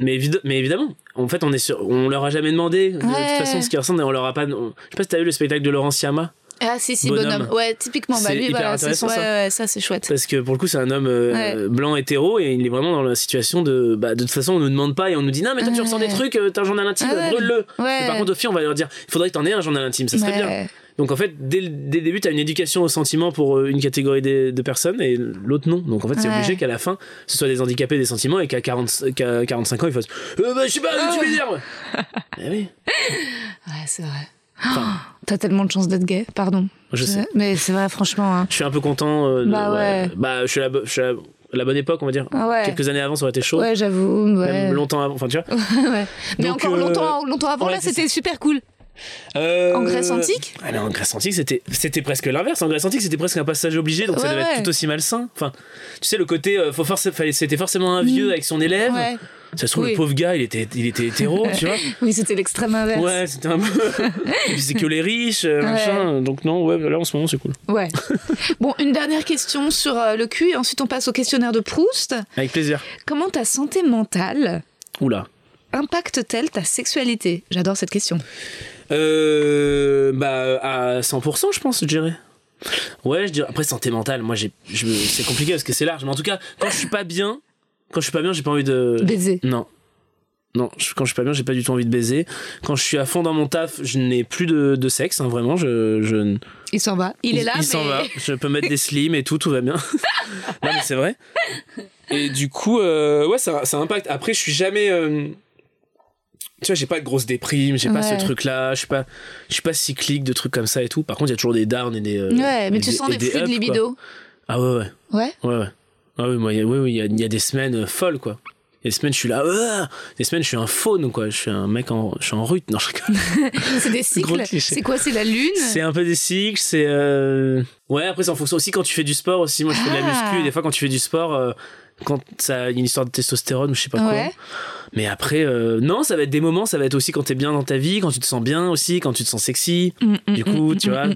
S3: mais, évid- mais évidemment, en fait, on est sur, on leur a jamais demandé de toute façon ce qu'ils ressentent et on leur a pas. on- je sais pas si t'as vu le spectacle de Laurent Siama.
S2: Ah si si
S3: Bonhomme.
S2: bonhomme, ouais typiquement bah lui voilà ouais,
S3: ça.
S2: ouais, ça c'est chouette
S3: Parce que pour le coup, c'est un homme euh,
S2: Ouais.
S3: blanc hétéro et il est vraiment dans la situation de. Bah, de toute façon, on nous demande pas et on nous dit non, mais toi, tu ressens des trucs, euh, t'as un journal intime,
S2: Ah
S3: brûle-le. Mais par contre, aux filles, on va leur dire il faudrait que t'en aies un journal intime, ça serait bien. Donc en fait, dès le, dès le début, t'as une éducation au sentiment pour euh, une catégorie de personnes et l'autre non. Donc en fait, c'est
S2: Ouais.
S3: obligé qu'à la fin, ce soit des handicapés des sentiments et qu'à 40 qu'à 45 ans, ils fassent euh, bah, je sais pas,
S2: Ah.
S3: tu veux dire Eh oui.
S2: ouais c'est vrai Oh, t'as tellement de chance d'être gay pardon
S3: Je sais.
S2: mais c'est vrai franchement hein.
S3: Je suis un peu content. euh, de-
S2: Bah ouais.
S3: Bah, je suis à la, je suis la- bonne époque, on va dire.
S2: Ah ouais.
S3: Quelques années avant, ça aurait été chaud.
S2: ouais j'avoue ouais.
S3: Même longtemps avant. Enfin, tu vois.
S2: ouais. mais
S3: Donc,
S2: encore
S3: euh,
S2: longtemps longtemps avant là c'était super cool
S3: Euh,
S2: En Grèce antique?
S3: Ah non, En Grèce antique, c'était, c'était presque l'inverse. En Grèce antique, c'était presque un passage obligé, donc ça devait
S2: ouais.
S3: être tout aussi malsain. Enfin, tu sais, le côté, euh, faut fallait- c'était forcément un vieux avec son élève.
S2: ouais
S3: Ça se trouve,
S2: Oui.
S3: le pauvre gars, il était, il était hétéro, tu vois.
S2: oui c'était l'extrême inverse
S3: Ouais, c'était un c'est que les riches, euh,
S2: Ouais.
S3: machin. Donc non, ouais, là en ce moment, c'est cool.
S2: Ouais. bon, une dernière question sur euh, le cul et ensuite on passe au questionnaire de Proust.
S3: Avec plaisir.
S2: Comment ta santé mentale
S3: Oula.
S2: impacte-t-elle ta sexualité? J'adore cette question.
S3: Euh, bah, à 100%, je pense, je dirais. Ouais, je dirais. Après, santé mentale, moi, j'ai, je, c'est compliqué parce que c'est large. Mais en tout cas, quand je suis pas bien, quand je suis pas bien, j'ai pas envie de.
S2: Baiser.
S3: Non. Non, quand je suis pas bien, j'ai pas du tout envie de baiser. Quand je suis à fond dans mon taf, je n'ai plus de, de sexe, hein, vraiment. Je, je,
S2: Il s'en va. Il, est là,
S3: il s'en va. Je peux mettre des slims et tout, tout va bien. non, mais c'est vrai. Et du coup, euh, ouais, ça, ça impacte. Après, je suis jamais. euh, tu vois, j'ai pas de grosse déprime, j'ai pas ce truc-là, je suis pas, je suis pas cyclique de trucs comme ça et tout. Par contre, il y a toujours des downs et des. euh,
S2: Ouais, mais tu sens
S3: et
S2: des flux de
S3: quoi.
S2: libido.
S3: Ah ouais, ouais.
S2: Ouais.
S3: Ouais, ouais. Ah oui, moi, il oui, oui, il y a, y a des semaines euh, folles, quoi. Des semaines, je suis là, Ah des semaines, je suis un faune, quoi. Je suis un mec en, je suis en rut. Non, je rigole.
S2: C'est des cycles. C'est quoi C'est la lune?
S3: C'est un peu des cycles, c'est. euh, Ouais, après, c'est en fonction aussi quand tu fais du sport aussi. Moi, je fais de la
S2: Ah.
S3: muscu et des fois, quand tu fais du sport, euh, quand ça, y a une histoire de testostérone ou je sais pas
S2: Ouais.
S3: quoi. Mais après, euh, non, ça va être des moments, ça va être aussi quand t'es bien dans ta vie, quand tu te sens bien aussi, quand tu te sens sexy.
S2: Mm, mm,
S3: Du coup,
S2: mm,
S3: tu
S2: mm,
S3: vois,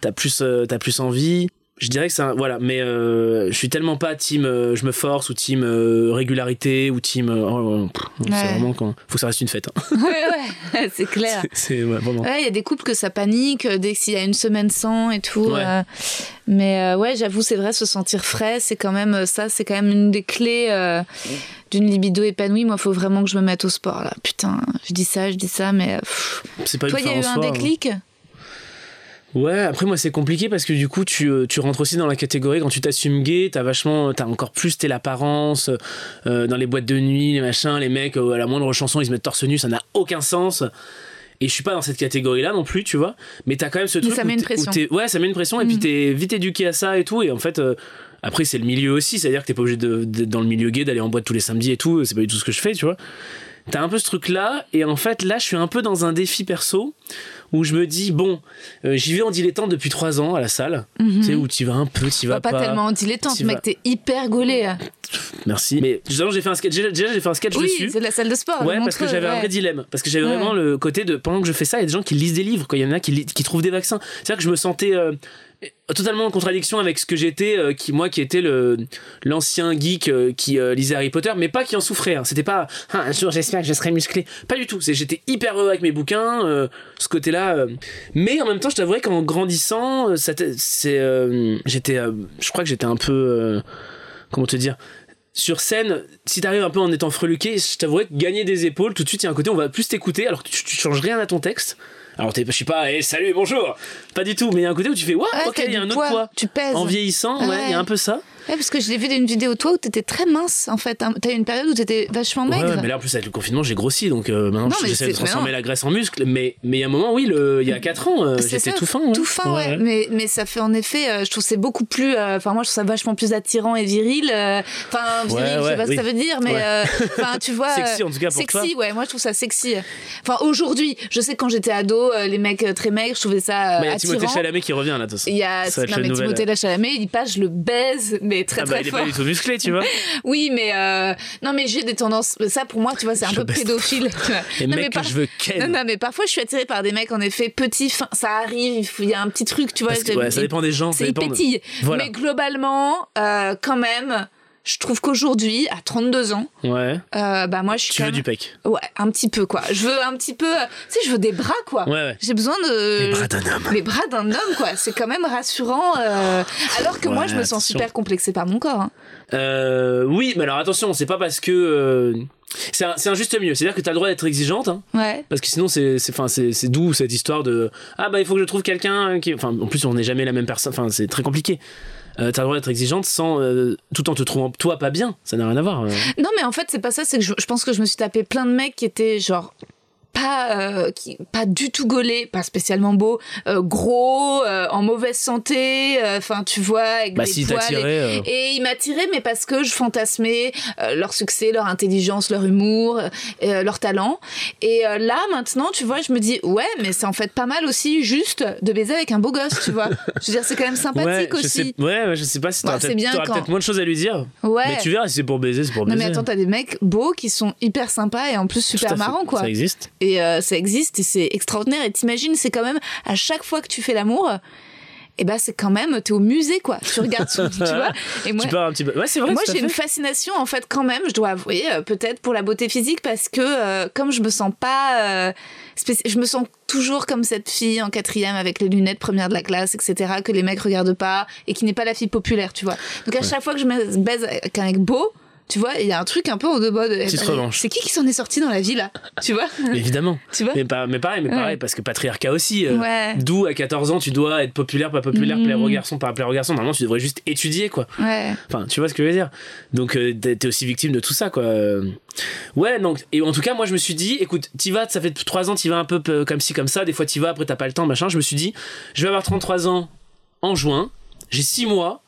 S3: t'as plus, euh, t'as plus envie. Je dirais que c'est un- voilà, mais euh, je suis tellement pas team euh, je me force ou team euh, régularité ou team. oh,
S2: Ouais.
S3: C'est vraiment quand. Faut que ça reste une fête. hein.
S2: Ouais, ouais, c'est clair.
S3: c'est ouais, vraiment.
S2: Ouais, il y a des couples que ça panique dès qu'il y a une semaine sans et tout. Mais ouais, j'avoue, c'est vrai, se sentir frais, c'est quand même ça, c'est quand même une des clés d'une libido épanouie. Moi, il faut vraiment que je me mette au sport là. Putain, je dis ça, je dis ça, mais pff.
S3: C'est pas
S2: toi, il y a eu un
S3: hein. Ouais, après moi c'est compliqué parce que du coup tu, euh, tu rentres aussi dans la catégorie quand tu t'assumes gay, t'as vachement, t'as encore plus t'es l'apparence euh, dans les boîtes de nuit, les machins, les mecs euh, à la moindre chanson ils se mettent torse nu, ça n'a aucun sens. Et je suis pas dans cette catégorie là non plus, tu vois. Mais t'as quand même ce
S2: Mais
S3: truc
S2: ça
S3: où
S2: met une pression.
S3: ouais, ça met une pression et puis
S2: Mm.
S3: t'es vite éduqué à ça et tout. Et en fait, euh, après c'est le milieu aussi, c'est à dire que t'es pas obligé d'être dans le milieu gay, d'aller en boîte tous les samedis et tout. C'est pas du tout ce que je fais, tu vois. T'as un peu ce truc là et en fait là je suis un peu dans un défi perso où je me dis bon euh, j'y vais en dilettante depuis trois ans à la salle tu sais où tu vas un peu tu vas
S2: pas,
S3: pas,
S2: tellement en dilettante, mec, t'es hyper gaulé. hein.
S3: merci mais justement j'ai fait un sketch déjà, j'ai fait un sketch
S2: Oui,
S3: dessus
S2: c'est de la salle de sport.
S3: Ouais, parce que j'avais un vrai dilemme. Parce que j'avais
S2: Ouais.
S3: vraiment le côté de pendant que je fais ça, il y a des gens qui lisent des livres. Il y en a qui trouvent des vaccins. C'est-à-dire que je me sentais euh, totalement en contradiction avec ce que j'étais, euh, qui moi qui était le l'ancien geek euh, qui euh, lisait Harry Potter, mais pas qui en souffrait. hein. C'était pas Ah, un jour j'espère que je serai musclé. Pas du tout. J'étais hyper heureux avec mes bouquins, ce côté-là. euh. Mais en même temps, je t'avouerais qu'en grandissant, c'est j'étais, je crois que j'étais un peu comment te dire sur scène, si t'arrives un peu en étant freluqué, je t'avouerais que gagner des épaules, tout de suite, il y a un côté, on va plus t'écouter, alors que tu, tu changes rien à ton texte. Alors, t'es, je sais pas, hey, salut, bonjour Pas du tout, mais il y a un côté où tu fais, ouais, ok, il y a un autre
S2: poids. Tu pèses.
S3: En vieillissant, ouais, il y a un peu ça.
S2: Ouais, parce que je l'ai vu d'une vidéo toi où t'étais très mince, en fait. hein. T'as eu une période où t'étais vachement maigre.
S3: ouais, mais là, en plus, avec le confinement, j'ai grossi, donc euh, maintenant, j'essaie de transformer la graisse en muscle. Mais mais il y a un moment, oui, le, il y a 4 ans, euh, j'étais tout fin. ouais.
S2: Tout fin, ouais. Mais, mais ça fait en effet, euh, je trouve c'est beaucoup plus. euh, Enfin, moi, je trouve ça vachement plus attirant et viril. Enfin, viril, je sais pas ce que ça veut dire, mais enfin, tu vois.
S3: Sexy, en tout cas, pour
S2: Sexy, ouais, moi, je trouve ça sexy. Enfin, aujourd'hui, je sais que quand j'étais ado, les mecs très maigres, je trouvais ça
S3: il y a Timothée. Chalamet qui revient là.
S2: Il y a. Timothée Chalamet, il passe, je le baise, mais très
S3: Ah bah,
S2: très
S3: il est
S2: fort.
S3: pas du tout musclé, tu vois.
S2: Oui, mais euh, non, mais j'ai des tendances. Ça, pour moi, tu vois, c'est un
S3: Je
S2: peu pédophile. tu vois.
S3: Les
S2: Non,
S3: mecs
S2: mais
S3: que je veux ken.
S2: Non, non, mais parfois, je suis attirée par des mecs en effet petits. Ça arrive, il y a un petit truc, tu vois.
S3: Parce que,
S2: je-
S3: ouais, ça dépend des gens. ça
S2: C'est
S3: dépend de-. Voilà.
S2: Mais globalement, euh, quand même, je trouve qu'aujourd'hui, à 32 ans,
S3: Ouais.
S2: euh, bah moi, je suis
S3: Tu veux
S2: même-
S3: du pec.
S2: Ouais, un petit peu, quoi. Je veux un petit peu. euh, Tu sais, je veux des bras, quoi.
S3: Ouais, ouais.
S2: J'ai besoin de.
S3: Les bras d'un homme.
S2: Les bras d'un homme, quoi. C'est quand même rassurant. euh, Alors que moi, je me sens
S3: attention.
S2: super complexée par mon corps. hein.
S3: Euh, oui, mais alors attention, c'est pas parce que. c'est un, un juste milieu. C'est-à-dire que t'as le droit d'être exigeante, hein,
S2: Ouais.
S3: parce que sinon c'est c'est doux cette histoire de ah bah il faut que je trouve quelqu'un qui enfin en plus on n'est jamais la même personne. Enfin c'est très compliqué. Euh, t'as le droit d'être exigeante sans euh, tout en te trouvant toi pas bien. Ça n'a rien à voir. euh.
S2: Non, mais en fait, c'est pas ça. C'est que je, je pense que je me suis tapé plein de mecs qui étaient genre pas euh, qui pas du tout gaulés, pas spécialement beaux, euh, gros, euh, en mauvaise santé. Enfin, tu vois, avec
S3: Bah
S2: des
S3: si
S2: poils.
S3: t'attirais.
S2: et- Et ils m'attiraient, mais parce que je fantasmais leur succès, leur intelligence, leur humour, leur talent. Et là, maintenant, tu vois, je me dis, ouais, mais c'est en fait pas mal aussi juste de baiser avec un beau gosse, tu vois. Je veux dire, c'est quand même sympathique
S3: ouais,
S2: aussi.
S3: sais, ouais, ouais, je sais pas si
S2: Bah,
S3: t'auras peut-être t'auras
S2: quand-
S3: peut-être moins de choses à lui dire.
S2: Ouais.
S3: Mais tu verras si c'est pour baiser, c'est pour
S2: non
S3: baiser.
S2: mais attends, t'as des mecs beaux qui sont hyper sympas et en plus super marrants quoi.
S3: Ça existe.
S2: Et euh, ça existe et c'est extraordinaire. Et t'imagines, c'est quand même à chaque fois que tu fais l'amour, et ben c'est quand même t'es au musée quoi. Tu regardes, tu, tu vois. Et moi,
S3: Tu pars un petit peu. Ouais, c'est vrai.
S2: moi
S3: tout à
S2: j'ai une fascination en fait quand même, je dois avouer, euh, peut-être pour la beauté physique parce que euh, comme je me sens pas, euh, je me sens toujours comme cette fille en quatrième avec les lunettes première de la classe, etc. que les mecs regardent pas et qui n'est pas la fille populaire, tu vois. Donc à chaque fois que je me baise avec un mec beau. Tu vois, il y a un truc un peu en deux mode.
S3: Petite revanche.
S2: C'est qui qui s'en est sorti dans la vie là Tu vois
S3: évidemment.
S2: Tu vois
S3: mais, pas, mais pareil, mais
S2: Ouais.
S3: pareil, parce que patriarcat aussi. euh,
S2: Ouais.
S3: D'où à 14 ans, tu dois être populaire, pas populaire, plaire aux garçons, pas plaire aux garçons. Normalement, tu devrais juste étudier, quoi.
S2: Ouais.
S3: Enfin, tu vois ce que je veux dire. Donc, euh, t'es aussi victime de tout ça, quoi. Euh, Ouais, donc, et en tout cas, moi, je me suis dit, écoute, t'y vas, ça fait 3 ans, t'y vas un peu euh, comme ci, comme ça. Des fois, t'y vas, après, t'as pas le temps, machin. Je me suis dit, je vais avoir 33 ans en juin, j'ai 6 mois.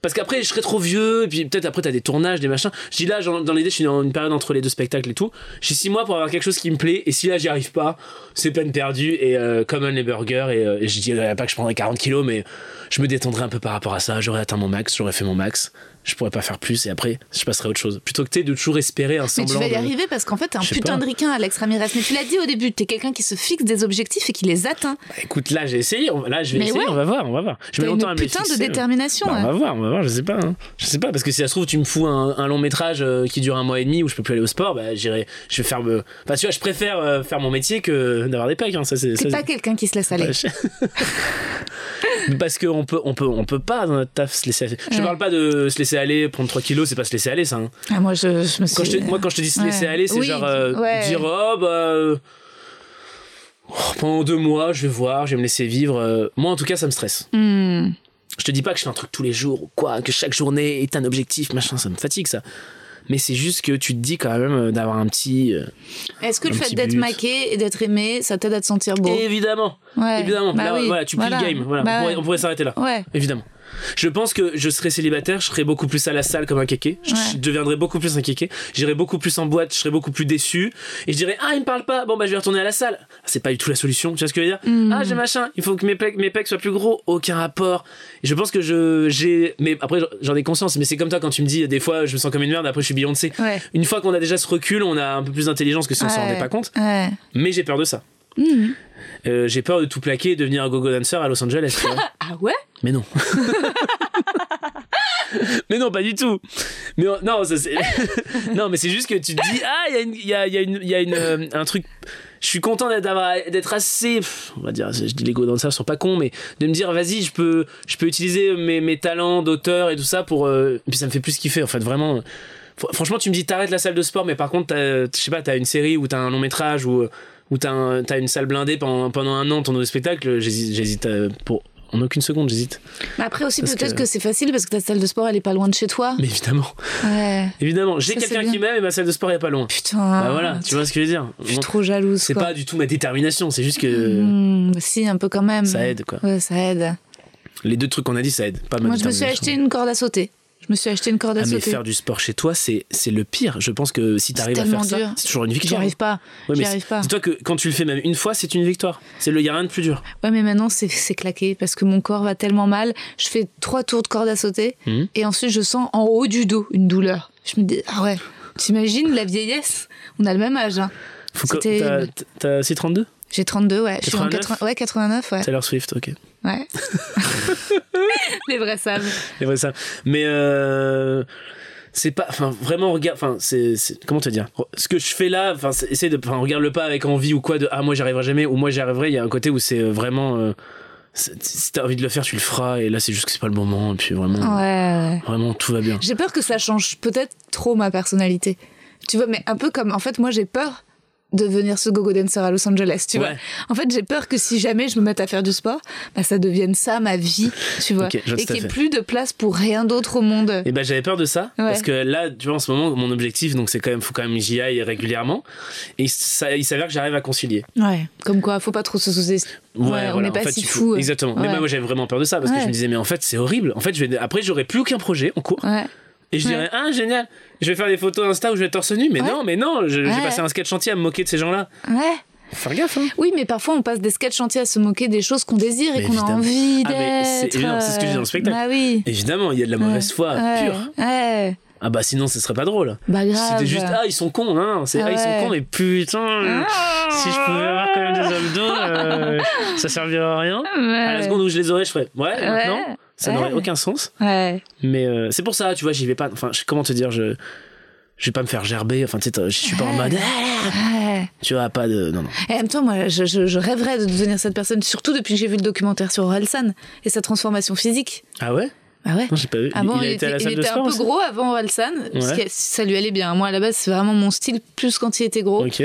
S3: Parce qu'après, je serai trop vieux, et puis peut-être après, t'as des tournages, des machins. Je dis là, dans l'idée, je suis dans une période entre les deux spectacles et tout. J'ai six mois pour avoir quelque chose qui me plaît, et si là, j'y arrive pas, c'est peine perdue, et euh, comme un les burgers, et, euh, et je dirais pas que je prendrais 40 kilos, mais je me détendrai un peu par rapport à ça. J'aurais atteint mon max, j'aurais fait mon max, je pourrais pas faire plus, et après, je passerai à autre chose. Plutôt que de toujours espérer un
S2: Mais
S3: semblant.
S2: tu vas y
S3: de-
S2: arriver parce qu'en fait, t'es un putain
S3: pas.
S2: de ricain, Alex Ramirez. Mais tu l'as dit au début, t'es quelqu'un qui se fixe des objectifs et qui les atteint.
S3: Bah, écoute, là, j'ai essayé, là, je vais
S2: Mais
S3: essayer,
S2: ouais.
S3: on va voir, on va voir. Je mets
S2: une
S3: longtemps à me les
S2: putain de
S3: fixer, mais-
S2: détermination.
S3: Bah, on va voir, on va voir, je sais pas. hein. Je sais pas, parce que si ça se trouve, tu me fous un, un long métrage euh, qui dure un mois et demi où je peux plus aller au sport, bah j'irai, je vais faire me. Enfin, tu vois, je préfère euh, faire mon métier que d'avoir des pecs, hein, ça c'est.
S2: Pas quelqu'un qui se laisse aller.
S3: Ouais, je- parce qu'on peut, on peut, on peut pas dans notre taf se laisser aller. Je te
S2: Ouais.
S3: parle pas de se laisser aller, prendre 3 kilos, c'est pas se laisser aller, ça. hein.
S2: Ah, moi, je, je me suis.
S3: Quand je te- moi, quand je te dis se
S2: Ouais.
S3: laisser aller, c'est
S2: Oui,
S3: genre euh,
S2: ouais.
S3: dire, oh, bah. euh, oh, pendant deux mois, je vais voir, je vais me laisser vivre. euh. Moi, en tout cas, ça me stresse.
S2: Hmm.
S3: Je te dis pas que je fais un truc tous les jours ou quoi, que chaque journée est un objectif, machin, ça me fatigue ça. Mais c'est juste que tu te dis quand même euh, d'avoir un petit.
S2: Est-ce que le fait d'être
S3: but.
S2: maqué et d'être aimé, ça t'aide à te sentir beau?
S3: Évidemment,
S2: Ouais.
S3: évidemment.
S2: Bah
S3: Là,
S2: oui.
S3: voilà, tu plies
S2: Voilà.
S3: le game. Voilà.
S2: Bah
S3: on pourrait,
S2: ouais.
S3: on pourrait s'arrêter là.
S2: Ouais.
S3: Évidemment. Je pense que je serais célibataire, je serais beaucoup plus à la salle comme un kéké. Je,
S2: Ouais.
S3: je deviendrais beaucoup plus un kéké. J'irais beaucoup plus en boîte, je serais beaucoup plus déçu. Et je dirais, ah, il me parle pas, bon, bah, je vais retourner à la salle. Ah, C'est pas du tout la solution, tu vois ce que je veux dire?
S2: Mm.
S3: Ah, j'ai machin, il faut que mes pecs, mes pecs soient plus gros, aucun rapport. Et je pense que je, j'ai, mais après, j'en ai conscience, mais c'est comme toi quand tu me dis, des fois, je me sens comme une merde, après, je suis Beyoncé.
S2: Ouais.
S3: Une fois qu'on a déjà ce recul, on a un peu plus d'intelligence que si on s'en rendait pas compte. Mais j'ai peur de ça. Euh, j'ai peur de tout plaquer et devenir un gogo dancer à Los Angeles. tu vois.
S2: Ah ouais?
S3: Mais non. mais non, pas du tout. Mais non, ça, non, mais c'est juste que tu te dis ah, il y a, une- il y a, une- y a une, euh, un truc. je suis content d'être assez on va dire je dis les go danseurs sont pas cons mais de me dire vas-y je peux je peux utiliser mes, mes talents d'auteur et tout ça pour euh, et puis ça me fait plus kiffer en fait vraiment Fr- franchement tu me dis t'arrêtes la salle de sport mais par contre je sais pas t'as une série ou t'as un long métrage ou ou t'as un- une salle blindée pendant pendant un an ton nouveau spectacle j'hésite euh, pour en aucune seconde j'hésite
S2: après aussi, peut-être
S3: que-
S2: que, c'est facile parce que ta salle de sport, elle est pas loin de chez toi.
S3: mais évidemment
S2: Ouais.
S3: évidemment j'ai quelqu'un qui m'aime et ma salle de sport est pas loin
S2: Putain.
S3: bah voilà tu vois ce que je veux dire
S2: Je suis trop jalouse.
S3: c'est pas du tout ma détermination c'est juste que
S2: Hmm, si, un peu quand même.
S3: ça aide quoi
S2: Ouais, ça aide.
S3: les deux trucs qu'on a dit ça aide pas ma
S2: Moi, je me suis acheté une corde à sauter. Je me suis acheté une corde à
S3: Ah, mais
S2: sauter.
S3: faire du sport chez toi, c'est le pire. Je pense que si t'arrives à
S2: tellement
S3: faire ça,
S2: dur.
S3: c'est toujours une
S2: J'y
S3: victoire.
S2: arrive pas.
S3: Ouais,
S2: J'y
S3: mais
S2: arrive pas.
S3: Dis-toi que quand tu le fais même une fois, c'est une victoire. C'est le y a rien de plus dur.
S2: Ouais, mais maintenant, c'est claqué parce que mon corps va tellement mal. Je fais trois tours de corde à sauter
S3: Mhm.
S2: et ensuite, je sens en haut du dos une douleur. Je me dis, ah ouais, t'imagines la vieillesse? On a le même âge. hein.
S3: T'as-
S2: terrible.
S3: T'as 632
S2: J'ai 32, ouais. Je suis en
S3: 89?
S2: 80 ouais, 89, ouais.
S3: Taylor Swift, ok.
S2: Ouais. Les vrais savent.
S3: C'est vrai ça. Mais euh, c'est pas, enfin vraiment regarde, enfin c'est, c'est- comment te dire? Ce que je fais là, enfin c'est- essaie de, enfin regarde le pas avec envie ou quoi de ah moi j'y arriverai jamais ou moi j'y arriverai. Il y a un côté où c'est euh, vraiment, euh, si t'as envie de le faire, tu le feras. Et là c'est juste que c'est pas le moment. Et puis vraiment,
S2: Ouais, ouais.
S3: vraiment tout va bien.
S2: J'ai peur que ça change peut-être trop ma personnalité. Tu vois, mais un peu comme, en fait, moi, j'ai peur devenir ce gogo dancer à Los Angeles, tu vois. En fait, j'ai peur que si jamais je me mette à faire du sport, bah, ça devienne ça, ma vie, tu vois. Et qu'il n'y ait plus de place pour rien d'autre au monde.
S3: Et ben j'avais peur de ça
S2: Ouais.
S3: parce que là tu vois en ce moment mon objectif donc c'est quand même faut quand même que j'y aille régulièrement et ça il s'avère que j'arrive à concilier.
S2: Ouais. Comme quoi, faut pas trop se sous Ouais, on n'est pas
S3: en fait,
S2: si fou.
S3: Exactement. Mais
S2: Ouais.
S3: moi j'avais vraiment peur de ça parce que je me disais mais en fait c'est horrible. En fait je vais après j'aurai plus aucun projet en cours
S2: Ouais.
S3: Et je
S2: Ouais.
S3: dirais ah génial je vais faire des photos Insta où je vais être torse nu mais
S2: Ouais.
S3: non mais non je- j'ai
S2: Ouais.
S3: passé un sketch entier à me moquer de ces gens là.
S2: Ouais.
S3: Faut faire gaffe hein.
S2: Oui, mais parfois on passe des sketchs entiers à se moquer des choses qu'on désire et qu'on a envie
S3: Ah, mais c'est
S2: d'être.
S3: évident, c'est ce que je dis dans le spectacle.
S2: Bah oui.
S3: Évidemment il y a de la mauvaise foi
S2: Ouais.
S3: pure.
S2: Ouais.
S3: Ah bah sinon ce serait pas drôle.
S2: Bah grave.
S3: C'était juste ah ils sont cons hein c'est ah, ils sont cons mais putain si je pouvais avoir quand même des abdos euh, ça servirait à rien à la seconde où je les aurais je ferais ouais, maintenant ça n'aurait aucun sens
S2: Ouais.
S3: mais euh, c'est pour ça tu vois j'y vais pas enfin comment te dire je je vais pas me faire gerber enfin tu sais je suis pas en mode ah,
S2: Ouais.
S3: tu vois pas de non non
S2: Et en même temps, moi, je, je- je rêverais de devenir cette personne, surtout depuis que j'ai vu le documentaire sur Orelsan et sa transformation physique.
S3: ah ouais?
S2: Ah ouais
S3: non j'ai pas vu
S2: ah bon,
S3: il à
S2: était,
S3: la
S2: il
S3: salle de
S2: était
S3: sport
S2: un peu gros avant Orelsan, parce
S3: Ouais.
S2: que ça lui allait bien. Moi, à la base, c'est vraiment mon style, plus quand il était gros.
S3: ok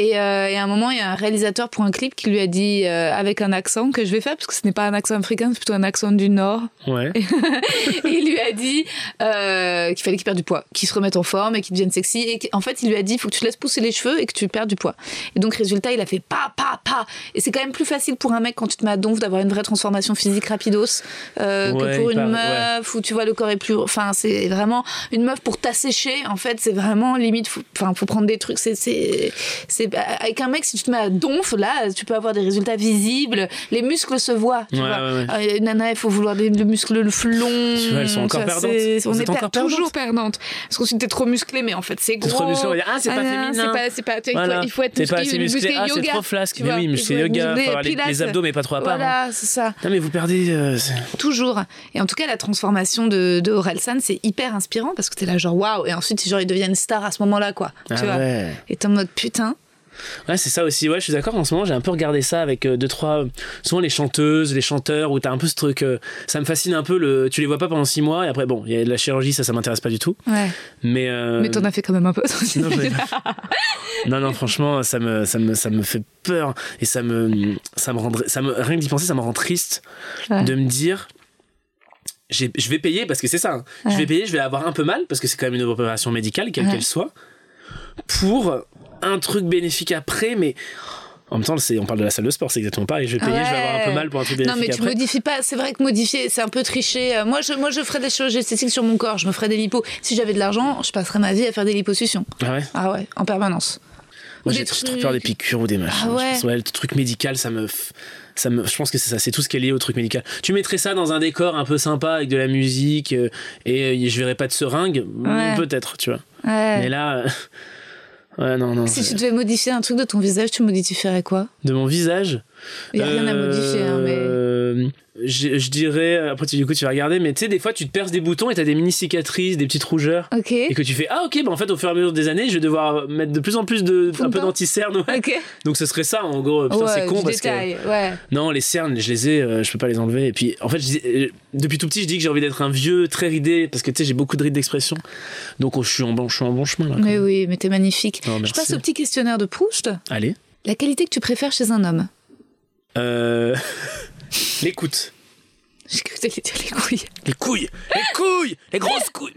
S2: Et, euh, et à un moment, il y a un réalisateur pour un clip qui lui a dit, euh, avec un accent que je vais faire, parce que ce n'est pas un accent africain, c'est plutôt un accent du Nord.
S3: ouais
S2: Et il lui a dit euh, qu'il fallait qu'il perde du poids, qu'il se remette en forme et qu'il devienne sexy. Et qu'en fait, il lui a dit il faut que tu laisses pousser les cheveux et que tu perdes du poids. Et donc, résultat, il a fait pas, pas, pas. Et c'est quand même plus facile pour un mec quand tu te mets à donf d'avoir une vraie transformation physique rapidos
S3: Ouais,
S2: que pour une meuf où tu vois le corps est plus. Enfin, c'est vraiment une meuf pour t'assécher. En fait, c'est vraiment limite. Enfin, faut prendre des trucs. C'est avec un mec si tu te mets à donf là, tu peux avoir des résultats visibles. Les muscles se voient. Tu
S3: Ouais,
S2: vois.
S3: ouais, ouais.
S2: Euh, nana, il faut vouloir des, le muscle le flon.
S3: Tu vois, elles sont encore
S2: Ça,
S3: perdantes.
S2: c'est- On est
S3: encore
S2: toujours perdantes. Parce qu'ensuite, t'es trop musclé, mais en fait, c'est gros.
S3: trop musclé, on va dire, ah, c'est pas
S2: non,
S3: féminin.
S2: C'est pas, pas,
S3: Voilà.
S2: il faut être
S3: T'es pas
S2: musclé,
S3: assez musclé. Ah, c'est
S2: yoga,
S3: trop flasque. Mais oui, c'est yoga.
S2: musclé,
S3: les, abdos, mais pas trop à part. hein.
S2: Voilà, c'est ça.
S3: Non, mais vous perdez. euh,
S2: Toujours. Et en tout cas, la transformation de, de Orelsan, c'est hyper inspirant parce que t'es là, genre, waouh. Et ensuite, genre, ils deviennent stars à ce moment-là, quoi.
S3: Ah
S2: tu vois. Et t'es en mode putain.
S3: Ouais, c'est ça aussi. Ouais, je suis d'accord. En ce moment, j'ai un peu regardé ça avec euh, deux, trois. Souvent les chanteuses, les chanteurs, où t'as un peu ce truc. euh, ça me fascine un peu. Le, tu les vois pas pendant six mois, et après, bon, il y a de la chirurgie, ça, ça m'intéresse pas du tout.
S2: Ouais.
S3: Mais. euh,
S2: Mais t'en as fait quand même un peu.
S3: non, pas- non, non, franchement, ça me, ça me, ça me fait peur et ça me, ça me rendrait, ça me, rien que d'y penser, ça me rend triste
S2: Ouais.
S3: de me dire, je vais payer parce que c'est ça. hein. Je vais payer, je vais avoir un peu mal parce que c'est quand même une opération médicale, quelle
S2: Ouais.
S3: qu'elle soit, pour un truc bénéfique après, mais en même temps, on parle de la salle de sport, c'est exactement pareil. Je vais payer, je vais avoir un peu
S2: Ouais.
S3: mal pour un truc
S2: Non,
S3: bénéfique
S2: mais tu
S3: après.
S2: modifies pas. C'est vrai que modifier, c'est un peu tricher. Euh, Moi, je, moi, je ferais des chirurgies esthétiques sur mon corps. Je me ferais des lipos. Si j'avais de l'argent, je passerais ma vie à faire des liposuctions.
S3: Ah ouais?
S2: Ah ouais, en permanence.
S3: Moi, j'ai
S2: trucs-
S3: peur des piqûres ou des machins.
S2: Ah ouais.
S3: pense, ouais, le truc médical, ça me, ça me, je pense que c'est ça, c'est tout ce qui est lié au truc médical. Tu mettrais ça dans un décor un peu sympa avec de la musique euh, et euh, je verrais pas de seringue,
S2: Ouais.
S3: peut-être, tu vois.
S2: Ouais.
S3: Mais là, ouais, non, non.
S2: Si tu devais modifier un truc de ton visage, tu modifierais quoi?
S3: De mon visage?
S2: Il n'y a rien à modifier, hein, mais.
S3: euh, je, je dirais, après tu, du coup tu vas regarder, mais tu sais, des fois tu te perces des boutons et t'as des mini cicatrices, des petites rougeurs. Et que tu fais, ah ok, bah en fait au fur et à mesure des années, je vais devoir mettre de plus en plus de, un peu d'anti-cerne. ouais. Donc ce serait ça en gros. Putain, c'est con parce
S2: détail,
S3: que.
S2: ouais.
S3: Non, les cernes, je les ai, euh, je peux pas les enlever. Et puis en fait, je euh, depuis tout petit, je dis que j'ai envie d'être un vieux très ridé parce que tu sais, j'ai beaucoup de rides d'expression. Donc oh, je, suis en bon, je suis en bon chemin là.
S2: Mais oui, mais t'es magnifique.
S3: Oh,
S2: Je passe au petit questionnaire de Proust.
S3: Allez.
S2: La qualité que tu préfères chez un homme?
S3: Euh... L'écoute.
S2: J'ai cru que t'allais dire les couilles.
S3: Les couilles Les couilles Les grosses couilles.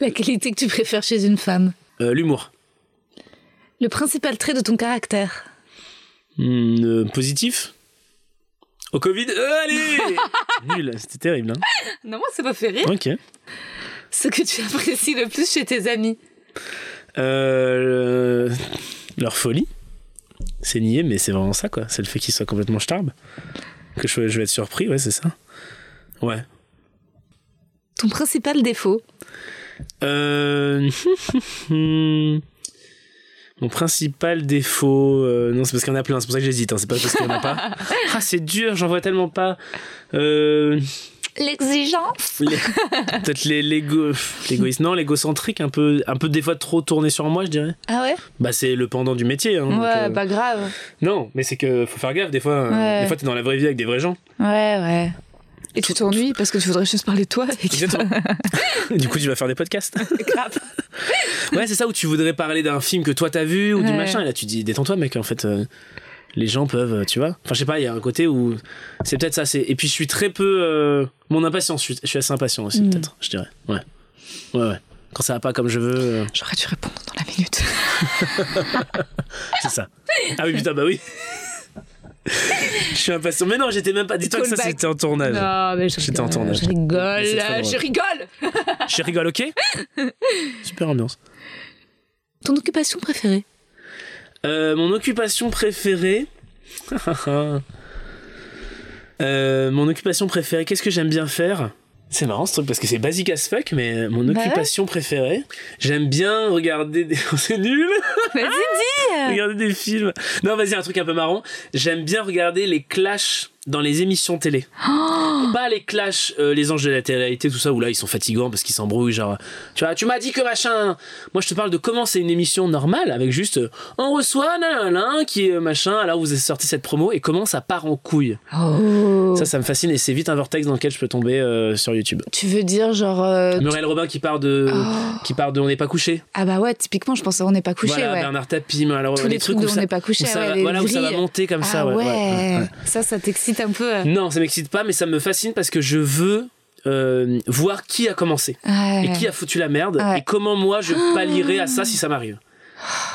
S2: La qualité que tu préfères chez une femme
S3: Euh, L'humour.
S2: Le principal trait de ton caractère
S3: euh, positif Au Covid Euh, Allez Nul, c'était terrible. Hein.
S2: Non, moi, ça m'a fait rire.
S3: Ok.
S2: Ce que tu apprécies le plus chez tes amis
S3: Euh, le- Leur folie. C'est nié, mais c'est vraiment ça, quoi. C'est le fait qu'ils soient complètement starbe. Que je, je vais être surpris, ouais, c'est ça. Ouais.
S2: Ton principal défaut
S3: Euh... Mon principal défaut, euh, non c'est parce qu'il y en a plein, c'est pour ça que j'hésite, hein, c'est pas parce qu'il y en a pas. Ah c'est dur, j'en vois tellement pas. Euh...
S2: L'exigence
S3: les- Peut-être les l'égo, l'égoïsme, non l'égocentrique, un peu, un peu des fois trop tourné sur moi, je dirais.
S2: Ah ouais?
S3: Bah c'est le pendant du métier. Hein, donc,
S2: Ouais,
S3: euh,
S2: pas grave.
S3: Non, mais c'est que faut faire gaffe des fois. euh,
S2: Ouais.
S3: Des fois t'es dans la vraie vie avec des vrais gens.
S2: Ouais, ouais. Et tu t'ennuies parce que tu voudrais juste parler de toi et que-
S3: du coup tu vas faire des podcasts.
S2: Grave.
S3: Ouais, c'est ça où tu voudrais parler d'un film que toi t'as vu ou du
S2: Ouais.
S3: machin. Et là, tu dis, détends-toi, mec, en fait. euh, les gens peuvent, euh, tu vois. Enfin, je sais pas, il y a un côté où. C'est peut-être ça. Et puis, je suis très peu. euh, Mon impatience, je suis, je suis assez impatient aussi,
S2: Mm.
S3: peut-être, je dirais. Ouais. Ouais, ouais. Quand ça va pas comme je veux, euh,
S2: J'aurais dû répondre dans la minute.
S3: c'est ça. Ah oui, putain, bah oui. je suis impatient. Mais non, j'étais même pas. Dis-toi que ça, c'était en tournage.
S2: Non, mais je
S3: J'étais en
S2: rigole.
S3: tournage.
S2: Je rigole, je rigole.
S3: Je rigole, ok Super ambiance.
S2: Ton occupation préférée?
S3: Euh, mon occupation préférée. Euh, mon occupation préférée, qu'est-ce que j'aime bien faire? C'est marrant ce truc parce que c'est basique as fuck, mais mon
S2: Bah ouais.
S3: occupation préférée, j'aime bien regarder des. c'est nul
S2: Vas-y, dis
S3: Regarder des films. Non, vas-y, un truc un peu marrant. J'aime bien regarder les clashs dans les émissions télé. Pas les clashs, euh, les anges de la télé-réalité, tout ça, où là ils sont fatigants parce qu'ils s'embrouillent. Genre, tu vois, tu m'as dit que machin. Moi je te parle de comment c'est une émission normale avec juste euh, on reçoit nanana qui est machin, alors vous avez sorti cette promo et comment ça part en couille.
S2: Oh.
S3: Ça, ça me fascine et c'est vite un vortex dans lequel je peux tomber euh, sur YouTube.
S2: Tu veux dire genre...
S3: Muriel Robin qui part de.
S2: Oh.
S3: Qui part de On n'est pas couché.
S2: Ah bah ouais, typiquement, je pensais on n'est pas couché,
S3: voilà,
S2: ouais.
S3: Bernard Tapie, Robin,
S2: Tous les trucs
S3: où
S2: de On n'est pas couché,
S3: où
S2: ouais,
S3: va-
S2: les
S3: voilà, où ça va monter comme ça,
S2: ah
S3: ouais,
S2: ouais. Ça, ça t'excite un peu.
S3: Non, ça m'excite pas, mais ça me fascine parce que je veux euh, voir qui a commencé
S2: Ouais.
S3: et qui a foutu la merde
S2: Ouais.
S3: et comment moi je pallierai à ça si ça m'arrive.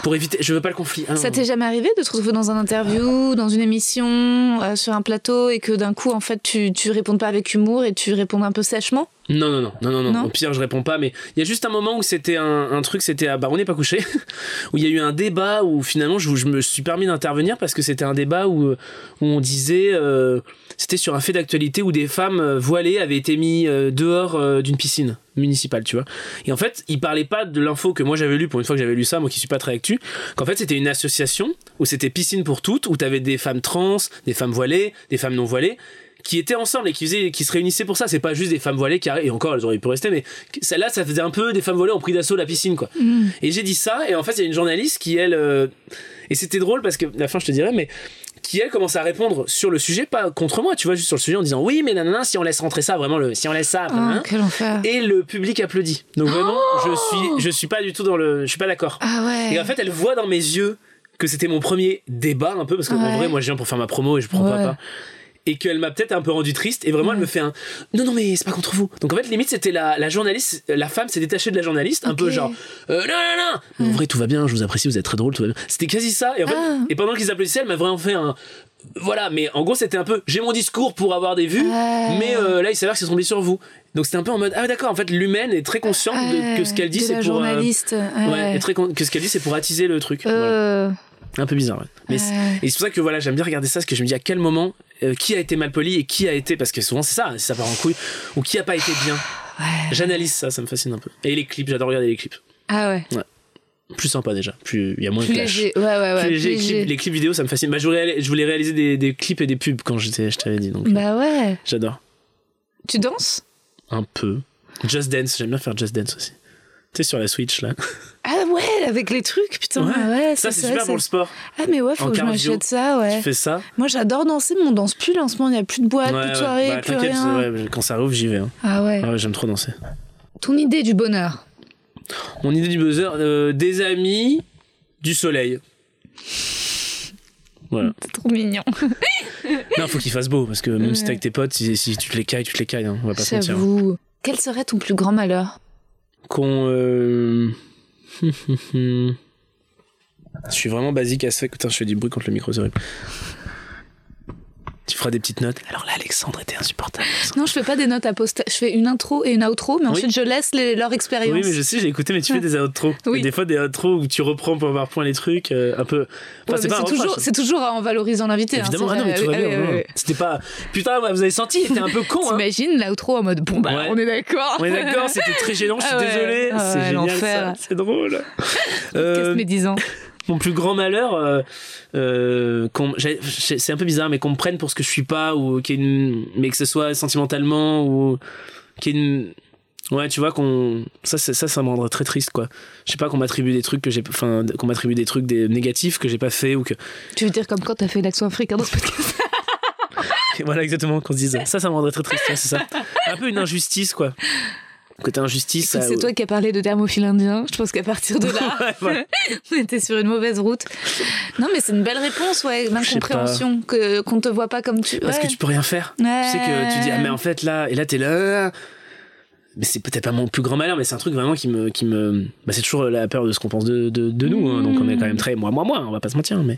S3: Pour éviter, je veux pas le conflit. Ah non.
S2: Ça t'est jamais arrivé de te retrouver dans un interview, dans une émission, euh, sur un plateau et que d'un coup, en fait, tu, tu réponds pas avec humour et tu réponds un peu sèchement?
S3: Non, non, non, non, non, non. Au pire, je réponds pas, mais il y a juste un moment où c'était un, un truc, c'était à Bah, on n'est pas couché, où il y a eu un débat où finalement je, je me suis permis d'intervenir parce que c'était un débat où, où on disait. euh, c'était sur un fait d'actualité où des femmes euh, voilées avaient été mises euh, dehors euh, d'une piscine municipale, tu vois. Et en fait, il parlait pas de l'info que moi j'avais lu pour une fois que j'avais lu ça, moi qui suis pas très actu, qu'en fait c'était une association où c'était piscine pour toutes, où t'avais des femmes trans, des femmes voilées, des femmes non voilées, qui étaient ensemble et qui, faisaient, qui se réunissaient pour ça. C'est pas juste des femmes voilées qui et encore elles auraient pu rester, mais celle-là ça faisait un peu des femmes voilées ont pris d'assaut la piscine quoi. Et j'ai dit ça et en fait il y a une journaliste qui elle euh, et c'était drôle parce que la fin je te dirais mais qui elle commence à répondre sur le sujet pas contre moi tu vois juste sur le sujet en disant oui mais nanana si on laisse rentrer ça vraiment le si on laisse ça nanana.
S2: quel enfer.
S3: et le public applaudit donc vraiment je suis je suis pas du tout dans le je suis pas d'accord
S2: Ah ouais.
S3: et en fait, elle voit dans mes yeux que c'était mon premier débat un peu parce qu'en
S2: Ouais.
S3: vrai, moi, je viens pour faire ma promo et je prends
S2: Ouais.
S3: pas pas. Et qu'elle m'a peut-être un peu rendu triste et vraiment elle me fait un non non mais c'est pas contre vous donc en fait limite c'était la, la journaliste la femme s'est détachée de la journaliste un peu genre euh, non non non Mais en vrai tout va bien je vous apprécie vous êtes très drôle tout va bien c'était quasi ça et en fait
S2: Ah.
S3: et pendant qu'ils applaudissaient elle m'a vraiment fait un voilà mais en gros c'était un peu j'ai mon discours pour avoir des vues
S2: Ouais.
S3: mais euh, là il s'avère que c'est tombé sur vous donc c'était un peu en mode ah d'accord en fait l'humaine est très consciente de, que ce qu'elle dit c'est pour euh,
S2: journaliste.
S3: Ouais, très que ce qu'elle dit c'est pour attiser le truc. Voilà. Un peu bizarre, ouais. Mais et c'est pour ça que voilà, j'aime bien regarder ça, parce que je me dis à quel moment euh, qui a été mal poli et qui a été, parce que souvent c'est ça, si ça part en couille, ou qui a pas été bien.
S2: Ouais.
S3: J'analyse ça, ça me fascine un peu. Et les clips, j'adore regarder les clips.
S2: Ah ouais.
S3: Ouais. plus sympa déjà. Plus il y a moins
S2: Plus
S3: de clash.
S2: léger. Ouais, ouais, ouais.
S3: Plus léger,
S2: plus
S3: les, clips, les clips vidéo, ça me fascine. Bah, je voulais, je voulais réaliser des, des clips et des pubs quand j'étais, je t'avais dit. Donc, euh,
S2: Bah ouais.
S3: j'adore.
S2: Tu danses?
S3: Un peu. Just Dance, j'aime bien faire Just Dance aussi. Tu sais, sur la Switch là.
S2: Ouais, avec les trucs, putain. Ouais,
S3: ça, c'est super pour le sport.
S2: Ah mais ouais, faut
S3: En
S2: que je m'achète ça, ouais.
S3: Tu fais ça.
S2: Moi j'adore danser, mais on danse plus là en ce moment, il n'y a plus de boîte,
S3: Ouais,
S2: plus de soirée,
S3: Bah,
S2: plus rien.
S3: ouais, quand ça rouvre, j'y vais. hein.
S2: Ah ouais.
S3: Ah ouais, j'aime trop danser.
S2: Ton idée du bonheur
S3: Mon idée du buzzer, euh, des amis, du soleil. Voilà.
S2: C'est trop mignon.
S3: Non, faut qu'il fasse beau, parce que même si t'es avec tes potes, si, si tu te les cailles, tu te les cailles, hein, on va pas se mentir.
S2: J'avoue. Quel serait ton plus grand malheur?
S3: Qu'on. euh, je suis vraiment basique à ce fait. Putain, je fais du bruit contre le micro, c'est. Tu feras des petites notes. Alors là, Alexandre était insupportable.
S2: Non, je fais pas des notes à poster. Je fais une intro et une outro, mais
S3: Oui.
S2: ensuite je laisse les- leur expérience.
S3: Oui, mais je sais, j'ai écouté, mais tu fais des outros.
S2: Oui.
S3: Et des fois, des outros où tu reprends pour avoir point les trucs, euh, un peu. Enfin,
S2: Ouais, c'est toujours,
S3: hein.
S2: c'est toujours en valorisant l'invité. hein,
S3: Évidemment,
S2: c'est
S3: ah non, mais tout va bien. C'était pas. Putain, ouais, vous avez senti, c'était un peu con, hein.
S2: T'imagines l'outro en mode bon bah
S3: Ouais.
S2: on est d'accord.
S3: On est d'accord, c'était très gênant, je suis
S2: Ah ouais.
S3: désolé.
S2: Ah
S3: c'est
S2: ouais,
S3: génial. C'est drôle.
S2: Qu'est-ce
S3: Euh,
S2: médisant
S3: mon plus grand malheur, euh, euh, c'est un peu bizarre, mais qu'on me prenne pour ce que je suis pas, ou une, mais que ce soit sentimentalement, ou qu'il y ait une, ouais, tu vois, qu'on, ça, ça, ça me rendrait très triste, quoi. Je sais pas, qu'on m'attribue des trucs que j'ai, enfin, qu'on m'attribue des trucs des négatifs que j'ai pas fait, ou que,
S2: Tu veux dire comme quand t'as fait l'accent africain dans ce podcast
S3: voilà, exactement, qu'on se dise, ça, ça me rendrait très triste, ouais, c'est ça. Un peu une injustice, quoi. Côté injustice,
S2: C'est toi qui as parlé de thermophile indien. Je pense qu'à partir de là,
S3: Ouais,
S2: on était sur une mauvaise route. Non, mais c'est une belle réponse, ouais, l'incompréhension, qu'on te voit pas comme tu.
S3: Parce
S2: ouais.
S3: que tu peux rien faire.
S2: Ouais.
S3: Tu sais que tu dis, ah, mais en fait, là, et là, t'es là. Mais c'est peut-être pas mon plus grand malheur, mais c'est un truc vraiment qui me. Qui me... Bah, c'est toujours la peur de ce qu'on pense de, de, de nous, hein, donc on est quand même très. Moi, moi, moi, on va pas se mentir, mais.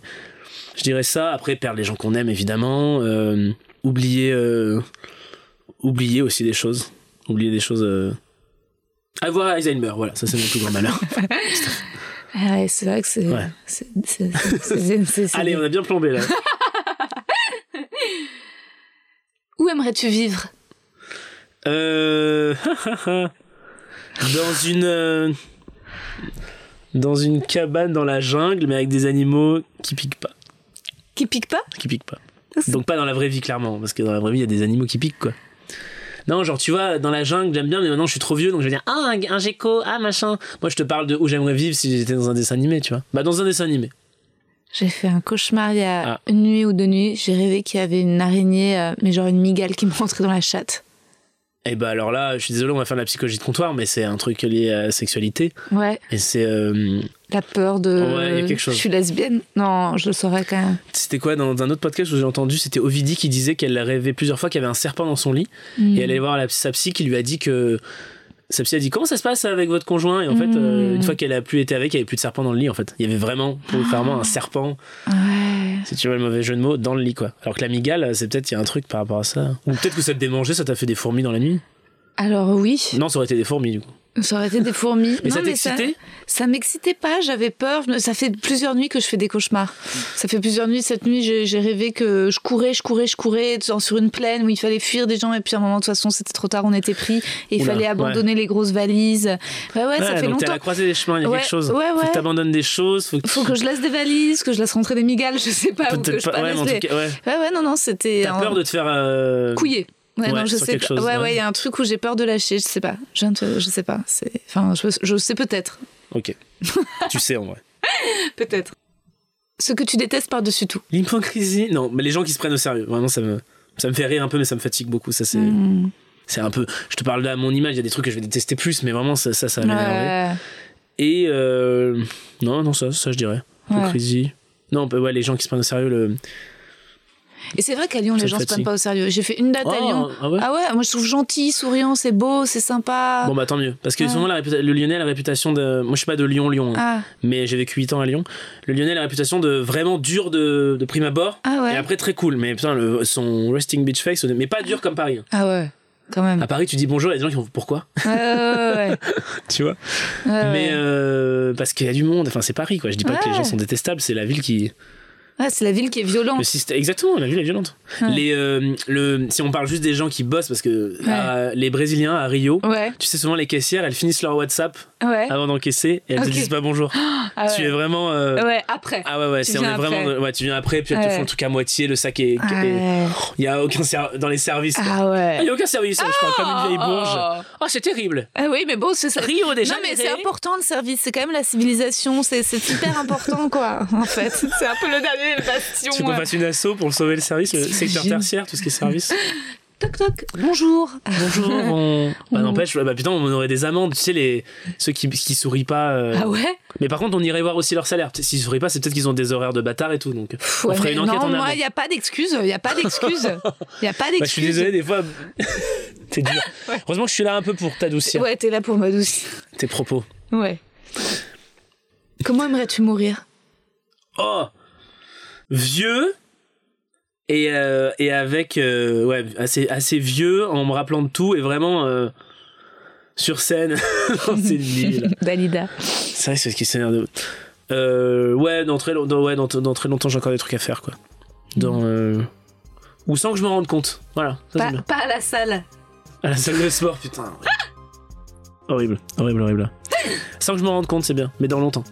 S3: Je dirais ça. Après, perdre les gens qu'on aime, évidemment. euh, oublier. euh, oublier aussi des choses. Oublier des choses. euh, Avoir Alzheimer, voilà, ça c'est mon plus grand malheur.
S2: Ah ouais, c'est vrai que c'est.
S3: Ouais. Allez, on a bien plombé là.
S2: Où aimerais-tu vivre?
S3: Euh... dans une euh, dans une cabane dans la jungle mais avec des animaux qui piquent pas
S2: Qui pique pas?
S3: Qui piquent pas donc pas dans la vraie vie clairement parce que dans la vraie vie il y a des animaux qui piquent quoi non genre tu vois dans la jungle j'aime bien mais maintenant je suis trop vieux donc je vais dire ah un, un gecko ah machin moi je te parle de où j'aimerais vivre si j'étais dans un dessin animé tu vois bah dans un dessin animé
S2: J'ai fait un cauchemar il y a
S3: Ah.
S2: une nuit ou deux nuits. J'ai rêvé qu'il y avait une araignée, euh, mais genre une migale qui me rentrait dans la chatte.
S3: Et bah alors là je suis désolé on va faire de la psychologie de comptoir mais c'est un truc lié à la sexualité
S2: Ouais,
S3: et c'est euh,
S2: la peur de.
S3: Ouais, il y a quelque chose.
S2: Je suis lesbienne. Non, je le saurais quand même.
S3: C'était quoi dans un autre podcast où j'ai entendu C'était Ovidie qui disait qu'elle rêvait plusieurs fois qu'il y avait un serpent dans son lit
S2: Mm.
S3: et elle allait voir la, sa psy qui lui a dit que sa psy a dit comment ça se passe avec votre conjoint? Et en fait euh,
S2: Mm.
S3: une fois qu'elle a plus été avec il y avait plus de serpent dans le lit en fait. Il y avait vraiment pour clairement un serpent.
S2: Ouais.
S3: si tu vois le mauvais jeu de mots dans le lit quoi. Alors que la migale c'est peut-être il y a un truc par rapport à ça. Ou peut-être que ça te démangeait ça t'a fait des fourmis dans la nuit?
S2: Alors oui,
S3: non ça aurait été des fourmis du coup
S2: ça aurait été des fourmis.
S3: mais
S2: Non,
S3: ça t'excitait
S2: Ça m'excitait pas, j'avais peur. Ça fait plusieurs nuits que je fais des cauchemars. Ça fait plusieurs nuits. Cette nuit, j'ai rêvé que je courais, je courais, je courais genre sur une plaine où il fallait fuir des gens. Et puis à un moment, de toute façon, c'était trop tard, on était pris. Et il
S3: Oula,
S2: fallait abandonner les grosses valises. Ouais, ouais, ça
S3: Ouais,
S2: fait
S3: donc t'es à
S2: longtemps.
S3: la croisée des chemins il y a
S2: Ouais,
S3: quelque chose
S2: ouais,
S3: faut
S2: ouais.
S3: que t'abandonnes des choses faut que
S2: Faut que je laisse des valises, que je laisse rentrer des migales, je sais pas, ou que
S3: peut-être
S2: je
S3: pas ouais, en tout cas ouais
S2: Ouais, non, non, c'était.
S3: t'as peur de te faire euh,
S2: couiller. Ouais,
S3: Ouais,
S2: non, je sais
S3: chose,
S2: ouais,
S3: ouais.
S2: il y a un truc où j'ai peur de lâcher, je sais pas. Je, je sais pas. Enfin, je, je sais peut-être.
S3: ok tu sais en vrai
S2: Peut-être. Ce que tu détestes par-dessus tout.
S3: L'hypocrisie Non, mais les gens qui se prennent au sérieux, vraiment, ça me, ça me fait rire un peu, mais ça me fatigue beaucoup. Ça, c'est,
S2: Hmm.
S3: c'est un peu. Je te parle de à mon image, il y a des trucs que je vais détester plus, mais vraiment, ça, ça, ça.
S2: Ouais.
S3: Et euh, non, non, ça, ça, je dirais. Hypocrisie. Non, bah, ouais, les gens qui se prennent au sérieux, le.
S2: Et c'est vrai qu'à Lyon, les gens se prennent pas au sérieux. J'ai fait une date à
S3: Oh,
S2: Lyon.
S3: ah ouais
S2: Ah ouais, moi je trouve gentil, souriant, c'est beau, c'est sympa.
S3: Bon, bah tant mieux. Parce que
S2: Ouais.
S3: souvent, la le Lyonnais a la réputation de. Moi, je suis pas de Lyon-Lyon, hein,
S2: ah,
S3: mais j'ai vécu 8 ans à Lyon. Le Lyonnais a la réputation de vraiment dur de, de prime abord.
S2: ah ouais.
S3: Et après, très cool. Mais putain, le, son resting bitch face, mais pas dur comme Paris. hein.
S2: Ah ouais, quand même.
S3: À Paris, tu dis bonjour, il y a des gens qui font pourquoi?
S2: Ouais, ouais, ouais,
S3: Tu vois? Mais euh, parce qu'il y a du monde, enfin c'est Paris quoi. Je dis pas que les gens sont détestables, c'est la ville qui.
S6: Ouais, c'est la ville qui est violente.
S3: Le système, exactement, la ville est violente.
S6: Ouais.
S3: Les, euh, le, si on parle juste des gens qui bossent, parce que à- les Brésiliens à Rio,
S6: Ouais,
S3: tu sais, souvent les caissières, elles finissent leur WhatsApp avant d'encaisser et elles te
S6: Ok.
S3: disent pas bonjour.
S6: Ah.
S3: Tu es vraiment. euh,
S6: Ouais, après.
S3: Ah ouais, ouais,
S6: Tu
S3: c'est, on est vraiment. ouais, tu viens après, puis elles te font le truc à moitié, le sac est.
S6: Ah.
S3: Il y a aucun ser- dans les services. quoi.
S6: Ah
S3: Ah,
S6: ouais.
S3: Il y a aucun service, je parle comme une vieille bourge.
S6: Oh.
S3: Ah, c'est terrible.
S6: Ah oui, mais bon, c'est ça.
S3: Rio déjà.
S6: Non, mais c'est important le service, c'est quand même la civilisation, c'est c'est hyper important quoi, en fait. C'est un peu le dernier bastion.
S3: Tu veux qu'on
S6: ouais.
S3: fasse une asso pour sauver le service, le secteur tertiaire, tout ce qui est service
S6: Toc toc, bonjour.
S3: Bonjour. on... Bah n'empêche, bah putain, on aurait des amendes, tu sais, les... ceux qui, qui sourient pas. euh.
S6: Ah ouais?
S3: Mais par contre, on irait voir aussi leur salaire. S'ils sourient pas, c'est peut-être qu'ils ont des horaires de bâtard et tout. Donc,
S6: Pff,
S3: on
S6: ouais,
S3: ferait une enquête
S6: non,
S3: en amont.
S6: moi, il n'y a pas d'excuse, il n'y a pas d'excuse. Il n'y a pas d'excuse.
S3: Bah, je suis désolé, des fois, c'est dur. Heureusement que je suis là un peu pour t'adoucir
S6: Ouais, t'es là pour m'adoucir.
S3: tes propos.
S6: Ouais. Comment aimerais-tu mourir?
S3: Oh Vieux et, euh, et avec. euh, ouais, assez, assez vieux en me rappelant de tout et vraiment. euh, sur scène. C'est nul.
S6: Dalida.
S3: C'est vrai, c'est ce qui s'énerve de. Euh, ouais, dans très, dans, ouais, dans, dans très longtemps, j'ai encore des trucs à faire, quoi. Dans. euh, Ou sans que je me rende compte. Voilà, ça
S6: Pas,
S3: bien.
S6: pas à la salle.
S3: À la salle de sport, putain. horrible, horrible, horrible. Sans que je me rende compte, c'est bien, mais dans longtemps.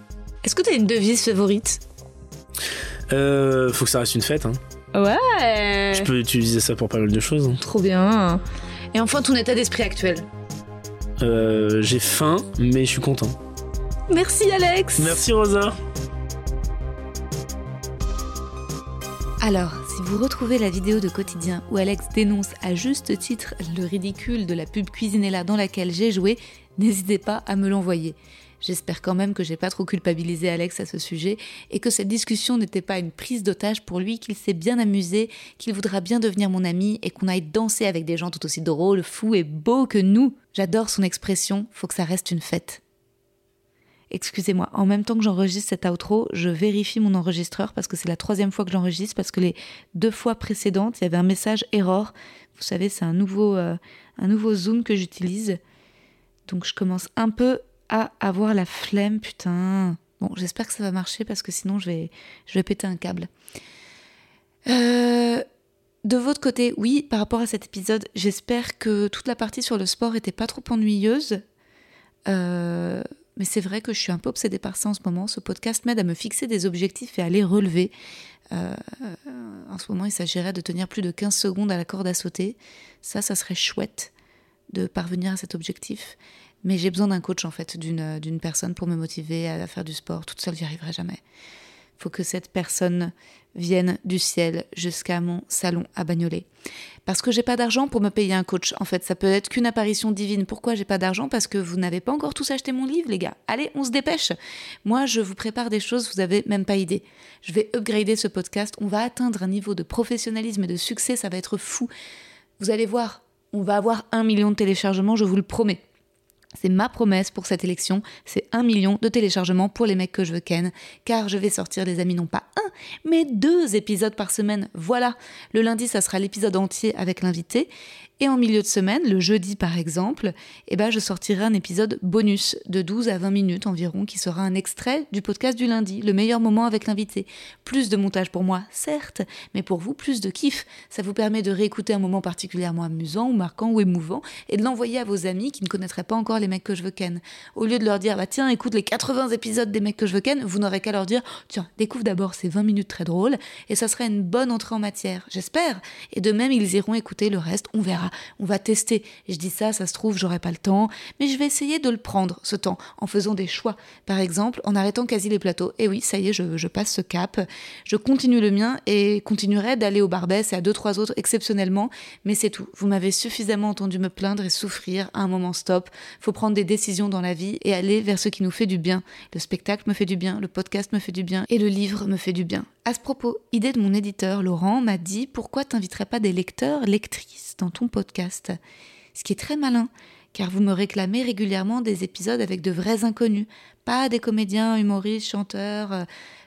S6: Est-ce que t'as une devise favorite?
S3: Euh, faut que ça reste une fête, hein.
S6: Ouais.
S3: Je peux utiliser ça pour pas mal de choses. hein.
S6: Trop bien. Et enfin, ton état d'esprit actuel.
S3: Euh, j'ai faim, mais je suis content.
S6: Merci Alex.
S3: Merci Rosa.
S2: Alors, si vous retrouvez la vidéo de quotidien où Alex dénonce à juste titre le ridicule de la pub Cuisinella dans laquelle j'ai joué, n'hésitez pas à me l'envoyer. J'espère quand même que j'ai pas trop culpabilisé Alex à ce sujet et que cette discussion n'était pas une prise d'otage pour lui, qu'il s'est bien amusé, qu'il voudra bien devenir mon ami et qu'on aille danser avec des gens tout aussi drôles, fous et beaux que nous. J'adore son expression, faut que ça reste une fête. Excusez-moi, en même temps que j'enregistre cet outro, je vérifie mon enregistreur parce que c'est la troisième fois que j'enregistre, parce que les deux fois précédentes, il y avait un message error. Vous savez, c'est un nouveau, euh, un nouveau Zoom que j'utilise. Donc je commence un peu à avoir la flemme, putain. Bon, j'espère que ça va marcher parce que sinon je vais, péter un câble. Euh, de votre côté, oui, par rapport à cet épisode, j'espère que toute la partie sur le sport était pas trop ennuyeuse. Euh, mais c'est vrai que je suis un peu obsédée par ça en ce moment. Ce podcast m'aide à me fixer des objectifs et à les relever. Euh, en ce moment, il s'agirait de tenir plus de 15 secondes à la corde à sauter. Ça, ça serait chouette de parvenir à cet objectif. Mais j'ai besoin d'un coach, en fait, d'une d'une personne pour me motiver à faire du sport. Toute seule, j'y arriverai jamais. Il faut que cette personne vienne du ciel jusqu'à mon salon à Bagnolet. Parce que j'ai pas d'argent pour me payer un coach. En fait, ça peut être qu'une apparition divine. Pourquoi j'ai pas d'argent? Parce que vous n'avez pas encore tous acheté mon livre, les gars. Allez, on se dépêche. Moi, je vous prépare des choses, vous avez même pas idée. Je vais upgrader ce podcast. On va atteindre un niveau de professionnalisme et de succès, ça va être fou. Vous allez voir, on va avoir un million de téléchargements, je vous le promets. C'est ma promesse pour cette élection, c'est un million de téléchargements pour les mecs que je veux ken, car je vais sortir les amis non pas un, mais deux épisodes par semaine. Voilà, le lundi ça sera l'épisode entier avec l'invité, et en milieu de semaine, le jeudi par exemple, eh ben, je sortirai un épisode bonus de 12 à 20 minutes environ qui sera un extrait du podcast du lundi, le meilleur moment avec l'invité. Plus de montage pour moi, certes, mais pour vous, plus de kiff. Ça vous permet de réécouter un moment particulièrement amusant ou marquant ou émouvant et de l'envoyer à vos amis qui ne connaîtraient pas encore les mecs que je veux ken. Au lieu de leur dire, bah tiens, écoute les 80 épisodes des mecs que je veux ken, vous n'aurez qu'à leur dire, tiens, découvre d'abord ces 20 minutes très drôles et ça serait une bonne entrée en matière, j'espère. Et de même, ils iront écouter le reste, on verra. On va tester. Je dis ça, ça se trouve, j'aurai pas le temps, mais je vais essayer de le prendre, ce temps, en faisant des choix. Par exemple, en arrêtant quasi les plateaux. Et oui, ça y est, je, je passe ce cap. Je continue le mien et continuerai d'aller au Barbès et à deux, trois autres exceptionnellement, mais c'est tout. Vous m'avez suffisamment entendu me plaindre et souffrir à un moment stop. Faut prendre des décisions dans la vie et aller vers ce qui nous fait du bien. Le spectacle me fait du bien, le podcast me fait du bien et le livre me fait du bien. À ce propos, idée de mon éditeur Laurent m'a dit pourquoi t'inviterais pas des lecteurs, lectrices dans ton podcast? Ce qui est très malin, car vous me réclamez régulièrement des épisodes avec de vrais inconnus, pas des comédiens, humoristes, chanteurs. euh.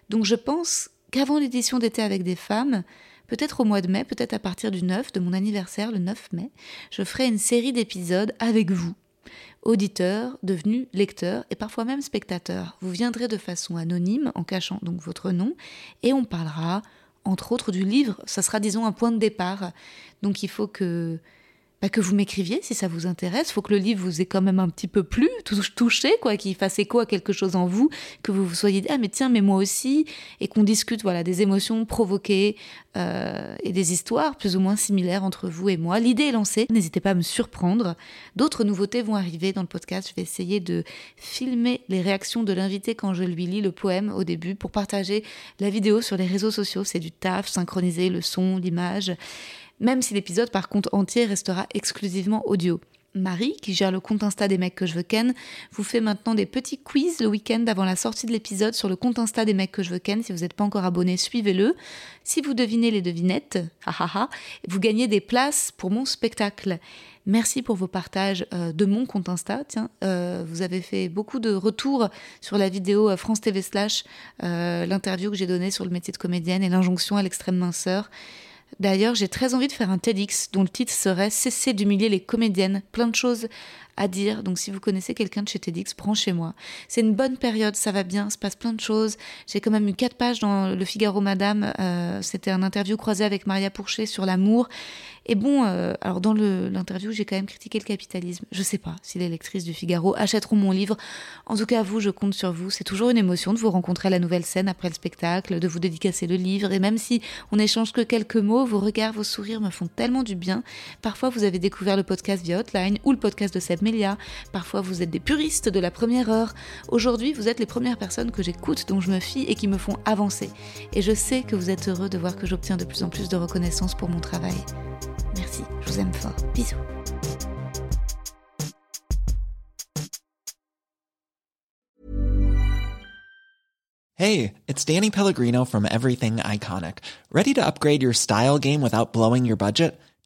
S2: Donc je pense qu'avant l'édition d'été avec des femmes, peut-être au mois de mai, peut-être à partir du 9, de mon anniversaire, le 9 mai, je ferai une série d'épisodes avec vous. Auditeur devenu lecteur et parfois même spectateur. Vous viendrez de façon anonyme en cachant donc votre nom et on parlera entre autres du livre. Ça sera disons un point de départ. Donc il faut que bah, que vous m'écriviez si ça vous intéresse. Faut que le livre vous ait quand même un petit peu plu, touché, quoi, qu'il fasse écho à quelque chose en vous, que vous vous soyez dit ah mais tiens mais moi aussi, et qu'on discute voilà des émotions provoquées euh, et des histoires plus ou moins similaires entre vous et moi. L'idée est lancée. N'hésitez pas à me surprendre. D'autres nouveautés vont arriver dans le podcast. Je vais essayer de filmer les réactions de l'invité quand je lui lis le poème au début pour partager la vidéo sur les réseaux sociaux. C'est du taf, synchroniser le son, l'image même si l'épisode par contre entier restera exclusivement audio. Marie, qui gère le compte Insta des mecs que je veux ken, vous fait maintenant des petits quiz le week-end avant la sortie de l'épisode sur le compte Insta des mecs que je veux ken. Si vous n'êtes pas encore abonné, suivez-le. Si vous devinez les devinettes, vous gagnez des places pour mon spectacle. Merci pour vos partages euh, de mon compte Insta. Tiens, euh, vous avez fait beaucoup de retours sur la vidéo euh, France TV slash, l'interview que j'ai donnée sur le métier de comédienne et l'injonction à l'extrême minceur. D'ailleurs, j'ai très envie de faire un TEDx dont le titre serait Cesser d'humilier les comédiennes. Plein de choses à dire. Donc si vous connaissez quelqu'un de chez TEDx, branchez-moi. C'est une bonne période, ça va bien, se passe plein de choses. J'ai quand même eu quatre pages dans Le Figaro Madame. Euh, c'était un interview croisé avec Maria Pourchet sur l'amour. Et bon, euh, alors dans l'interview, j'ai quand même critiqué le capitalisme. Je sais pas si les lectrices du Figaro achèteront mon livre. En tout cas, vous, je compte sur vous. C'est toujours une émotion de vous rencontrer à la nouvelle scène après le spectacle, de vous dédicacer le livre. Et même si on n'échange que quelques mots, vos regards, vos sourires me font tellement du bien. Parfois, vous avez découvert le podcast via Hotline ou le podcast de Seb Parfois, vous êtes des puristes de la première heure. Aujourd'hui, vous êtes les premières personnes que j'écoute, dont je me fie et qui me font avancer. Et je sais que vous êtes heureux de voir que j'obtiens de plus en plus de reconnaissance pour mon travail. Merci, je vous aime fort. Bisous.
S7: Hey, it's Danny Pellegrino from Everything Iconic. Ready to upgrade your style game without blowing your budget?